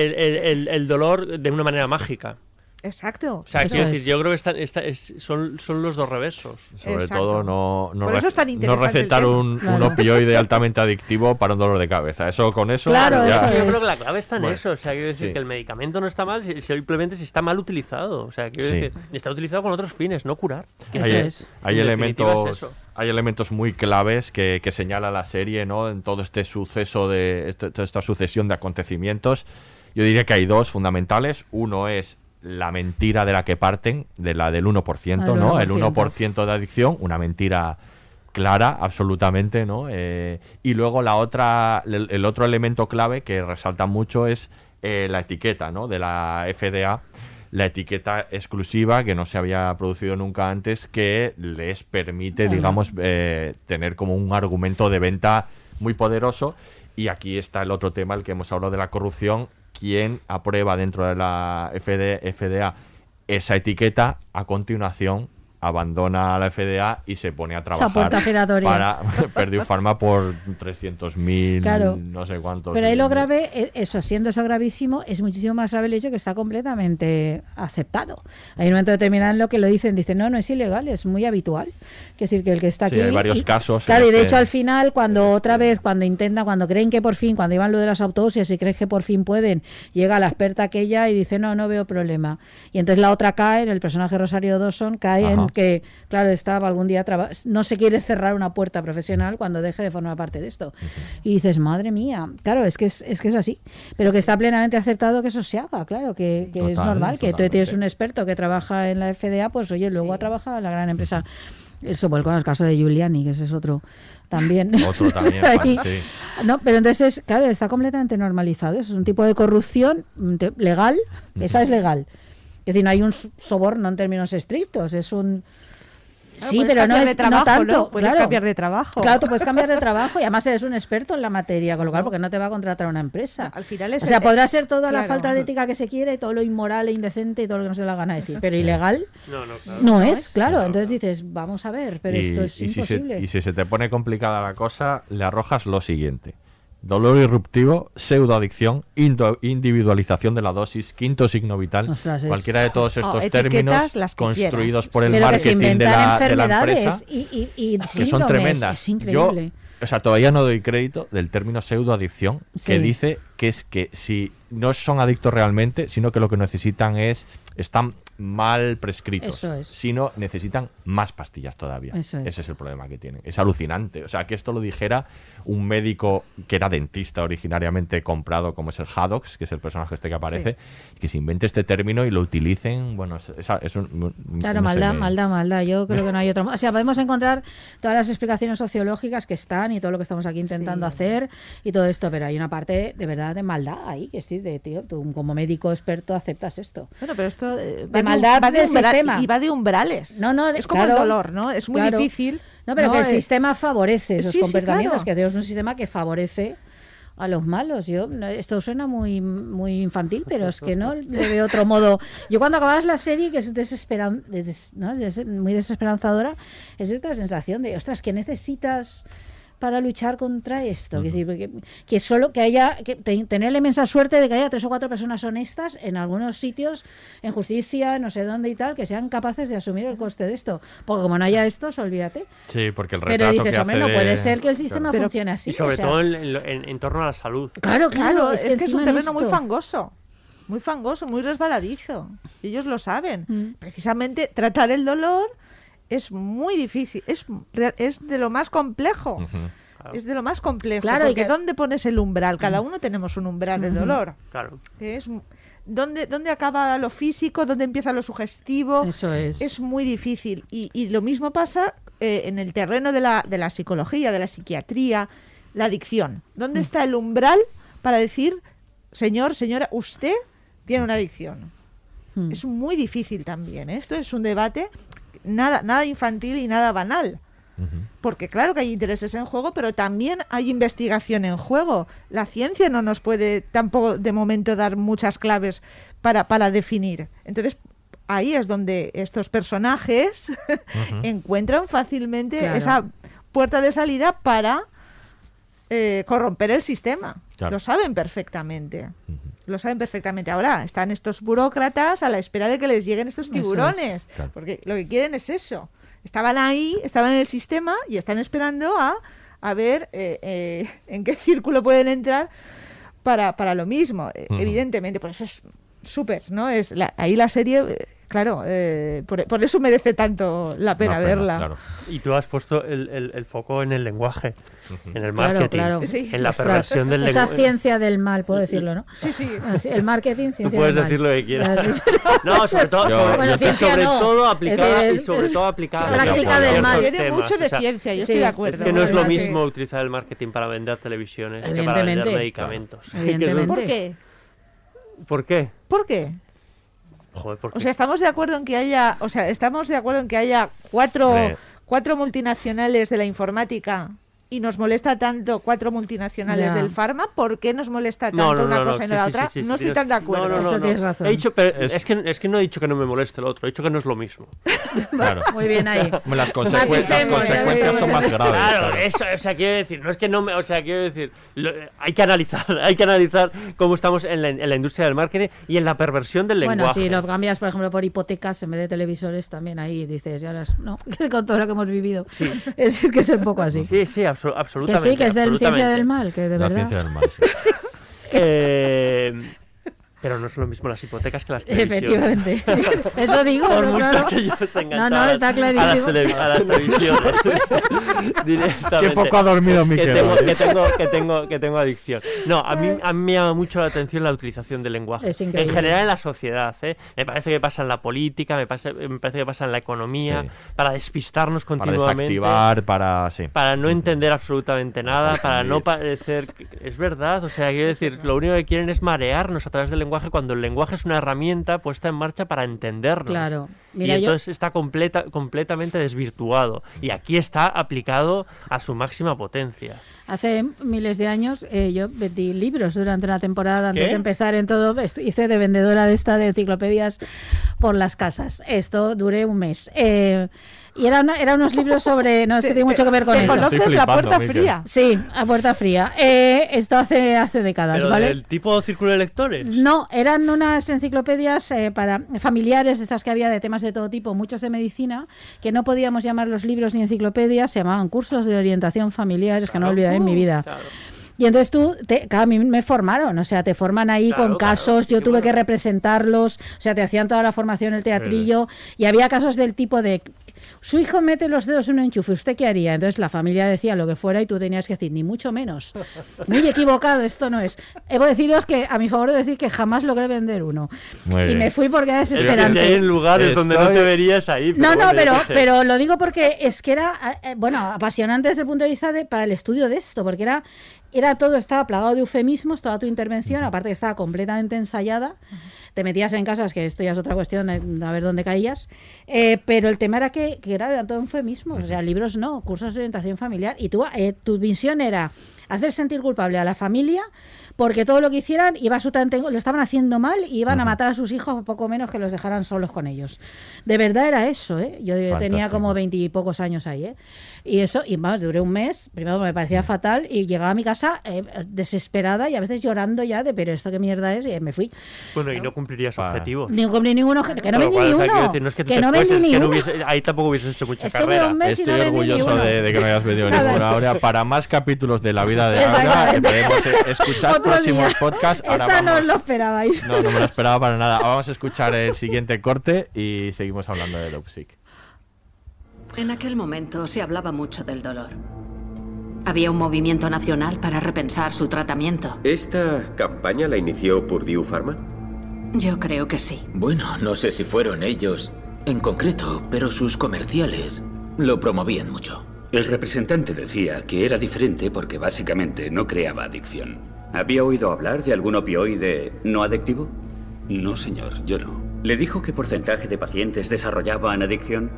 el, el- el- el dolor de una manera mágica. Exacto. O sea, quiero es. decir, yo creo que están- esta- es- son, son los dos reversos. Sobre Exacto. todo no, no, Por eso rec- es tan no recetar un, un Claro. opioide altamente adictivo para un dolor de cabeza. Eso con eso Claro, ya- eso Yo creo que la clave está en Bueno, eso. O sea, quiero decir sí. que el medicamento no está mal, si- simplemente si está mal utilizado. O sea, quiero Sí. decir, está utilizado con otros fines, no curar. Eso hay, es. hay elementos es eso. hay elementos muy claves que, que señala la serie no en todo este suceso de este- toda esta sucesión de acontecimientos yo diría que hay dos fundamentales uno es la mentira de la que parten de la del 1%, El no el 1%. 1% de adicción una mentira clara absolutamente no Eh, y luego la otra el, el otro elemento clave que resalta mucho es eh, la etiqueta no de la FDA la etiqueta exclusiva que no se había producido nunca antes que les permite, Ajá. digamos, eh, tener como un argumento de venta muy poderoso. Y aquí está el otro tema, el que hemos hablado de la corrupción. ¿Quién aprueba dentro de la FD FDA esa etiqueta? A continuación abandona la FDA y se pone a trabajar para Purdue Pharma por 300.000, Claro. no sé cuántos. Pero ahí lo grave, eh, eso siendo eso gravísimo, es muchísimo más grave el hecho que está completamente aceptado. Hay un momento determinado en lo que lo dicen, dicen, no, no es ilegal, es muy habitual. Es decir, que el que está Sí, aquí... hay varios y- casos Claro, y de hecho al final, cuando otra vez, cuando intentan, cuando creen que por fin, cuando iban lo de las autopsias y creen que por fin pueden, llega la experta aquella y dice, no, no veo problema. Y entonces la otra cae, el personaje Rosario Dawson cae Ajá. en que, claro, estaba algún día, no se quiere cerrar una puerta profesional cuando deje de formar parte de esto. Y dices, madre mía, claro, es que es, es que es así. Pero que está plenamente aceptado que eso se haga, claro, que, que es normal, que tú tienes un experto que trabaja en la FDA, pues oye, luego ha trabajado en la gran empresa. Eso, pues con el caso de Giuliani, que ese es otro también. Otro también, sí. No, pero entonces, es- claro, está completamente normalizado. Eso es un tipo de corrupción mm, legal, esa es legal. Es decir, no hay un soborno en términos estrictos, es un... Claro, sí, pero no es de trabajo, no tanto. ¿no? Puedes claro. cambiar de trabajo. Claro, tú puedes cambiar de trabajo y además eres un experto en la materia, con lo cual, porque no te va a contratar una empresa. Al final es o sea, el- podrá ser toda la falta de ética que se quiere, todo lo inmoral e indecente y todo lo que no se le da gana decir, pero ilegal No, no, claro. no es, claro. Entonces dices, vamos a ver, pero y, esto es y si se, imposible. y si se te pone complicada la cosa, le arrojas lo siguiente. Dolor irruptivo, pseudoadicción, individualización de la dosis, quinto signo vital, cualquiera de todos Oh, estos etiquetas, términos construidos quieras. por el pero marketing de la, de la enfermedades empresa y, y, y que son tremendas. Es Yo, o sea, todavía no doy crédito del término pseudoadicción, que dice que es que si no son adictos realmente, sino que lo que necesitan es están mal prescritos, Eso es. sino necesitan más pastillas todavía. Eso es. Ese es el problema que tienen. Es alucinante. O sea, que esto lo dijera un médico que era dentista originariamente comprado, como es el Haddox, que es el personaje este que aparece, que se invente este término y lo utilicen. Bueno, es, es- un. Claro, no maldad, maldad, maldad. Yo creo que no hay otro. mo- O sea, podemos encontrar todas las explicaciones sociológicas que están y todo lo que estamos aquí intentando hacer y todo esto, pero hay una parte de verdad de maldad ahí, que sí, de tío, tú como médico experto aceptas esto. Bueno, pero esto eh, De maldad va de del sistema. y va de umbrales. No, no, de- es como claro, el dolor, ¿no? Es muy claro. difícil. No, pero que el Eh, sistema favorece esos sí, sí, comportamientos, claro. que tenemos un sistema que favorece a los malos. Yo no, esto suena muy muy infantil, pero es que no le veo otro modo. Yo cuando acabas la serie que es desesperan, des- ¿no? es muy desesperanzadora, es esta sensación de, ostras, ¿qué necesitas? Para luchar contra esto, Es decir, que, que solo que haya que te- tener la inmensa suerte de que haya tres o cuatro personas honestas en algunos sitios, en justicia, no sé dónde y tal, que sean capaces de asumir el coste de esto, porque como no haya estos, olvídate. Sí, porque el Pero retrato dices, que hombre, no de- puede ser que el sistema Pero- funcione así. y sobre o sea, todo en, en- en- en torno a la salud. Claro, Claro, claro, es, que, es un terreno muy fangoso. Muy fangoso, muy resbaladizo. Y ellos lo saben. Mm. Precisamente tratar el dolor es muy difícil. Es, es de lo más complejo. Es de lo más complejo. Claro, y porque que- ¿dónde pones el umbral? Cada uno tenemos un umbral de dolor. Claro. Es, ¿dónde, ¿Dónde acaba lo físico? ¿Dónde empieza lo sugestivo? Eso es. Es muy difícil. Y, y lo mismo pasa eh, en el terreno de la, de la psicología, de la psiquiatría, la adicción. ¿Dónde está el umbral para decir, señor, señora, usted tiene una adicción? Mm. Es muy difícil también. ¿eh? Esto es un debate nada, nada infantil y nada banal. Porque claro que hay intereses en juego, pero también hay investigación en juego. La ciencia no nos puede tampoco de momento dar muchas claves para, para definir. Entonces, ahí es donde estos personajes encuentran fácilmente Claro. esa puerta de salida para eh, corromper el sistema. Claro. Lo saben perfectamente. Lo saben perfectamente. Ahora están estos burócratas a la espera de que les lleguen estos es. tiburones. Claro. Porque lo que quieren es eso. Estaban ahí, estaban en el sistema y están esperando a, a ver eh, eh, en qué círculo pueden entrar para, para lo mismo. Eh. Evidentemente, por eso es súper, ¿no? Es la- ahí la serie, eh, claro, eh, por, por eso merece tanto la pena verla. claro. Y tú has puesto el, el- el foco en el lenguaje, en el Claro, marketing, claro. Sí. en la perversión del Esa lenguaje. ciencia del mal, puedo decirlo, ¿no? Sí, sí. Así, El marketing, ciencia Tú puedes del mal. decir lo que quieras. Claro. No, sobre todo, Yo- sobre, Bueno, y ciencia sobre no. todo Es aplicada decir, y sobre todo aplicada es práctica del mal. Tiene mucho o de sea, ciencia, yo sí, estoy de es acuerdo. Es que no es lo mismo utilizar el marketing para vender televisiones que para vender medicamentos. Evidentemente. ¿Por qué? ¿Por qué? ¿Por qué? Joder, O sea, estamos de acuerdo en que haya, o sea, estamos de acuerdo en que haya cuatro, Hombre. cuatro multinacionales de la informática y nos molesta tanto cuatro multinacionales Ya. del farma. ¿Por qué nos molesta tanto no, no, una no, no, cosa y sí, no la sí, otra? sí, sí, no estoy tan de acuerdo. No, no, no, Eso no. tienes razón. He dicho, pero Es- es... que, es que no he dicho que no me moleste lo otro, he dicho que no es lo mismo. Claro. Muy bien ahí. Las, consecuen- las consecuencias son más ves. graves. Claro, claro. eso, o sea, quiero decir, no es que no me, o sea, quiero decir, lo- hay que analizar, hay que analizar cómo estamos en la, en la industria del marketing y en la perversión del Bueno, lenguaje. si lo cambias, por ejemplo, por hipotecas en vez de televisores, también ahí dices, ya las, no, con todo lo que hemos vivido. Es, es que es un poco así. Sí, sí, abso- que absolutamente. sí, que es de ciencia absolutamente. del mal, que de La verdad. ciencia del mal. sí. Eh, pero no son lo mismo las hipotecas que las televisiones. Efectivamente. Eso digo, Por no, mucho claro. que yo esté No, enganchado no, está a las, clarísimo. a las televisiones. Directamente. Qué poco ha dormido que Miquel tengo, que, tengo, que, tengo, que tengo adicción. No, a mí, a mí me llama mucho la atención la utilización del lenguaje. Es en general en la sociedad. ¿eh? Me parece que pasa en la política, me, parece me parece que pasa en la economía, Sí. para despistarnos Para continuamente. desactivar, para... Sí. Para no entender absolutamente nada, para no parecer... Es verdad, o sea, quiero decir, lo único que quieren es marearnos a través del lenguaje cuando el lenguaje es una herramienta puesta en marcha para entendernos. Claro. Mira, y yo- entonces está completa, completamente desvirtuado. Y aquí está aplicado a su máxima potencia. Hace miles de años eh, yo vendí libros durante una temporada antes ¿Qué? de empezar en todo. Hice de vendedora de esta de enciclopedias por las casas. Esto duré un mes. Eh, y era una- eran unos libros sobre... No, es que tiene mucho que ver con ¿Te eso. conoces Estoy la flipando, puerta Miquel. fría? Sí, a puerta fría. Eh, esto hace, hace décadas, Pero ¿vale? del tipo círculo de lectores. No, eran unas enciclopedias eh, para familiares, estas que había de temas de todo tipo, muchos de medicina, que no podíamos llamar los libros ni enciclopedias, se llamaban cursos de orientación familiar, es que no Claro. olvidaré en mi vida. Claro. Y entonces tú, te, claro, a mí me formaron, o sea, te forman ahí Claro, con claro, casos, yo tuve bueno. que representarlos, o sea, te hacían toda la formación en el teatrillo y había casos del tipo de, su hijo mete los dedos en un enchufe, ¿usted qué haría? Entonces la familia decía lo que fuera y tú tenías que decir, ni mucho menos. Muy equivocado, esto no es. He de deciros que, a mi favor, de decir que jamás logré vender uno. Muy y bien. me fui porque era desesperante. hay en lugares donde no te verías ahí. No, no, bueno, pero, pero lo digo porque es que era, eh, bueno, apasionante desde el punto de vista de para el estudio de esto, porque era, era todo, estaba plagado de eufemismos, toda tu intervención, aparte que estaba completamente ensayada. Te metías en casas, que esto ya es otra cuestión, eh, a ver dónde caías. eh, pero el tema era que, que era, todo eufemismos, o sea, libros no, cursos de orientación familiar. Y tú, eh, tu visión era hacer sentir culpable a la familia porque todo lo que hicieran iba absolutamente, lo estaban haciendo mal y iban a matar a sus hijos poco menos que los dejaran solos con ellos. De verdad era eso, ¿eh? Yo tenía como veintipocos años ahí, ¿eh? Y eso, y más, duré un mes, primero me parecía fatal y llegaba a mi casa eh, desesperada y a veces llorando ya de, pero esto qué mierda es, y me fui. Bueno, y no cumpliría su objetivo. Ni cumplí ninguno, que no vendí ni uno. decir, no es que no vendí ni uno. hubiese- ahí tampoco hubieses hecho mucha Estuve carrera. un mes y no Estoy orgulloso de, de que no hayas vendido Nada. ninguna. Ahora, para más capítulos de la vida de Exactamente. podemos eh, escuchar Día. Ahora Esta no vamos- lo esperabais. No, no me lo esperaba para nada. Ahora Vamos a escuchar el siguiente corte y seguimos hablando de Dopsic. En aquel momento se hablaba mucho del dolor. Había un movimiento nacional para repensar su tratamiento. ¿Esta campaña la inició Purdue Pharma? Yo creo que sí. Bueno, no sé si fueron ellos en concreto, pero sus comerciales lo promovían mucho. El representante decía que era diferente porque básicamente no creaba adicción. ¿Había oído hablar de algún opioide no adictivo? No, señor, yo no. ¿Le dijo qué porcentaje de pacientes desarrollaban adicción?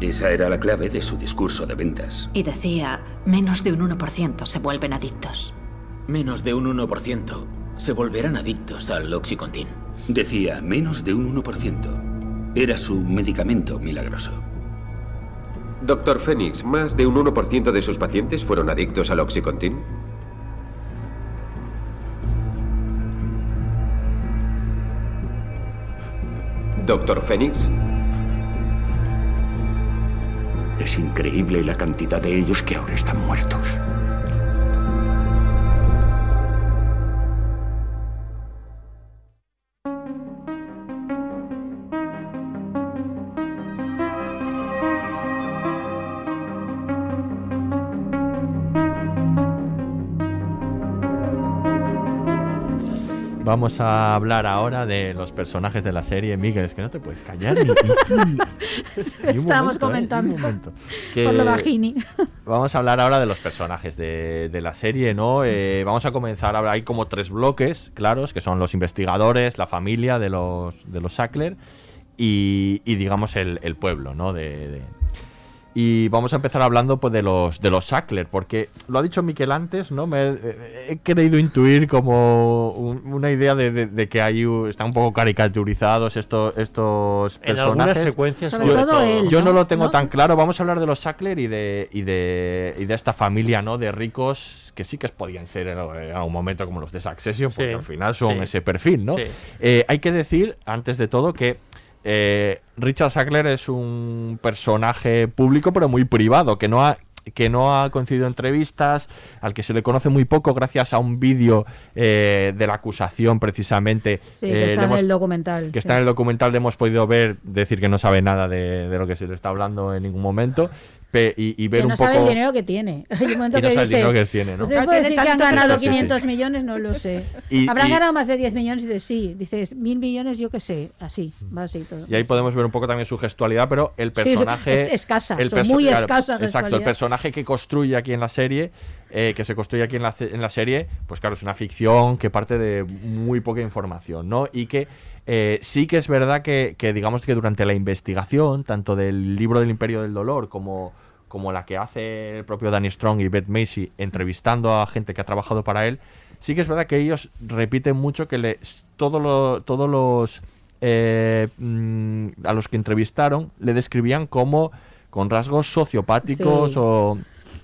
Esa era la clave de su discurso de ventas. Y decía, menos de un 1% se vuelven adictos. Menos de un 1% se volverán adictos al Oxycontin. Decía menos de un 1%. Era su medicamento milagroso. Doctor Phoenix, ¿más de un 1% de sus pacientes fueron adictos al Oxycontin? Doctor Phoenix, Es increíble la cantidad de ellos que ahora están muertos. Vamos a hablar ahora de los personajes de la serie. Miguel, es que no te puedes callar ni, ni- Estábamos ¿eh? Comentando. momento. Por lo bajini. Vamos a hablar ahora de los personajes de, de la serie, ¿no? Eh, vamos a comenzar ahora. Hay como tres bloques claros, que son los investigadores, la familia de los, de los Sackler y, y, digamos, el, el pueblo, ¿no? De, de- Y vamos a empezar hablando pues, de los de los Sackler, porque lo ha dicho Miquel antes, ¿no? Me he, he querido intuir como un- una idea de, de- de que hay están un poco caricaturizados estos estos En personajes. algunas secuencias, Sobre yo, todo él, yo no ¿no? lo tengo ¿No? tan claro. Vamos a hablar de los Sackler y de y de y de esta familia, ¿no? De ricos que sí que podían ser en algún momento como los de Succession, porque Sí, al final son sí. ese perfil, ¿no? Sí. Eh, hay que decir, antes de todo, que eh, Richard Sackler es un personaje público, pero muy privado, que no ha que no ha concedido entrevistas, al que se le conoce muy poco gracias a un vídeo eh, de la acusación precisamente. Sí, eh, que le está en hemos- el documental. que sí. está en el documental, le hemos podido ver, decir que no sabe nada de, de lo que se le está hablando en ningún momento, pe- y, y ver que no un sabe poco... el dinero que tiene. Hay un momento Y no que sabe el dice, dinero que tiene, ¿no? ¿Ustedes No pueden tiene decir que han tanto- ganado Sí, sí, sí. 500 millones? No lo sé. Y- ¿Habrán y- ganado más de 10 millones? Y dices, sí. Dices, mil millones, yo qué sé. Así, va así todo. Y ahí podemos ver un poco también su gestualidad, pero el Sí, personaje... es escasa, el perso- muy claro, escasa Exacto, el personaje que construye aquí en la serie, eh, que se construye aquí en la, en la serie, pues claro, es una ficción que parte de muy poca información, ¿no? Y que eh, sí que es verdad que, que digamos que durante la investigación, tanto del libro del Imperio del Dolor como como la que hace el propio Danny Strong y Beth Macy entrevistando a gente que ha trabajado para él, sí que es verdad que ellos repiten mucho que le, todo lo- todos los eh, mm, a los que entrevistaron le describían como con rasgos sociopáticos Sí. o,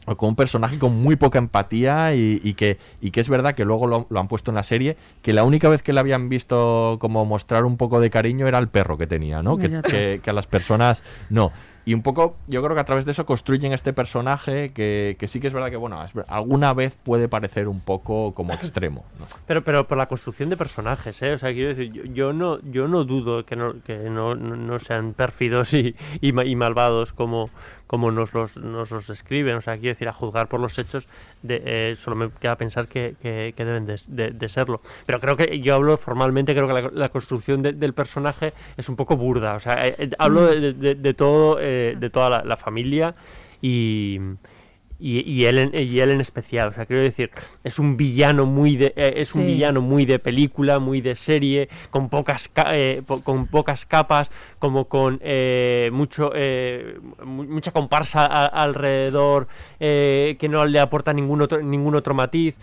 o con un personaje con muy poca empatía y, y que, y que es verdad que luego lo, lo han puesto en la serie, que la única vez que le habían visto como mostrar un poco de cariño era el perro que tenía, ¿no? Que- que a las personas no. Y un poco, yo creo que a través de eso construyen este personaje que, que sí que es verdad que, bueno, alguna vez puede parecer un poco como extremo. Pero, pero por la construcción de personajes, ¿eh? O sea, quiero decir, yo, no, yo no dudo que no, que no, no- sean pérfidos y, y malvados como, como nos los, nos los describen. O sea, quiero decir, a juzgar por los hechos, de, eh, solo me queda pensar que, que- deben de, de- serlo. Pero creo que, yo hablo formalmente, creo que la, la construcción de- del personaje es un poco burda. O sea, eh, eh, hablo de, todo, eh, de toda la familia y... Y, y él en, y él en especial, o sea, quiero decir, es un villano muy de, eh, es un villano muy de película, muy de serie, con pocas ca- eh, po- con pocas capas, como con eh, mucho eh, mu- mucha comparsa a- alrededor eh, que no le aporta ningún otro ningún otro matiz.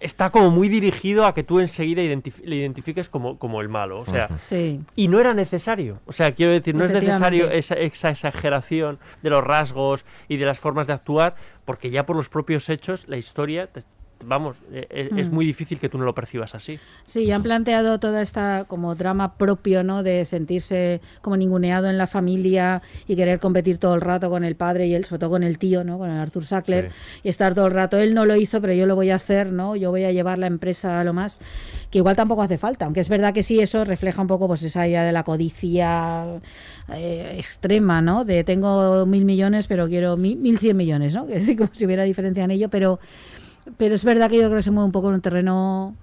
Está como muy dirigido a que tú enseguida identif- le identifiques como, como el malo, o sea, Sí. y no era necesario. O sea, quiero decir, no es necesario esa, esa exageración de los rasgos y de las formas de actuar, porque ya por los propios hechos, la historia, te- vamos, eh, eh, es Mm. muy difícil que tú no lo percibas así. Sí, y han planteado toda esta como drama propio, ¿no? De sentirse como ninguneado en la familia y querer competir todo el rato con el padre y él, sobre todo con el tío, ¿no? Con el Arthur Sackler y estar todo el rato. Él no lo hizo, pero yo lo voy a hacer, ¿no? Yo voy a llevar la empresa a lo más, que igual tampoco hace falta, aunque es verdad que sí, eso refleja un poco pues esa idea de la codicia eh, extrema, ¿no? De tengo mil millones, pero quiero mil, mil cien millones, ¿no? Que es como si hubiera diferencia en ello, pero pero es verdad que yo creo que se mueve un poco en un terreno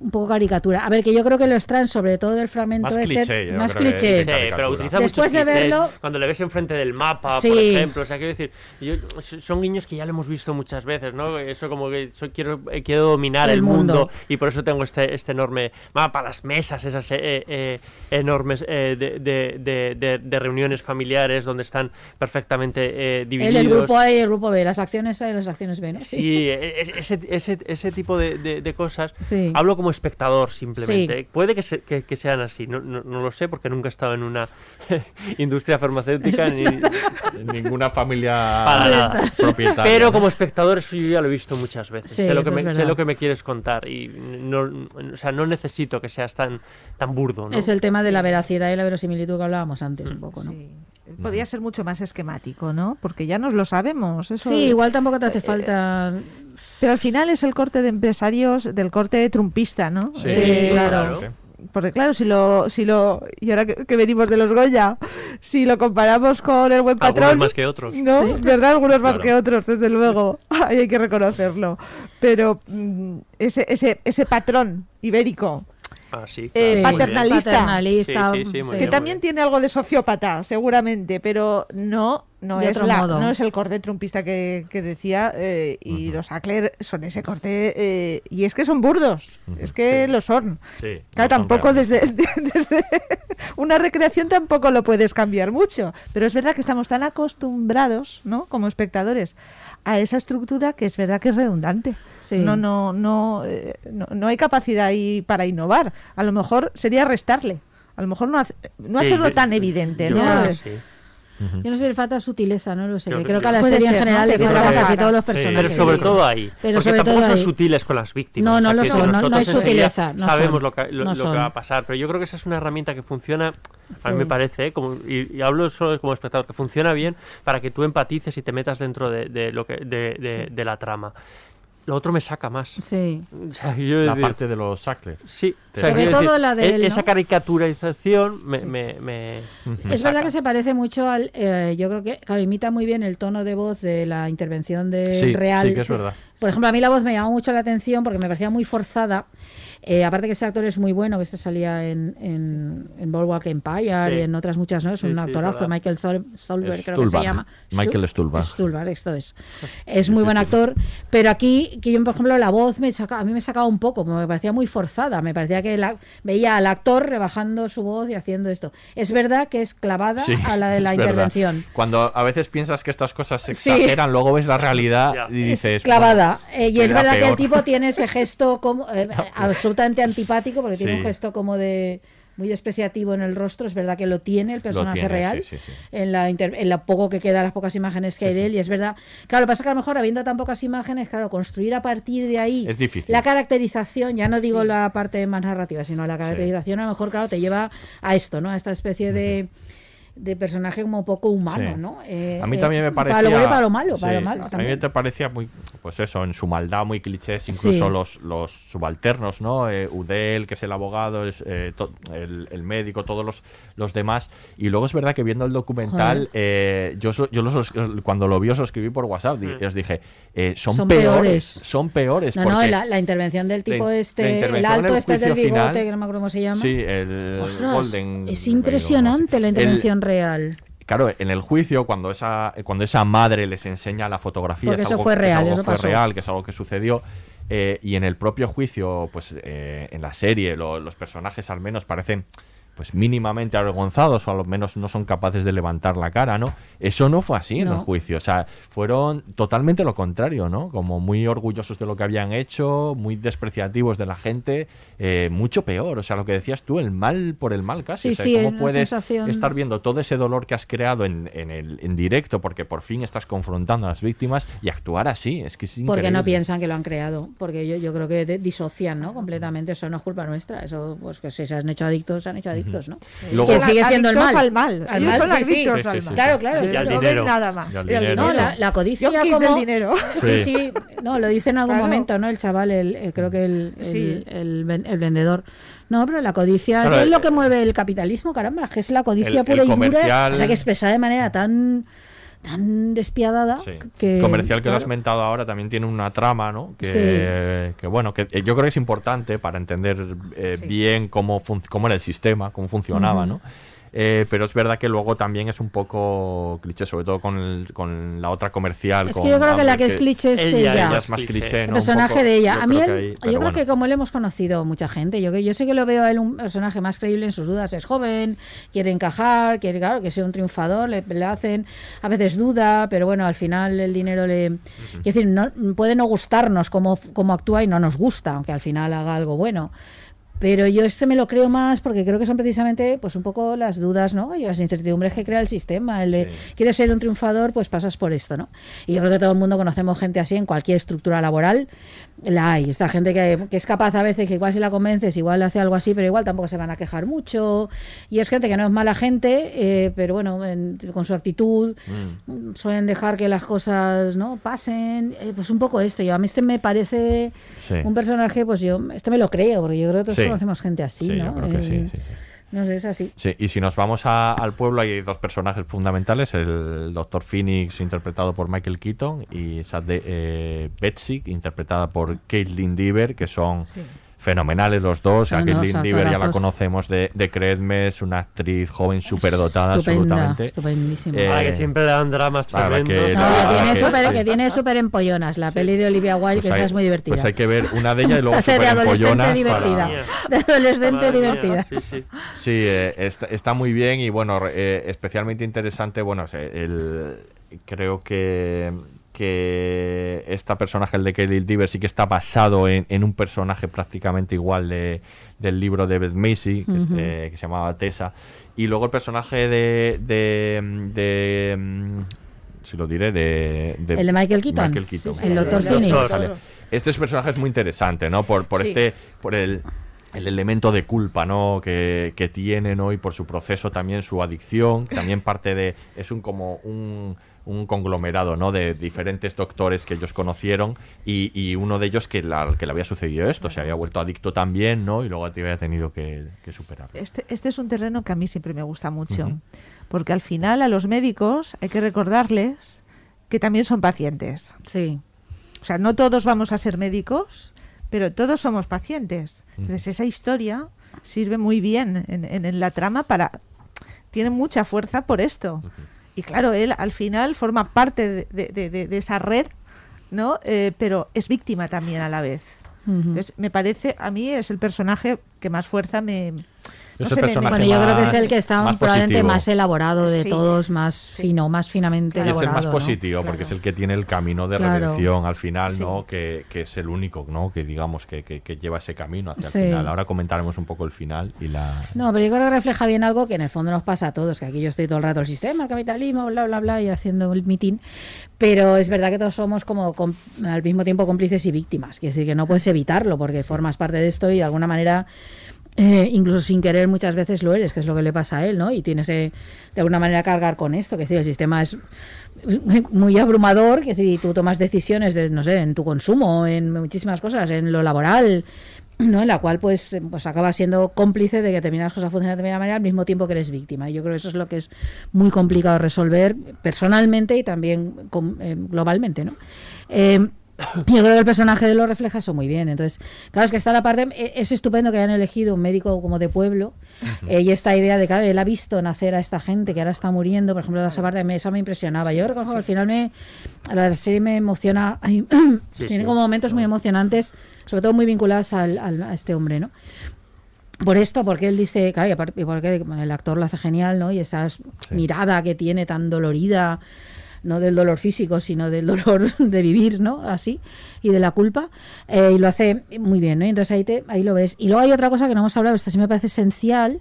un poco caricatura. A ver, que yo creo que lo extraen sobre todo del fragmento Más ese, cliché, yo más cliché. Sí, pero utiliza Después de clichés, verlo, Cuando le ves enfrente del mapa, por Sí. ejemplo. O sea, quiero decir, yo- son guiños que ya lo hemos visto muchas veces, ¿no? Eso como que soy- quiero, eh, quiero dominar El el, mundo. mundo. y por eso tengo este, este enorme mapa, las mesas, esas eh, eh, enormes eh, de, de- de- de- de reuniones familiares donde están perfectamente eh, el, divididos. el grupo A y el grupo B, las acciones A y las acciones B, ¿no? Sí, e- e- ese, ese, ese tipo de, de- de cosas. Sí. Hablo como espectador simplemente. Sí. Puede que, se- que- que sean así, no, no, no lo sé porque nunca he estado en una industria farmacéutica ni ninguna familia para nada. propietaria. Pero ¿no? como espectador eso yo ya lo he visto muchas veces. Sí, sé, lo que me, es sé verdad. lo que me quieres contar y no, o sea, no necesito que seas tan, tan burdo. ¿no? Es el tema de la veracidad y la verosimilitud que hablábamos antes un poco, ¿no? Sí, Podría ser mucho más esquemático, ¿no? Porque ya nos lo sabemos. Eso, igual tampoco te hace Eh, falta... Pero al final es el corte de empresarios del corte trumpista, ¿no? Sí, Sí, claro. claro. Porque claro, si lo, si lo, y ahora que, que venimos de los Goya, si lo comparamos con el buen Algunos patrón, más que otros. no, Sí. verdad, algunos más Claro. que otros, desde luego, Ahí hay que reconocerlo. Pero mm, ese, ese, ese patrón ibérico, Ah, sí, eh, claro, paternalista, Paternalista, Sí, sí, sí, muy que bien, también tiene algo de sociópata, seguramente, pero no, no, De es, otro la, modo. no es el corte trumpista que, que decía, eh, y los Ackler son ese corte, eh, y es que son burdos, es que lo son. Sí, Claro, no tampoco desde, desde una recreación tampoco lo puedes cambiar mucho, pero es verdad que estamos tan acostumbrados, ¿no? Como espectadores a esa estructura que es verdad que es redundante. Sí. No, no, no, eh, no, no hay capacidad ahí para innovar. A lo mejor sería restarle. A lo mejor no, hace- no Sí, hacerlo tan evidente, yo ¿no? Yo no sé si le falta sutileza, no lo sé. Creo creo que a la serie en ser, general ¿no? le falta casi todos los Sí, personajes. pero sobre Sí. todo ahí. Pero porque sobre tampoco todo son ahí. sutiles con las víctimas. No, o sea, no lo son, no- no hay sutileza, no sabemos son, lo, que, lo, no lo que son. va a pasar. Pero yo creo que esa es una herramienta que funciona, a mí Sí. me parece, ¿eh? como, y, y hablo solo como espectador, que funciona bien para que tú empatices y te metas dentro de, de lo que, de, de- de la trama. Lo otro me saca más. Sí. O sea, yo La de- parte de los Sackler. Sí, Te- o sea, Sobre todo decir, la de e- él, ¿no? Esa caricaturización me, me, me- me Es verdad que se parece mucho al. eh, yo creo que claro, imita muy bien el tono de voz de la intervención del Sí, Real. sí que es verdad. Por ejemplo, a mí la voz me llamó mucho la atención porque me parecía muy forzada. Eh, aparte que ese actor es muy bueno, que este salía en, en, en Boardwalk Empire Sí. y en otras muchas, ¿no? Es un sí, actorazo. Michael Thol- Thalberg, creo que se llama. Michael Stu- Stuhlbarg. Stuhlbarg, esto es. Es muy buen actor, pero aquí, que yo, por ejemplo, la voz me saca, a mí me sacaba un poco, me parecía muy forzada, me parecía que la, veía al actor rebajando su voz y haciendo esto. Es verdad que es clavada Sí, a la de la es verdad. intervención. Cuando a veces piensas que estas cosas se Sí. exageran, luego ves la realidad y dices. clavada. bueno, Eh, y es verdad que el tipo tiene ese gesto como eh, absolutamente antipático, porque tiene un gesto como de muy despreciativo en el rostro. Es verdad que lo tiene el personaje tiene, real sí, sí, sí. en la inter- en la poco que queda, las pocas imágenes que hay de él. Y es verdad. Claro, lo que pasa es que a lo mejor habiendo tan pocas imágenes, claro, construir a partir de ahí Es difícil. la caracterización, ya no digo la parte más narrativa, sino la caracterización, a lo mejor, claro, te lleva a esto, ¿no? A esta especie de de personaje como poco humano, Sí. ¿no? Eh, a mí eh, también me parecía. Para lo bueno y para lo malo, para sí, lo malo sí, a también. mí te parecía muy. Pues eso, en su maldad muy clichés, incluso Sí. los, los subalternos, ¿no? Eh, Udel, que es el abogado, es, eh, to- el, el médico, todos los, los demás. Y luego es verdad que viendo el documental, eh, yo, yo los, os- cuando lo vi os lo escribí por WhatsApp y os dije, eh, son, Son peores, peores. son peores. No, no, la, la intervención del tipo la este, el alto el este del bigote, final- que no me acuerdo cómo se llama. Sí, el Ostras, Golden. es impresionante la El- intervención real. Claro, en el juicio, cuando esa, cuando esa madre les enseña la fotografía, Porque es eso algo, fue es real, algo eso fue pasó. real, que es algo que sucedió. eh, y en el propio juicio, pues eh, en la serie, lo- los personajes al menos parecen pues mínimamente avergonzados o al menos no son capaces de levantar la cara, ¿no? Eso no fue así en el juicio, o sea, fueron totalmente lo contrario, ¿no? Como muy orgullosos de lo que habían hecho, muy despreciativos de la gente, eh, mucho peor, o sea, lo que decías tú, el mal por el mal casi, Sí, o sea, sí, ¿cómo puedes sensación- estar viendo todo ese dolor que has creado en, en el, en directo porque por fin estás confrontando a las víctimas y actuar así? Es que es Porque no increíble. piensan que lo han creado, porque yo, yo creo que disocian, ¿no? Completamente, eso no es culpa nuestra, eso pues que si se han hecho adictos, se han hecho adictos, ¿no? Luego- que sigue siendo el Adictos mal. al mal. Al Ellos mal, son sí, adictos Sí, al mal. Claro, claro. Y al no dinero. nada más. Y al dinero. No, la, la codicia como... del dinero. Sí, Sí. no, lo dice en algún Claro. momento, ¿no? El chaval, el, eh, creo que el, el, Sí. el el vendedor. No, pero la codicia Claro, es lo eh, que mueve el capitalismo, caramba, que es la codicia el- pura el y dura, o sea, que expresada de manera tan tan despiadada Sí. que El comercial que lo has mentado ahora también tiene una trama, ¿no? Que, que, bueno, que eh, yo creo que es importante para entender eh, Sí. bien cómo, cómo era el sistema, cómo funcionaba. ¿no? Eh, pero es verdad que luego también es un poco cliché, sobre todo con, el- con la otra comercial. Es con que yo creo que la que es cliché es ella. ella es más Cliché. cliché, el personaje poco, de ella. yo A mí, creo él- que ahí- yo creo que como le hemos conocido mucha gente, yo que yo sé que lo veo a él un personaje más creíble en sus dudas. Es joven, quiere encajar, quiere claro, que sea un triunfador, le, le hacen, a veces duda, pero bueno, al final el dinero le. Quiero decir, no, puede no gustarnos cómo, cómo actúa y no nos gusta, aunque al final haga algo bueno. Pero yo este me lo creo más porque creo que son precisamente pues un poco las dudas, ¿no? Y las incertidumbres que crea el sistema. El de Sí. quieres ser un triunfador, pues pasas por esto, ¿no? Y yo creo que todo el mundo conocemos gente así en cualquier estructura laboral. La hay. Esta gente que, que es capaz a veces que igual si la convences, igual hace algo así, pero igual tampoco se van a quejar mucho. Y es gente que no es mala gente, eh, pero bueno, en- con su actitud Mm. suelen dejar que las cosas no pasen. Eh, pues un poco este. Yo a mí este me parece Sí. un personaje, pues yo este me lo creo, porque yo creo que todos Sí. conocemos gente así, Sí, ¿no? yo creo que sí, Eh, No sé, es así. Sí, y si nos vamos a- al pueblo, hay dos personajes fundamentales: el Dr. Phoenix, interpretado por Michael Keaton, y esa de eh, Betsy, interpretada por Caitlin Deaver, que son Sí. Fenomenales los dos. Ya la conocemos de, de Creedme, es una actriz joven superdotada, Estupenda, absolutamente. estupendísima. Eh, Ahora que siempre le dan dramas tremendos. que No, la- que la tiene súper sí. que tiene súper empollonas. La peli de Olivia Wilde, Pues que esa hay- es muy divertida. Pues hay que ver una de ellas y luego súper adolescente empollonas divertida. para- De adolescente Madre mía, divertida. Sí, sí. Sí, eh, está, está muy bien y bueno, re- eh, especialmente interesante, bueno, se- el, creo que, que esta personaje, el de Kelly Diver, sí que está basado en, en un personaje prácticamente igual de, del libro de Beth Macy, que, es- eh, que se llamaba Tessa. Y luego el personaje de... de, de, mm, si lo diré, de, El de Michael Keaton. Michael Keaton, Sí, sí. El. Vale. Phoenix. Este es- personaje es muy interesante, ¿no? Por, por Sí. este, por el, el elemento de culpa, ¿no? Que, que tiene, ¿no? Y por su proceso también, su adicción, también parte de, es un como un, un conglomerado, ¿no? De diferentes doctores que ellos conocieron y, y uno de ellos que, la, que le había sucedido esto, se había vuelto adicto también, ¿no? Y luego había tenido que, que superarlo. Este, este es un terreno que a mí siempre me gusta mucho, porque al final a los médicos hay que recordarles que también son pacientes. Sí. O sea, no todos vamos a ser médicos, pero todos somos pacientes. Entonces esa historia sirve muy bien en, en- en la trama para... Tiene mucha fuerza por esto. Y claro, él al final forma parte de, de- de- de- de esa red, ¿no? Eh, pero es víctima también a la vez. Entonces, me parece, a mí es el personaje que más fuerza me... no Es el personaje Bueno, yo creo que es el que está más probablemente positivo. más elaborado de Sí. todos, más fino, más finamente Y es el elaborado. más ¿no? positivo, porque es el que tiene el camino de Claro. redención al final, Sí. ¿no? Que, que es el único, ¿no? Que digamos que, que- que lleva ese camino hacia Sí. el final. Ahora comentaremos un poco el final y la... No, pero yo creo que refleja bien algo que en el fondo nos pasa a todos, que aquí yo estoy todo el rato el sistema, el capitalismo, bla, bla, bla, y haciendo el mitin, pero es verdad que todos somos como com- al mismo tiempo cómplices y víctimas, quiere decir que no puedes evitarlo porque formas parte de esto y de alguna manera eh, incluso sin querer muchas veces lo eres, que es lo que le pasa a él, ¿no? Y tienes de alguna manera cargar con esto, que decir, el sistema es muy abrumador, que es decir, tú tomas decisiones de, no sé, en tu consumo, en muchísimas cosas, en lo laboral, ¿no? en la cual pues, pues acabas siendo cómplice de que determinadas cosas funcionan de determinada manera al mismo tiempo que eres víctima. Y yo creo que eso es lo que es muy complicado resolver personalmente y también eh, globalmente. ¿no? Eh, yo creo que el personaje de lo refleja eso muy bien. Entonces, claro, es que está la parte. e- Es estupendo que hayan elegido un médico como de pueblo. eh, y esta idea de, claro, él ha visto nacer a esta gente que ahora está muriendo. Por ejemplo, esa parte me, esa me impresionaba. Yo reconozco que al final me. La serie me emociona. ay, Sí, tiene sí. como momentos muy emocionantes, sobre todo muy vinculados al, al- a este hombre, ¿no? Por esto, porque él dice, claro, y porque el actor lo hace genial, ¿no? Y esa es- mirada que tiene tan dolorida, no del dolor físico, sino del dolor de vivir, ¿no? Así, y de la culpa, eh, y lo hace muy bien, ¿no? Entonces ahí, te, ahí lo ves. Y luego hay otra cosa que no hemos hablado, esto sí me parece esencial,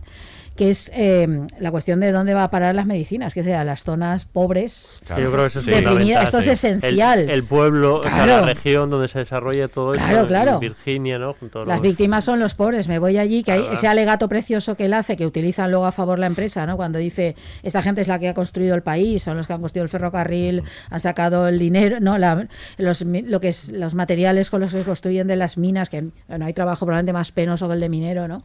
que es eh, la cuestión de dónde va a parar las medicinas, que sea a las zonas pobres, Yo creo que eso es Esto es esencial. El, el pueblo, o sea, la región donde se desarrolla todo Claro, esto, claro. Virginia, ¿no? Junto Las los- víctimas son los pobres. Me voy allí, que hay ese alegato precioso que él hace, que utilizan luego a favor la empresa, ¿no? Cuando dice, esta gente es la que ha construido el país, son los que han construido el ferrocarril, han sacado el dinero, ¿no? La- los, lo que es los materiales con los que construyen de las minas, que no hay trabajo probablemente más penoso que el de minero, ¿no?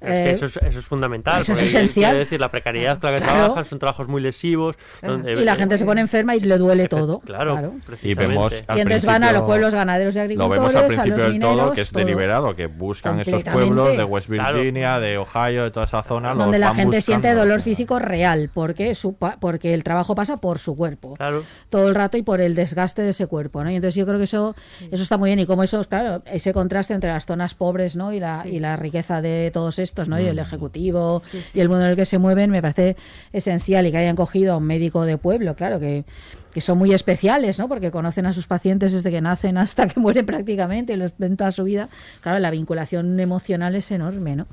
Es que Eh, eso es, eso es fundamental. eso es esencial. Decir, la precariedad con la que Claro. trabajan son trabajos muy lesivos. donde- y la gente se pone enferma y le duele todo. Claro, Y precisamente. vemos Y entonces van a los pueblos ganaderos y Lo agricultores, vemos al a principio los del todo, que es todo. deliberado, que buscan esos pueblos de West Claro. Virginia, de Ohio, de toda esa zona. los donde la van gente siente buscando. dolor físico real, porque su pa- porque el trabajo pasa por su cuerpo Claro. todo el rato y por el desgaste de ese cuerpo, ¿no? Y entonces yo creo que eso eso está muy bien y como eso, claro, ese contraste entre las zonas pobres, ¿no? Y la y la riqueza de todos estos, ¿no? Y el Mm. ejecutivo y el mundo en el que se mueven me parece esencial y que hayan cogido a un médico de pueblo, claro que que son muy especiales, ¿no? Porque conocen a sus pacientes desde que nacen hasta que mueren prácticamente, y los ven toda su vida. Claro, la vinculación emocional es enorme, ¿no?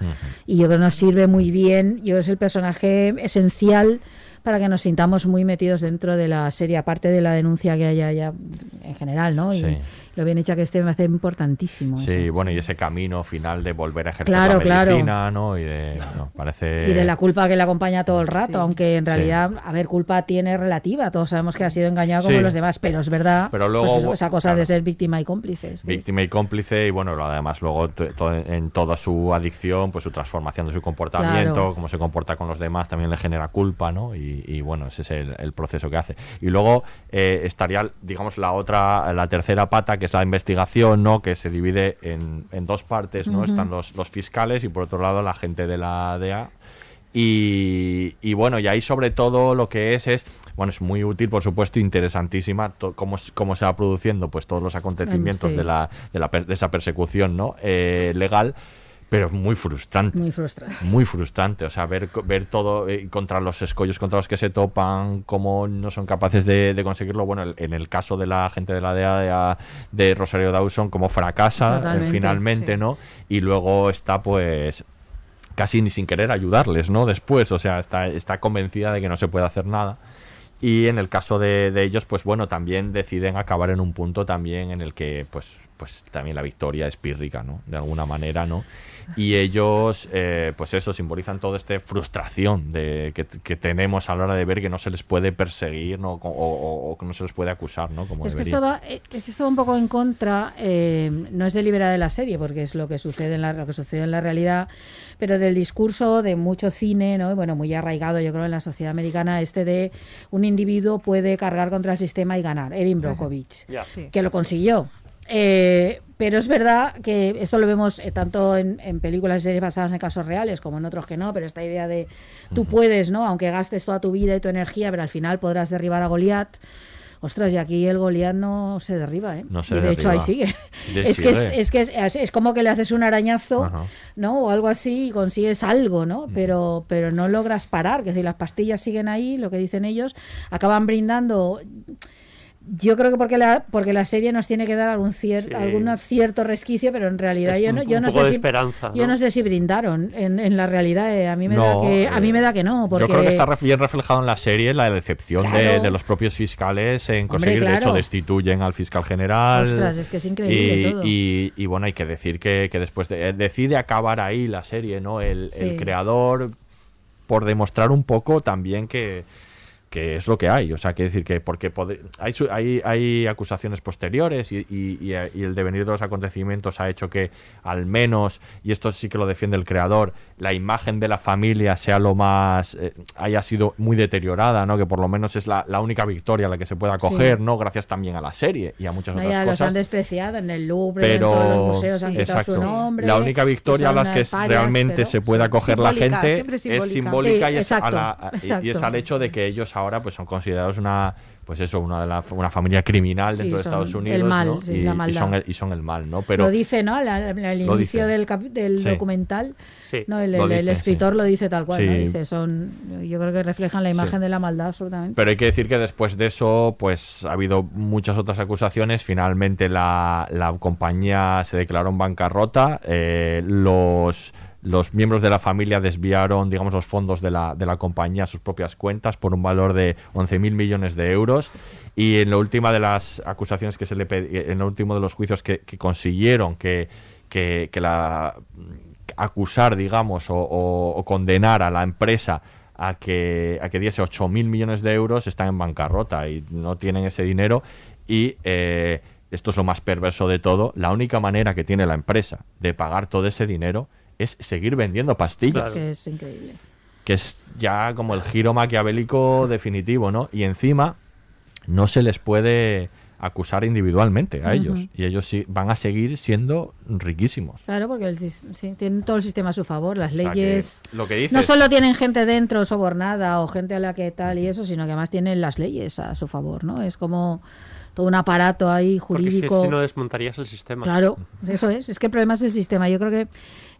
Y yo creo que nos sirve muy bien, yo creo que es el personaje esencial para que nos sintamos muy metidos dentro de la serie, aparte de la denuncia que haya ya en general, ¿no? Y Sí. Lo bien hecha que esté me hace importantísimo. Sí, eso. bueno, y ese camino final de volver a ejercer Claro, la claro. medicina, ¿no? Y de, no, parece... Y de la culpa que le acompaña todo el rato, Sí. aunque en Sí. realidad, a ver, culpa tiene relativa. Todos sabemos que ha sido engañado como Sí. los demás, pero es verdad. Pero luego, pues eso, esa cosa claro. de ser víctima y cómplice. sí. víctima y cómplice y bueno además luego to- en toda su adicción pues su transformación de su comportamiento Claro. cómo se comporta con los demás también le genera culpa no y, y, bueno ese es el, el proceso que hace y luego eh, estaría digamos la otra la tercera pata que es la investigación no que se divide en, en dos partes no están los, los fiscales y por otro lado la gente de la DEA y, y bueno, y ahí sobre todo lo que es es, bueno, es muy útil, por supuesto, interesantísima, cómo, cómo se va produciendo pues todos los acontecimientos sí. de, la, de, la per- de esa persecución ¿no? Eh, legal, pero es muy frustrante. Muy frustrante. Muy frustrante, o sea, ver, ver todo eh, contra los escollos contra los que se topan, cómo no son capaces de, de conseguirlo. Bueno, el- en el caso de la gente de la DEA de, de Rosario Dawson, cómo fracasa eh, finalmente, sí. ¿no? Y luego está, pues, casi ni sin querer ayudarles, ¿no? Después, o sea, está, está convencida de que no se puede hacer nada. Y en el caso de, de ellos, pues bueno, también deciden acabar en un punto también en el que, pues, pues también la victoria es pírrica, ¿no? De alguna manera, ¿no? Y ellos, eh, pues eso, simbolizan toda esta frustración de, que, que tenemos a la hora de ver que no se les puede perseguir ¿no? o, o- o que no se les puede acusar, ¿no? Como Es que, esto va, eh, es que esto va un poco en contra, eh, no es deliberada de la serie, porque es lo que sucede en la, lo que sucede en la realidad, pero del discurso de mucho cine, ¿no? bueno, muy arraigado yo creo en la sociedad americana, este de un individuo puede cargar contra el sistema y ganar, Erin Brockovich. Sí. que lo consiguió. Eh, pero es verdad que esto lo vemos eh, tanto en, en películas y series basadas en casos reales como en otros que no, pero esta idea de tú puedes, ¿no? Aunque gastes toda tu vida y tu energía, pero al final podrás derribar a Goliat. Ostras, y aquí el Goliat no se derriba, ¿eh? No se y de hecho ahí sigue. Es, que es, es que es, es- es como que le haces un arañazo, Ajá. ¿no? O algo así y consigues algo, ¿no? Pero, pero no logras parar, que si las pastillas siguen ahí, lo que dicen ellos, acaban brindando yo creo que porque la porque la serie nos tiene que dar algún cier, Sí. algún cierto resquicio pero en realidad Es yo un- no yo un no sé si yo ¿no? sé si brindaron en, en la realidad eh, a mí me No, da que a mí eh, me da que no porque Yo creo que está bien reflejado en la serie la decepción de, Claro. de los propios fiscales en conseguir. De claro. hecho, destituyen al fiscal general. Ostras, es que es increíble y, todo. y- y bueno, hay que decir que, que después de- eh, decide acabar ahí la serie, ¿no? El, creador, por demostrar un poco también que que es lo que hay, o sea, que decir que porque hay, hay, hay acusaciones posteriores y, y- el devenir de los acontecimientos ha hecho que al menos, y esto sí que lo defiende el creador, la imagen de la familia sea lo más, eh, haya sido muy deteriorada, ¿no? Que por lo menos es la, la única victoria a la que se pueda coger, Sí. ¿no? Gracias también a la serie y a muchas No, otras ya los cosas. han despreciado en el Louvre, Pero en todos los museos han quitado su nombre. la única victoria a las que realmente se pueda coger la gente es simbólica. Sí, y, es a la- y- es al hecho de que ellos ahora pues son considerados una pues eso una de la, una familia criminal Sí, dentro de son Estados el Unidos mal, ¿no? sí, y, la y maldad. son el, y son el mal no pero lo dice, ¿no? Al, al- al Lo inicio dice. del, del Sí. documental, Sí. no, el, el- el dice, escritor sí. lo dice tal cual, ¿no? Sí. Dice, son, yo creo que reflejan la imagen Sí. de la maldad absolutamente. Pero hay que decir que después de eso, pues ha habido muchas otras acusaciones. Finalmente la, la compañía se declaró en bancarrota. eh, los, los miembros de la familia desviaron, digamos, los fondos de la, de la compañía a sus propias cuentas por un valor de 11.000 millones de euros. Y en la última de las acusaciones que se le en el último de los juicios que, consiguieron que, que, que la acusar, digamos, o condenar a la empresa a que, a que diese 8.000 millones de euros, están en bancarrota y no tienen ese dinero. Y eh, esto es lo más perverso de todo, la única manera que tiene la empresa de pagar todo ese dinero es seguir vendiendo pastillas, Es que es increíble. que es ya como el giro maquiavélico definitivo, ¿no? Y encima no se les puede acusar individualmente a ellos y ellos sí van a seguir siendo riquísimos. Claro, porque el, sí, tienen todo el sistema a su favor, las O sea, que leyes... lo que dices, No solo tienen gente dentro sobornada o gente a la que tal y eso, sino que además tienen las leyes a su favor, ¿no? Es como todo un aparato ahí Porque si, jurídico. si no desmontarías el sistema. Claro, eso es. Es que el problema es el sistema. Yo creo que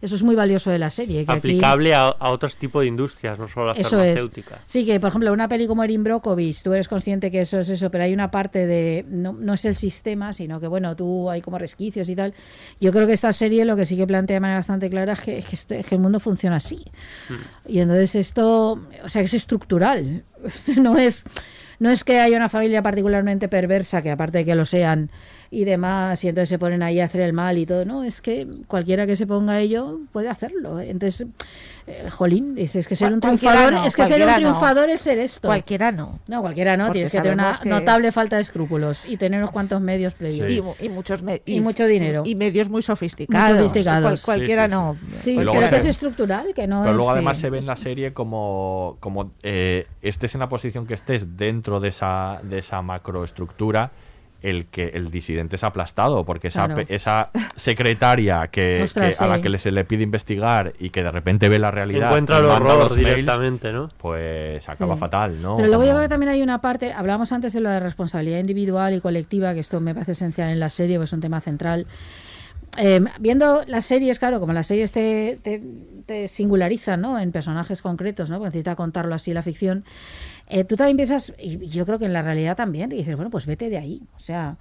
eso es muy valioso de la serie. Que aquí- Aplicable a, a otros tipos de industrias, no solo a la Eso es. farmacéutica. Sí, que por ejemplo, una peli como Erin Brockovich, tú eres consciente que eso es eso, pero hay una parte de. No, no es el sistema, sino que bueno, tú hay como resquicios y tal. Yo creo que esta serie lo que sí que plantea de manera bastante clara es que, es que este- es que el mundo funciona así. Y entonces esto, o sea, es estructural. No es, no es que haya una familia particularmente perversa, que aparte de que lo sean y demás, y entonces se ponen ahí a hacer el mal y todo. No, es que cualquiera que se ponga a ello puede hacerlo. Entonces, eh, jolín, dices que ser un triunfador, no, es que ser un no. triunfador es ser esto. Cualquiera no. No, cualquiera no, Porque tienes que tener una que- notable falta de escrúpulos y tener unos cuantos medios previos. Y, mu- y muchos me- Y mucho dinero. y medios muy sofisticados. Muy sofisticados. Cual- cualquiera Sí, sí, sí. no. Sí, pero que se- es estructural, que no Pero es... luego además sí. se ve en la serie como, como eh, estés en la posición que estés dentro de esa, de esa macroestructura, el que el disidente es aplastado, porque esa, Claro. pe- esa secretaria que, Ostras, que a la que se le pide investigar y que de repente ve la realidad Encuentra y el horror los mails, directamente, ¿no? pues acaba Sí. fatal, ¿no? Pero luego yo creo que también hay una parte, hablábamos antes de lo de responsabilidad individual y colectiva, que esto me parece esencial en la serie, pues es un tema central. Eh, viendo las series, claro, como las series te, te, te singularizan ¿no? en personajes concretos, ¿no? porque necesita contarlo así la ficción, eh, tú también piensas, y yo creo que en la realidad también, y dices, bueno, pues vete de ahí. O sea,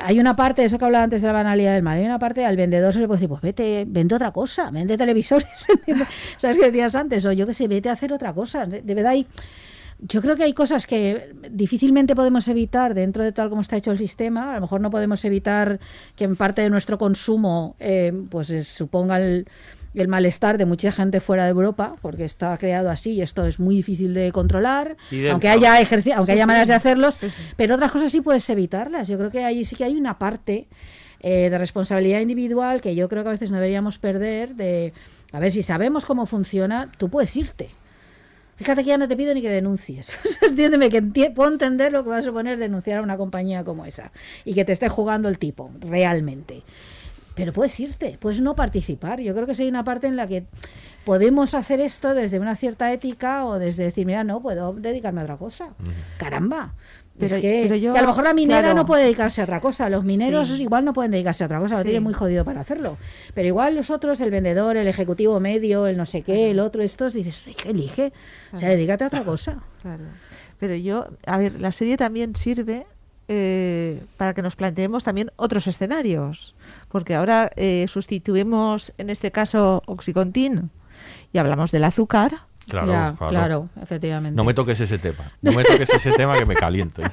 hay una parte, eso que hablaba antes de la banalidad del mal, hay una parte al vendedor se le puede decir, pues vete, vende otra cosa, vende televisores. ¿sabes qué decías antes? O yo que sé, vete a hacer otra cosa. De, de verdad hay... Yo creo que hay cosas que difícilmente podemos evitar dentro de tal como está hecho el sistema. A lo mejor no podemos evitar que en parte de nuestro consumo eh, pues eh, suponga el, el malestar de mucha gente fuera de Europa, porque está creado así y esto es muy difícil de controlar, aunque haya ejerci- aunque Sí, haya sí. maneras de hacerlos, pero otras cosas sí puedes evitarlas. Yo creo que ahí sí que hay una parte eh, de responsabilidad individual que yo creo que a veces no deberíamos perder de, a ver, si sabemos cómo funciona, tú puedes irte. Fíjate que ya no te pido ni que denuncies. Entiéndeme que enti- puedo entender lo que va a suponer denunciar a una compañía como esa y que te esté jugando el tipo, realmente. Pero puedes irte, puedes no participar. Yo creo que hay una parte en la que podemos hacer esto desde una cierta ética o desde decir, mira, no, puedo dedicarme a otra cosa. Caramba. Pero- es que, pero yo- que a lo mejor la minera claro. no puede dedicarse a otra cosa. Los mineros Sí. igual no pueden dedicarse a otra cosa, lo tienen muy jodido para hacerlo. Pero igual los otros, el vendedor, el ejecutivo medio, el no sé qué, el otro, estos, dices, "Sí, que elige. O sea, dedícate a otra cosa. Claro. Pero yo, a ver, la serie también sirve eh, para que nos planteemos también otros escenarios, porque ahora eh, sustituimos en este caso Oxycontin y hablamos del azúcar. Claro, Ya, claro. claro, efectivamente. No me toques ese tema. No me toques ese tema que me caliento.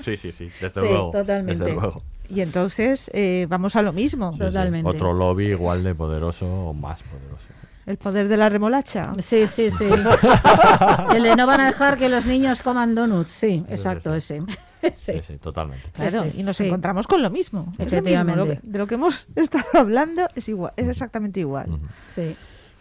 Sí, sí, sí, desde Sí, luego. totalmente. Desde luego. Y entonces eh, vamos a lo mismo. Sí, sí. Otro lobby igual de poderoso o más poderoso. El poder de la remolacha. Sí, sí, sí. El de no van a dejar que los niños coman donuts. Sí, exacto, ese. Sí, sí, totalmente. Claro, Sí, y nos sí. encontramos con lo mismo. Es lo mismo, Efectivamente. lo que- de lo que hemos estado hablando es igual, es exactamente igual. Sí.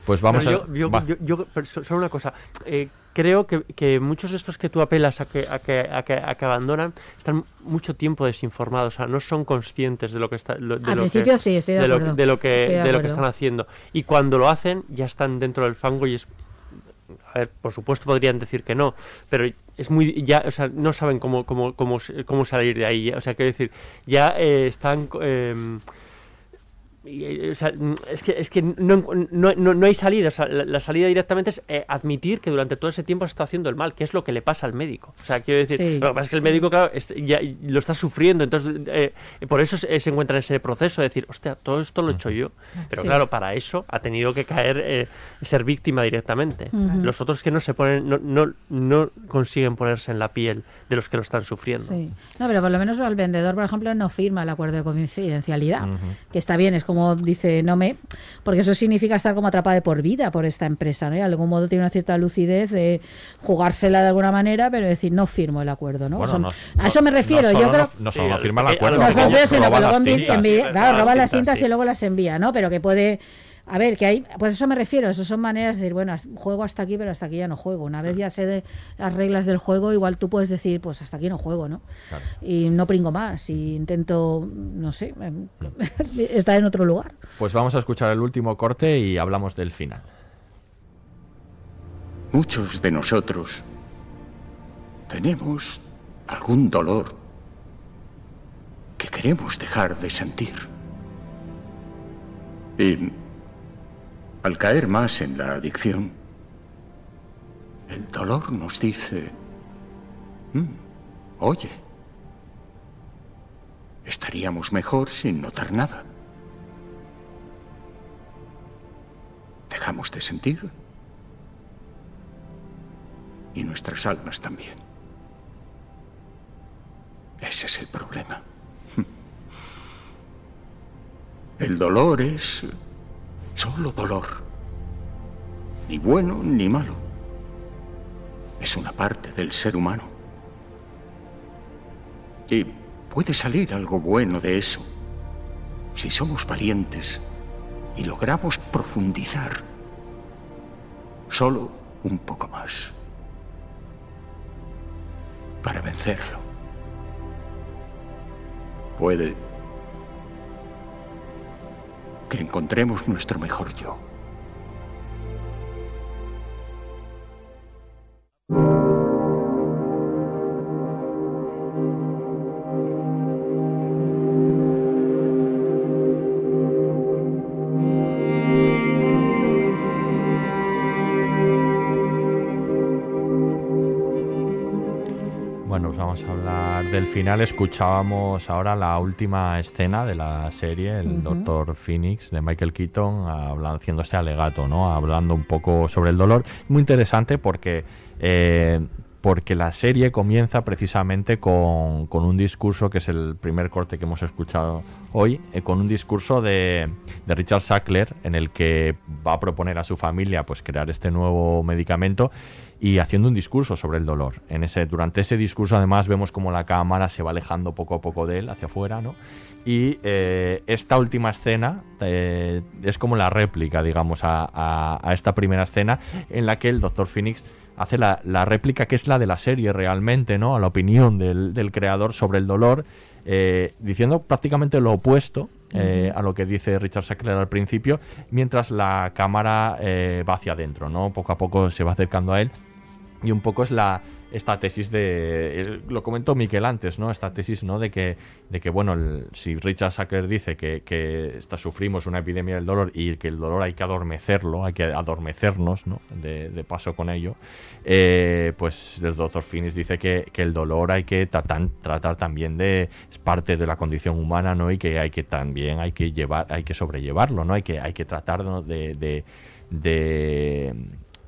Pues vamos Pero a... yo, yo- va. yo- yo- pero so- solo una cosa. eh, creo que, que muchos de estos que tú apelas a que, a, que, a, que, a que abandonan están mucho tiempo desinformados, o sea, no son conscientes de lo que está. lo- de Al lo principio que, sí, estoy de lo- acuerdo. de lo que, Estoy de de lo que están haciendo. Y cuando lo hacen, ya están dentro del fango y es. A ver, por supuesto podrían decir que no, pero es muy ya, o sea, no saben cómo cómo cómo, cómo salir de ahí. O sea, quiero decir, ya eh, están eh, o sea, mm, es que, es que no, no, no, no hay salida. O sea, la, la salida directamente es eh, admitir que durante todo ese tiempo se está haciendo el mal, que es lo que le pasa al médico. O sea, quiero decir, Sí. lo que pasa es que el médico, claro, es- ya lo está sufriendo. Entonces, eh, por eso se, se encuentra en ese proceso de decir, hostia, todo esto lo he hecho yo. Pero Sí. claro, para eso ha tenido que caer, eh, ser víctima directamente. Los otros que no se ponen, no, no, no consiguen ponerse en la piel de los que lo están sufriendo. Sí. No, pero por lo menos el vendedor, por ejemplo, no firma el acuerdo de confidencialidad, que está bien, es como dice, no me, porque eso significa estar como atrapado de por vida por esta empresa, ¿no? Y de algún modo tiene una cierta lucidez de jugársela de alguna manera, pero decir, no firmo el acuerdo, ¿no? Bueno, Son- no- a eso me no refiero, solo yo creo... no- no solo Sí, no a firma el acuerdo, No sino que sino luego Sí, claro, roba las cintas, cintas sí. y luego las envía, ¿no? Pero que puede... A ver, que hay, pues eso me refiero, eso son maneras de decir, bueno, juego hasta aquí, pero hasta aquí ya no juego. Una vez ya sé de las reglas del juego, igual tú puedes decir, pues hasta aquí no juego, ¿no? Y no pringo más, y intento, no sé, em, estar en otro lugar. Pues vamos a escuchar el último corte y hablamos del final. Muchos de nosotros tenemos algún dolor que queremos dejar de sentir. Y al caer más en la adicción, el dolor nos dice, "Mm, oye, estaríamos mejor sin notar nada. Dejamos de sentir y nuestras almas también. Ese es el problema. El dolor es solo dolor. Ni bueno ni malo. Es una parte del ser humano. Y puede salir algo bueno de eso si somos valientes y logramos profundizar solo un poco más para vencerlo. Puede que encontremos nuestro mejor yo. Final. Escuchábamos ahora la última escena de la serie, el Ujú. Doctor Phoenix de Michael Keaton, hablando, haciéndose alegato, ¿no? Hablando un poco sobre el dolor. Muy interesante porque, eh, porque la serie comienza precisamente con, con un discurso, que es el primer corte que hemos escuchado hoy, eh, con un discurso de, de Richard Sackler en el que va a proponer a su familia pues crear este nuevo medicamento y haciendo un discurso sobre el dolor. En ese, durante ese discurso, además, vemos como la cámara se va alejando poco a poco de él, hacia afuera, ¿no? Y eh, esta última escena eh, es como la réplica, digamos, a, a- a esta primera escena en la que el Dr. Phoenix hace la, la réplica que es la de la serie realmente, ¿no? A la opinión del, del creador sobre el dolor, eh, diciendo prácticamente lo opuesto eh, a lo que dice Richard Sackler al principio, mientras la cámara eh, va hacia adentro, ¿no? Poco a poco se va acercando a él y un poco es la, esta tesis de lo comentó Miquel antes no esta tesis no de que de que bueno si Richard Sackler dice que, que esta- sufrimos una epidemia del dolor y que el dolor hay que adormecerlo hay que adormecernos no de, paso con ello eh, pues el doctor Finis dice que, que el dolor hay que tratar, también de es parte de la condición humana no y que hay que también hay que llevar hay que sobrellevarlo no hay que hay que tratar de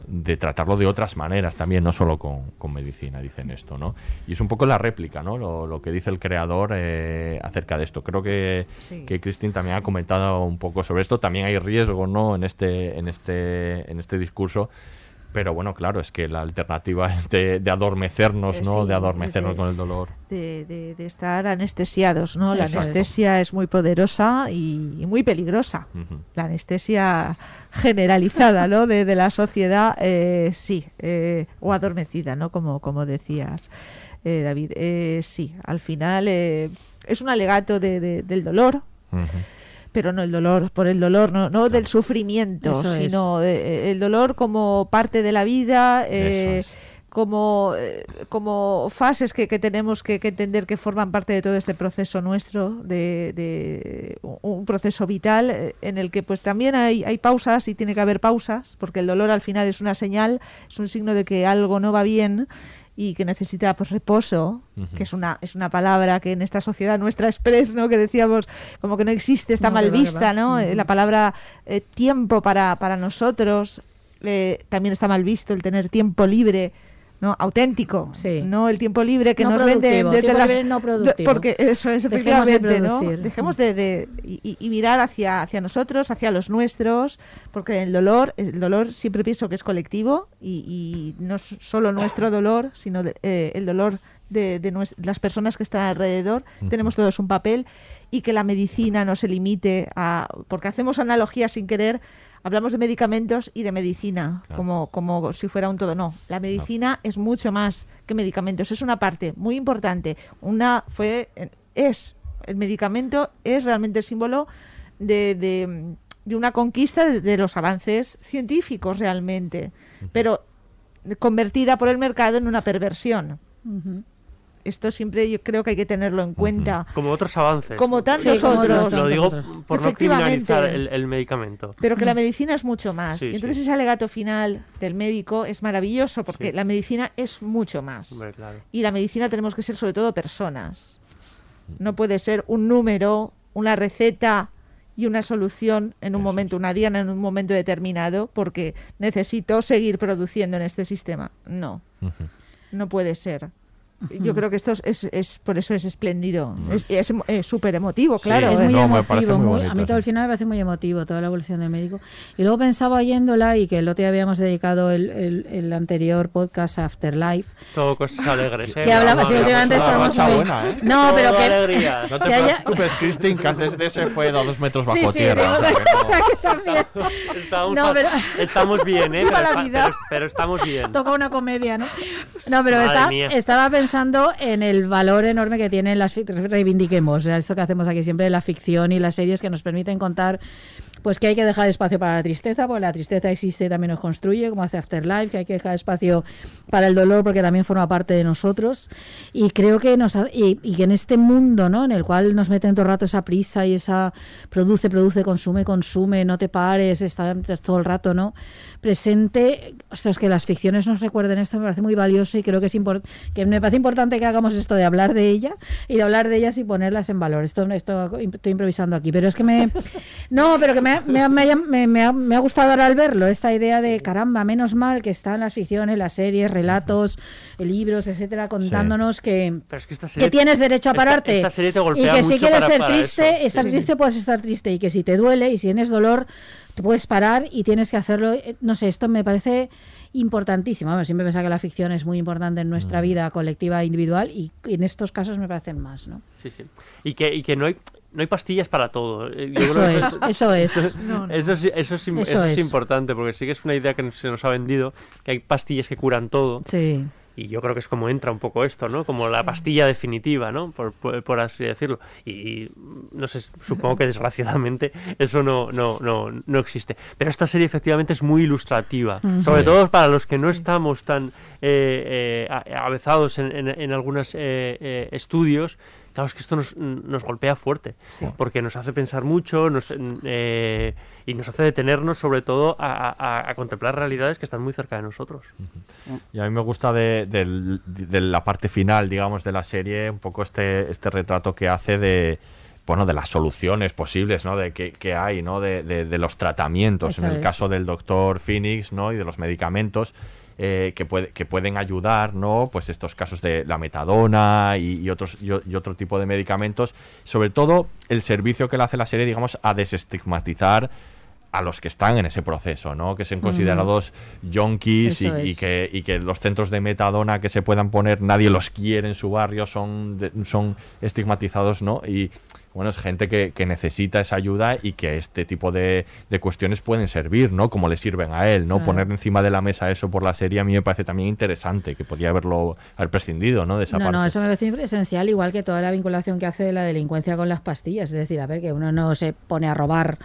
de tratarlo de otras maneras también, no solo con, con medicina, dicen esto, ¿no? Y es un poco la réplica, ¿no? Lo, lo que dice el creador eh, acerca de esto. Creo que, Sí. que Christine también ha comentado un poco sobre esto. También hay riesgo, ¿no? En este, en este, en este discurso. Pero bueno, claro, es que la alternativa es de, de adormecernos, ¿no? sí, de adormecernos de- con el dolor. de, de- de estar anestesiados, ¿no? La anestesia es. muy poderosa y, y muy peligrosa. La anestesia generalizada, ¿no? De, de la sociedad, eh, sí, eh, o adormecida, ¿no? Como, como decías, eh, David. Eh, sí, al final eh, es un alegato de- de- del dolor, pero no el dolor por el dolor, no, no del sufrimiento, Eso es. sino eh, el dolor como parte de la vida, eh, como, eh, como fases que, que tenemos que, que entender que forman parte de todo este proceso nuestro, de, de un- proceso vital eh, en el que pues también hay, hay pausas y tiene que haber pausas, porque el dolor al final es una señal, es un signo de que algo no va bien y que necesita pues reposo, que es una es una palabra que en esta sociedad nuestra express, ¿no? que decíamos como que no existe, está No, mal vista. ¿no? Eh. La palabra eh, tiempo para, para nosotros eh, también está mal visto el tener tiempo libre. ¿No? auténtico, no el tiempo libre que No nos venden desde tiempo las libre no productivo. porque eso es Dejemos de efectivamente, ¿no? Dejemos de, de- y, mirar hacia hacia nosotros, hacia los nuestros, porque el dolor, el dolor siempre pienso que es colectivo y, y no es solo nuestro dolor, sino de- eh, el dolor de, de las personas que están alrededor. Tenemos todos un papel y que la medicina no se limite a porque hacemos analogías sin querer. Hablamos de medicamentos y de medicina, Claro. como, como si fuera un todo. No, la medicina es mucho más que medicamentos. Es una parte muy importante. Una fue, es, el medicamento es realmente el símbolo de, de- de una conquista de, de los avances científicos realmente, pero convertida por el mercado en una perversión. Esto siempre yo creo que hay que tenerlo en cuenta. Como otros avances. Como tantos Sí, otros. Lo digo por no Efectivamente. criminalizar el, el medicamento. Pero que la medicina es mucho más. Sí, y entonces sí. ese alegato final del médico es maravilloso porque Sí. la medicina es mucho más. Hombre, claro. Y la medicina tenemos que ser sobre todo personas. No puede ser un número, una receta y una solución en un momento, una diana en un momento determinado, porque necesito seguir produciendo en este sistema. No, no puede ser. Yo creo que esto es, es- es- por eso es espléndido. Es- Es emo- es súper emotivo, claro. es ¿eh? muy No, emotivo. muy muy- bonito, a mí todo sí. el final me parece muy emotivo, toda la evolución del médico. Y luego pensaba oyéndola y que el otro día habíamos dedicado el, el- el anterior podcast a Afterlife. Todo cosas alegres, ¿eh? Que hablaba, sí, últimamente estamos muy- buena, ¿eh? No, pero Todo que... alegría. No te que haya- preocupes, Christine, que antes de ese fue a dos metros bajo Sí, sí, tierra. Estamos, No, pero- estamos bien, ¿eh? Pero, pero- pero estamos bien. Toca una comedia, ¿no? No, pero está- estaba pensando en el valor enorme que tienen las reivindiquemos, esto que hacemos aquí siempre, la ficción y las series que nos permiten contar pues que hay que dejar espacio para la tristeza, porque la tristeza existe y también nos construye, como hace Afterlife, que hay que dejar espacio para el dolor porque también forma parte de nosotros. Y creo que nos y, y en este mundo, ¿no? En el cual nos meten todo el rato esa prisa y esa produce, produce, consume, consume, no te pares, está todo el rato, ¿no? Presente, ostras, que las ficciones nos recuerden esto me parece muy valioso y creo que es que me parece importante que hagamos esto de hablar de ella y de hablar de ellas y ponerlas en valor. Esto, esto estoy improvisando aquí, pero es que me no, pero que me, me, ha- me, ha- me- me ha, me ha gustado ahora al verlo, esta idea de caramba, menos mal que están las ficciones, las series, relatos, libros, etcétera, contándonos que, Pero es que esta serie- que tienes derecho a pararte esta serie te y que si quieres para- ser para triste, eso. estar Sí. triste puedes estar triste y que si te duele y si tienes dolor, tú puedes parar y tienes que hacerlo. Eh, No sé, esto me parece importantísimo. Siempre pensaba que la ficción es muy importante en nuestra Mm. vida colectiva e individual y en estos casos me parecen más, ¿no? Sí, sí. Y que, y que no hay no hay pastillas para todo. Eh, yo Eso creo que es, eso es. Eso, No, no. eso sí- eso es, Eso eso es es. importante, porque sí que es una idea que se nos ha vendido, que hay pastillas que curan todo. Sí. y yo creo que es como entra un poco esto, ¿no? Como la pastilla definitiva, ¿no? Por, por, por así decirlo. Y, no sé, supongo que desgraciadamente eso no, no, no, no existe. Pero esta serie efectivamente es muy ilustrativa, sobre Sí. todo para los que no estamos tan eh, eh, avezados en, en, en algunos eh, eh, estudios. Claro, es que esto nos, nos golpea fuerte, Sí. porque nos hace pensar mucho nos, eh, y nos hace detenernos sobre todo a, a- a contemplar realidades que están muy cerca de nosotros. Y a mí me gusta de, la parte final, digamos, de la serie, un poco este, este retrato que hace de bueno, de las soluciones posibles, ¿no? De que, que hay, ¿no? De, de- de los tratamientos, Eso en el es. caso del doctor Phoenix, ¿no? Y de los medicamentos eh, que, puede, que pueden ayudar, ¿no? Pues estos casos de la metadona y, y otros, y, otro tipo de medicamentos. Sobre todo, el servicio que le hace la serie, digamos, a desestigmatizar a los que están en ese proceso, ¿no? Que sean Ujú. considerados junkies y, que, y que los centros de metadona que se puedan poner, nadie los quiere en su barrio, son, de- son estigmatizados, ¿no? Y bueno, es gente que, que necesita esa ayuda y que este tipo de, de cuestiones pueden servir, ¿no? Como le sirven a él, ¿no? Claro. Poner encima de la mesa eso por la serie a mí me parece también interesante, que podría haberlo haber prescindido, ¿no? De esa No, parte. no, eso me parece esencial, igual que toda la vinculación que hace de la delincuencia con las pastillas. Es decir, a ver, que uno no se pone a robar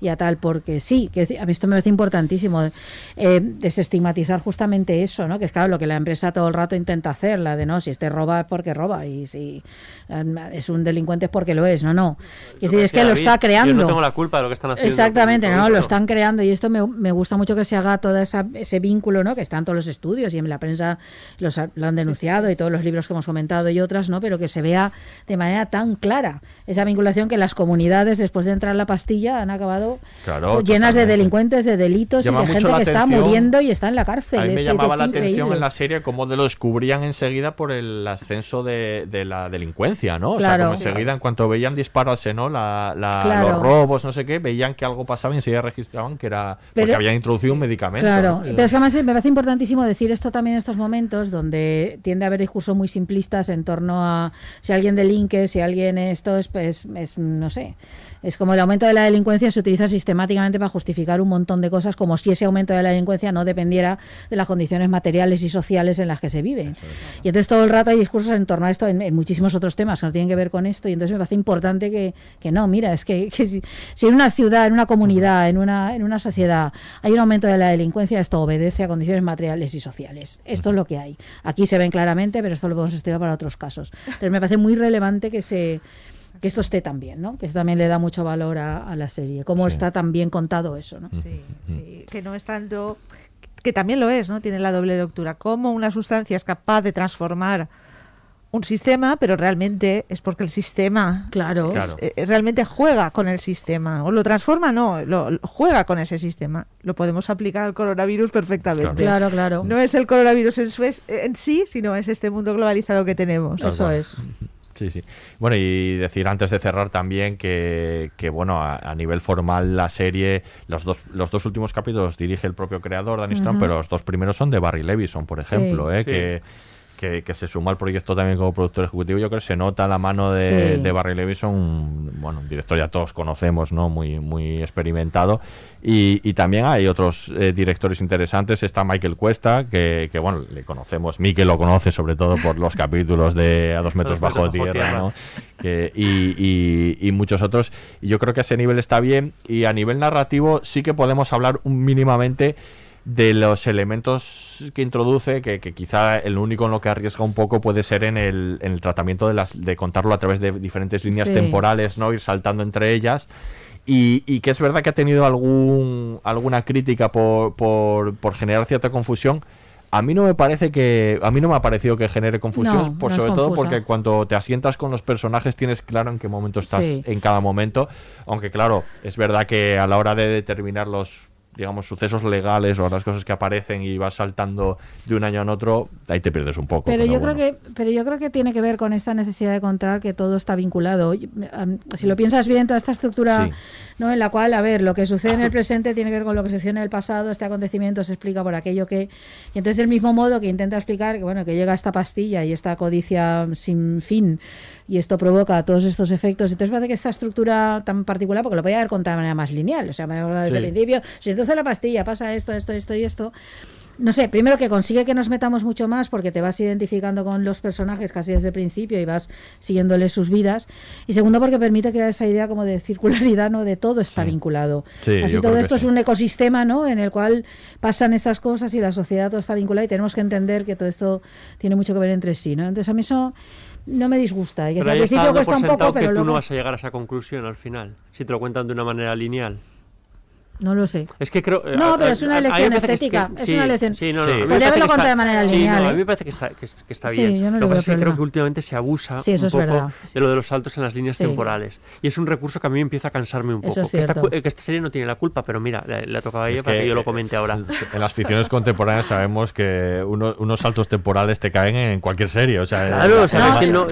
y a tal porque sí, que a mí esto me parece importantísimo. eh, desestigmatizar justamente eso, ¿no? Que es claro lo que la empresa todo el rato intenta hacer, la de no, si este roba es porque roba y si eh, es un delincuente es porque lo es, no, no. Es decir, es que lo David, está creando. Yo no tengo la culpa de lo que están haciendo. Exactamente, no, lo están creando y esto me, me gusta mucho que se haga todo esa, ese vínculo, ¿no? Que está en todos los estudios y en la prensa los, lo han denunciado y todos los libros que hemos comentado y otras, ¿no? Pero que se vea de manera tan clara esa vinculación que las comunidades después de entrar en la pastilla han acabado Claro, llenas de delincuentes, de delitos Llama y de gente que está muriendo y está en la cárcel. A mí me llamaba la atención en la serie cómo lo descubrían enseguida por el ascenso de, de la delincuencia, ¿no? O Claro. sea, como enseguida, en cuanto veían dispararse, ¿no? La, la- Claro. Los robos, no sé qué, veían que algo pasaba y enseguida registraban que era porque habían introducido un medicamento. Claro, ¿no? pero es que además me parece importantísimo decir esto también en estos momentos donde tiende a haber discursos muy simplistas en torno a si alguien delinque, si alguien esto es, pues, es, no sé, es como el aumento de la delincuencia se utiliza sistemáticamente para justificar un montón de cosas como si ese aumento de la delincuencia no dependiera de las condiciones materiales y sociales en las que se vive. Y entonces todo el rato hay discursos en torno a esto en, en muchísimos otros temas que no tienen que ver con esto y entonces me parece importante que, que no, mira, es que, que si, si en una ciudad, en una comunidad, en una, en una sociedad hay un aumento de la delincuencia, esto obedece a condiciones materiales y sociales. Esto es lo que hay. Aquí se ven claramente, pero esto lo podemos estudiar para otros casos. Entonces me parece muy relevante que se que esto esté también, ¿no? Que esto también le da mucho valor a, a la serie, cómo está tan bien contado eso, ¿no? Sí, sí, que no es tanto que también lo es, ¿no? Tiene la doble lectura. Cómo una sustancia es capaz de transformar un sistema, pero realmente es porque el sistema claro. Claro. eh, realmente juega con el sistema. O lo transforma, no, lo, lo juega con ese sistema. Lo podemos aplicar al coronavirus perfectamente. Claro, claro. No es el coronavirus en, su es- en sí, sino es este mundo globalizado que tenemos. Tal cual. Sí, sí. Bueno, y decir antes de cerrar también que, que, bueno, a, a nivel formal la serie, los dos, los dos últimos capítulos dirige el propio creador, Danny Strong, Ujú. pero los dos primeros son de Barry Levison, por ejemplo, Sí. ¿eh? Sí. que, que, que se suma al proyecto también como productor ejecutivo. Yo creo que se nota la mano de, Sí. de Barry Levison, un- bueno, un director ya todos conocemos, ¿no? Muy, muy experimentado. Y, y también hay otros eh, directores interesantes. Está Michael Cuesta, que, que, bueno, le conocemos. Mikel lo conoce sobre todo por los capítulos de A dos metros bajo bajo tierra, tierra. ¿no? Que- y, y- y muchos otros. Y yo creo que ese nivel está bien. Y a nivel narrativo sí que podemos hablar un- mínimamente de los elementos que introduce, que, que quizá el único en lo que arriesga un poco puede ser en el, en el tratamiento de, las, de contarlo a través de diferentes líneas Sí. temporales, ¿no? Ir saltando entre ellas. Y, y que es verdad que ha tenido algún, alguna crítica por, por, por generar cierta confusión. A mí no me parece que. A mí no me ha parecido que genere confusión, No, por, no sobre todo porque cuando te asientas con los personajes tienes claro en qué momento estás Sí. en cada momento. Aunque, claro, es verdad que a la hora de determinar los digamos sucesos legales o las cosas que aparecen y vas saltando de un año en otro ahí te pierdes un poco Pero yo bueno. creo que, pero yo creo que tiene que ver con esta necesidad de contar que todo está vinculado. Si lo piensas bien, toda esta estructura, Sí. ¿no? En la cual, a ver, lo que sucede en el presente tiene que ver con lo que sucede en el pasado. Este acontecimiento se explica por aquello que, y entonces del mismo modo que intenta explicar que bueno que llega esta pastilla y esta codicia sin fin y esto provoca todos estos efectos. Entonces parece que esta estructura tan particular, porque lo podía haber contado de manera más lineal, o sea, me desde Sí. el principio, si entonces la pastilla pasa esto, esto, esto y esto. no sé, primero que consigue que nos metamos mucho más porque te vas identificando con los personajes casi desde el principio y vas siguiéndoles sus vidas. Y segundo porque permite crear esa idea como de circularidad, ¿no? De todo está vinculado. Sí, Así todo esto es sí. un ecosistema, ¿no? En el cual pasan estas cosas y la sociedad todo está vinculado y tenemos que entender que todo esto tiene mucho que ver entre sí, ¿no? Entonces a mí eso no me disgusta. Y que Pero al principio dando cuesta por un poco, sentado que pero tú luego... no vas a llegar a esa conclusión al final, si te lo cuentan de una manera lineal. No lo sé. Es que creo. eh, No, a- pero es una elección que estética, es sí, una elección- Sí, no, no, Sí. Podría haberlo que contado de manera sí, lineal, no, a mí me parece que está, que, que está Sí, bien. yo no le lo que pasa es que creo que últimamente se abusa Sí, eso un es poco verdad. de lo de los saltos en las líneas Sí. temporales. Y es un recurso que a mí me empieza a cansarme un poco. Eso es que, esta, que esta serie no tiene la culpa, pero mira, le, le ha tocado a ella Es para que, que, yo lo eh, comente ahora. En las ficciones contemporáneas sabemos que uno- unos saltos temporales te caen en cualquier serie. O sea, Claro, o sea, que no,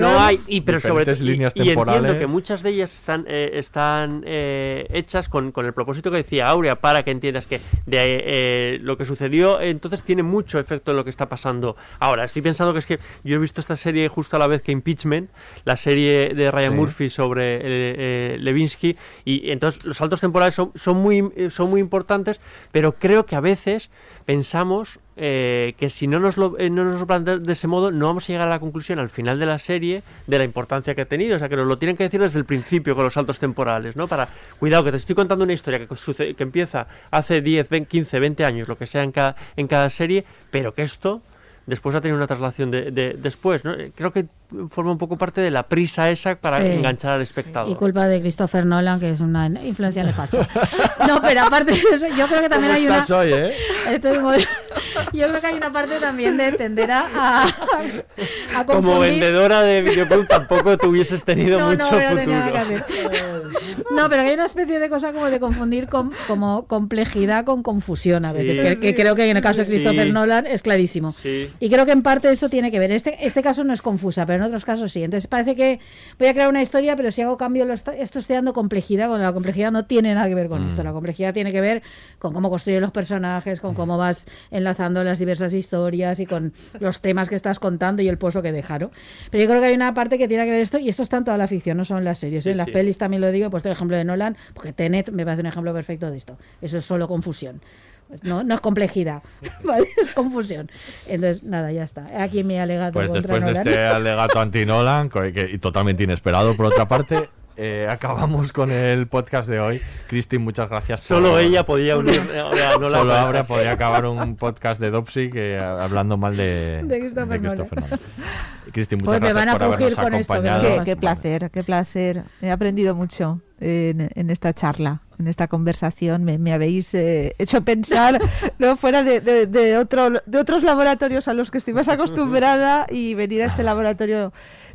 no hay, y, pero sobre diferentes todo, y- líneas entiendo temporales. que muchas de ellas están, eh, están hechas con, con el propósito que decía Aurea, para que entiendas que de, eh, lo que sucedió entonces tiene mucho efecto en lo que está pasando ahora. Estoy pensando que es que yo he visto esta serie justo a la vez que Impeachment, la serie de Ryan Sí. Murphy sobre eh, eh, Levinsky, y entonces los saltos temporales son, son, muy, son muy importantes, pero creo que a veces pensamos eh, que si no nos lo, eh, no nos lo plantean de ese modo, no vamos a llegar a la conclusión al final de la serie de la importancia que ha tenido. O sea, que nos lo tienen que decir desde el principio con los saltos temporales, ¿no? Para, cuidado, que te estoy contando una historia que, sucede, que empieza hace 10, 20, 15, 20 años, lo que sea en cada, en cada serie, pero que esto después ha tenido una traslación de, de- después, ¿no? Creo que forma un poco parte de la prisa esa para Sí. enganchar al espectador. Y culpa de Christopher Nolan, que es una influencia nefasta. No, pero aparte de eso, yo creo que también ¿Cómo hay una... hoy, eh? Estoy muy- Yo creo que hay una parte también de tender a, a, a Como vendedora de videoclub tampoco te hubieses tenido No, mucho no que futuro. No, pero que hay una especie de cosa como de confundir con, como complejidad con confusión a veces, Sí, que, que sí. creo que en el caso de Christopher Sí. Nolan es clarísimo. Sí. Y creo que en parte esto tiene que ver. Este, este caso no es confusa, pero en otros casos sí. Entonces parece que voy a crear una historia, pero si hago cambio, lo está- esto estoy dando complejidad. Con la complejidad no tiene nada que ver con Mm. esto. La complejidad tiene que ver con cómo construyen los personajes, con cómo vas enlazando las diversas historias y con los temas que estás contando y el pozo que dejaron. Pero yo creo que hay una parte que tiene que ver esto, y esto está en toda la ficción, no solo en las series. Sí, en las sí. pelis también lo digo, he puesto el ejemplo de Nolan, porque Tenet me parece un ejemplo perfecto de esto. Eso es solo confusión. No, no es complejidad, ¿vale? es confusión. Entonces, nada, ya está. Aquí mi alegato Pues contra después de este alegato anti-Nolan, que- y totalmente inesperado por otra parte, eh, acabamos con el podcast de hoy. Cristi, muchas gracias. por- Solo ella podía unir eh, Solo ahora podría acabar un podcast de Dopsy que, a- hablando mal de, De Christopher Nolan. Muchas Pues me gracias van a por habernos crujir con esto, acompañado. ¿verdad? Qué, qué placer, qué placer. He aprendido mucho en, en esta charla, en esta conversación. Me, me habéis eh, hecho pensar no fuera de, de- de otro, de otros laboratorios a los que estoy más acostumbrada y venir a este laboratorio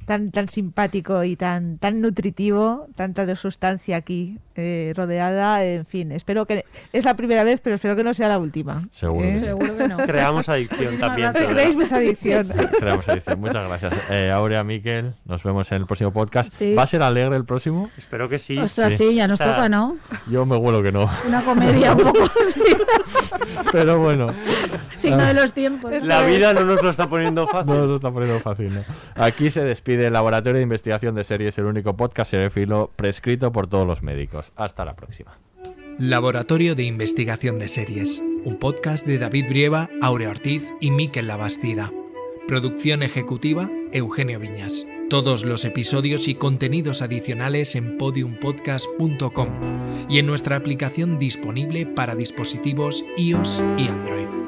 tan, tan simpático y tan, tan nutritivo, tanta de sustancia aquí eh, rodeada. En fin, espero que es la primera vez, pero espero que no sea la última. Seguro ¿eh? que sí. Seguro que no. Creamos adicción también. Creéis adicción. Creamos edición. Muchas gracias. Eh, Aurea, Miquel, nos vemos en el próximo podcast. Sí. ¿Va a ser alegre el próximo? Espero que sí. Ostras, Sí. sí, ya nos O sea, toca, ¿no? Yo me huelo que no. Una comedia un poco sí. Pero bueno. signo de los tiempos. La vida no nos lo está poniendo fácil. No nos lo está poniendo fácil, ¿no? Aquí se despide el Laboratorio de Investigación de Series, el único podcast serefilo prescrito por todos los médicos. Hasta la próxima. Laboratorio de Investigación de Series, un podcast de David Brieva, Aurea Ortiz y Miquel Labastida. Producción ejecutiva, Eugenio Viñas. Todos los episodios y contenidos adicionales en podiumpodcast.com y en nuestra aplicación disponible para dispositivos iOS y Android.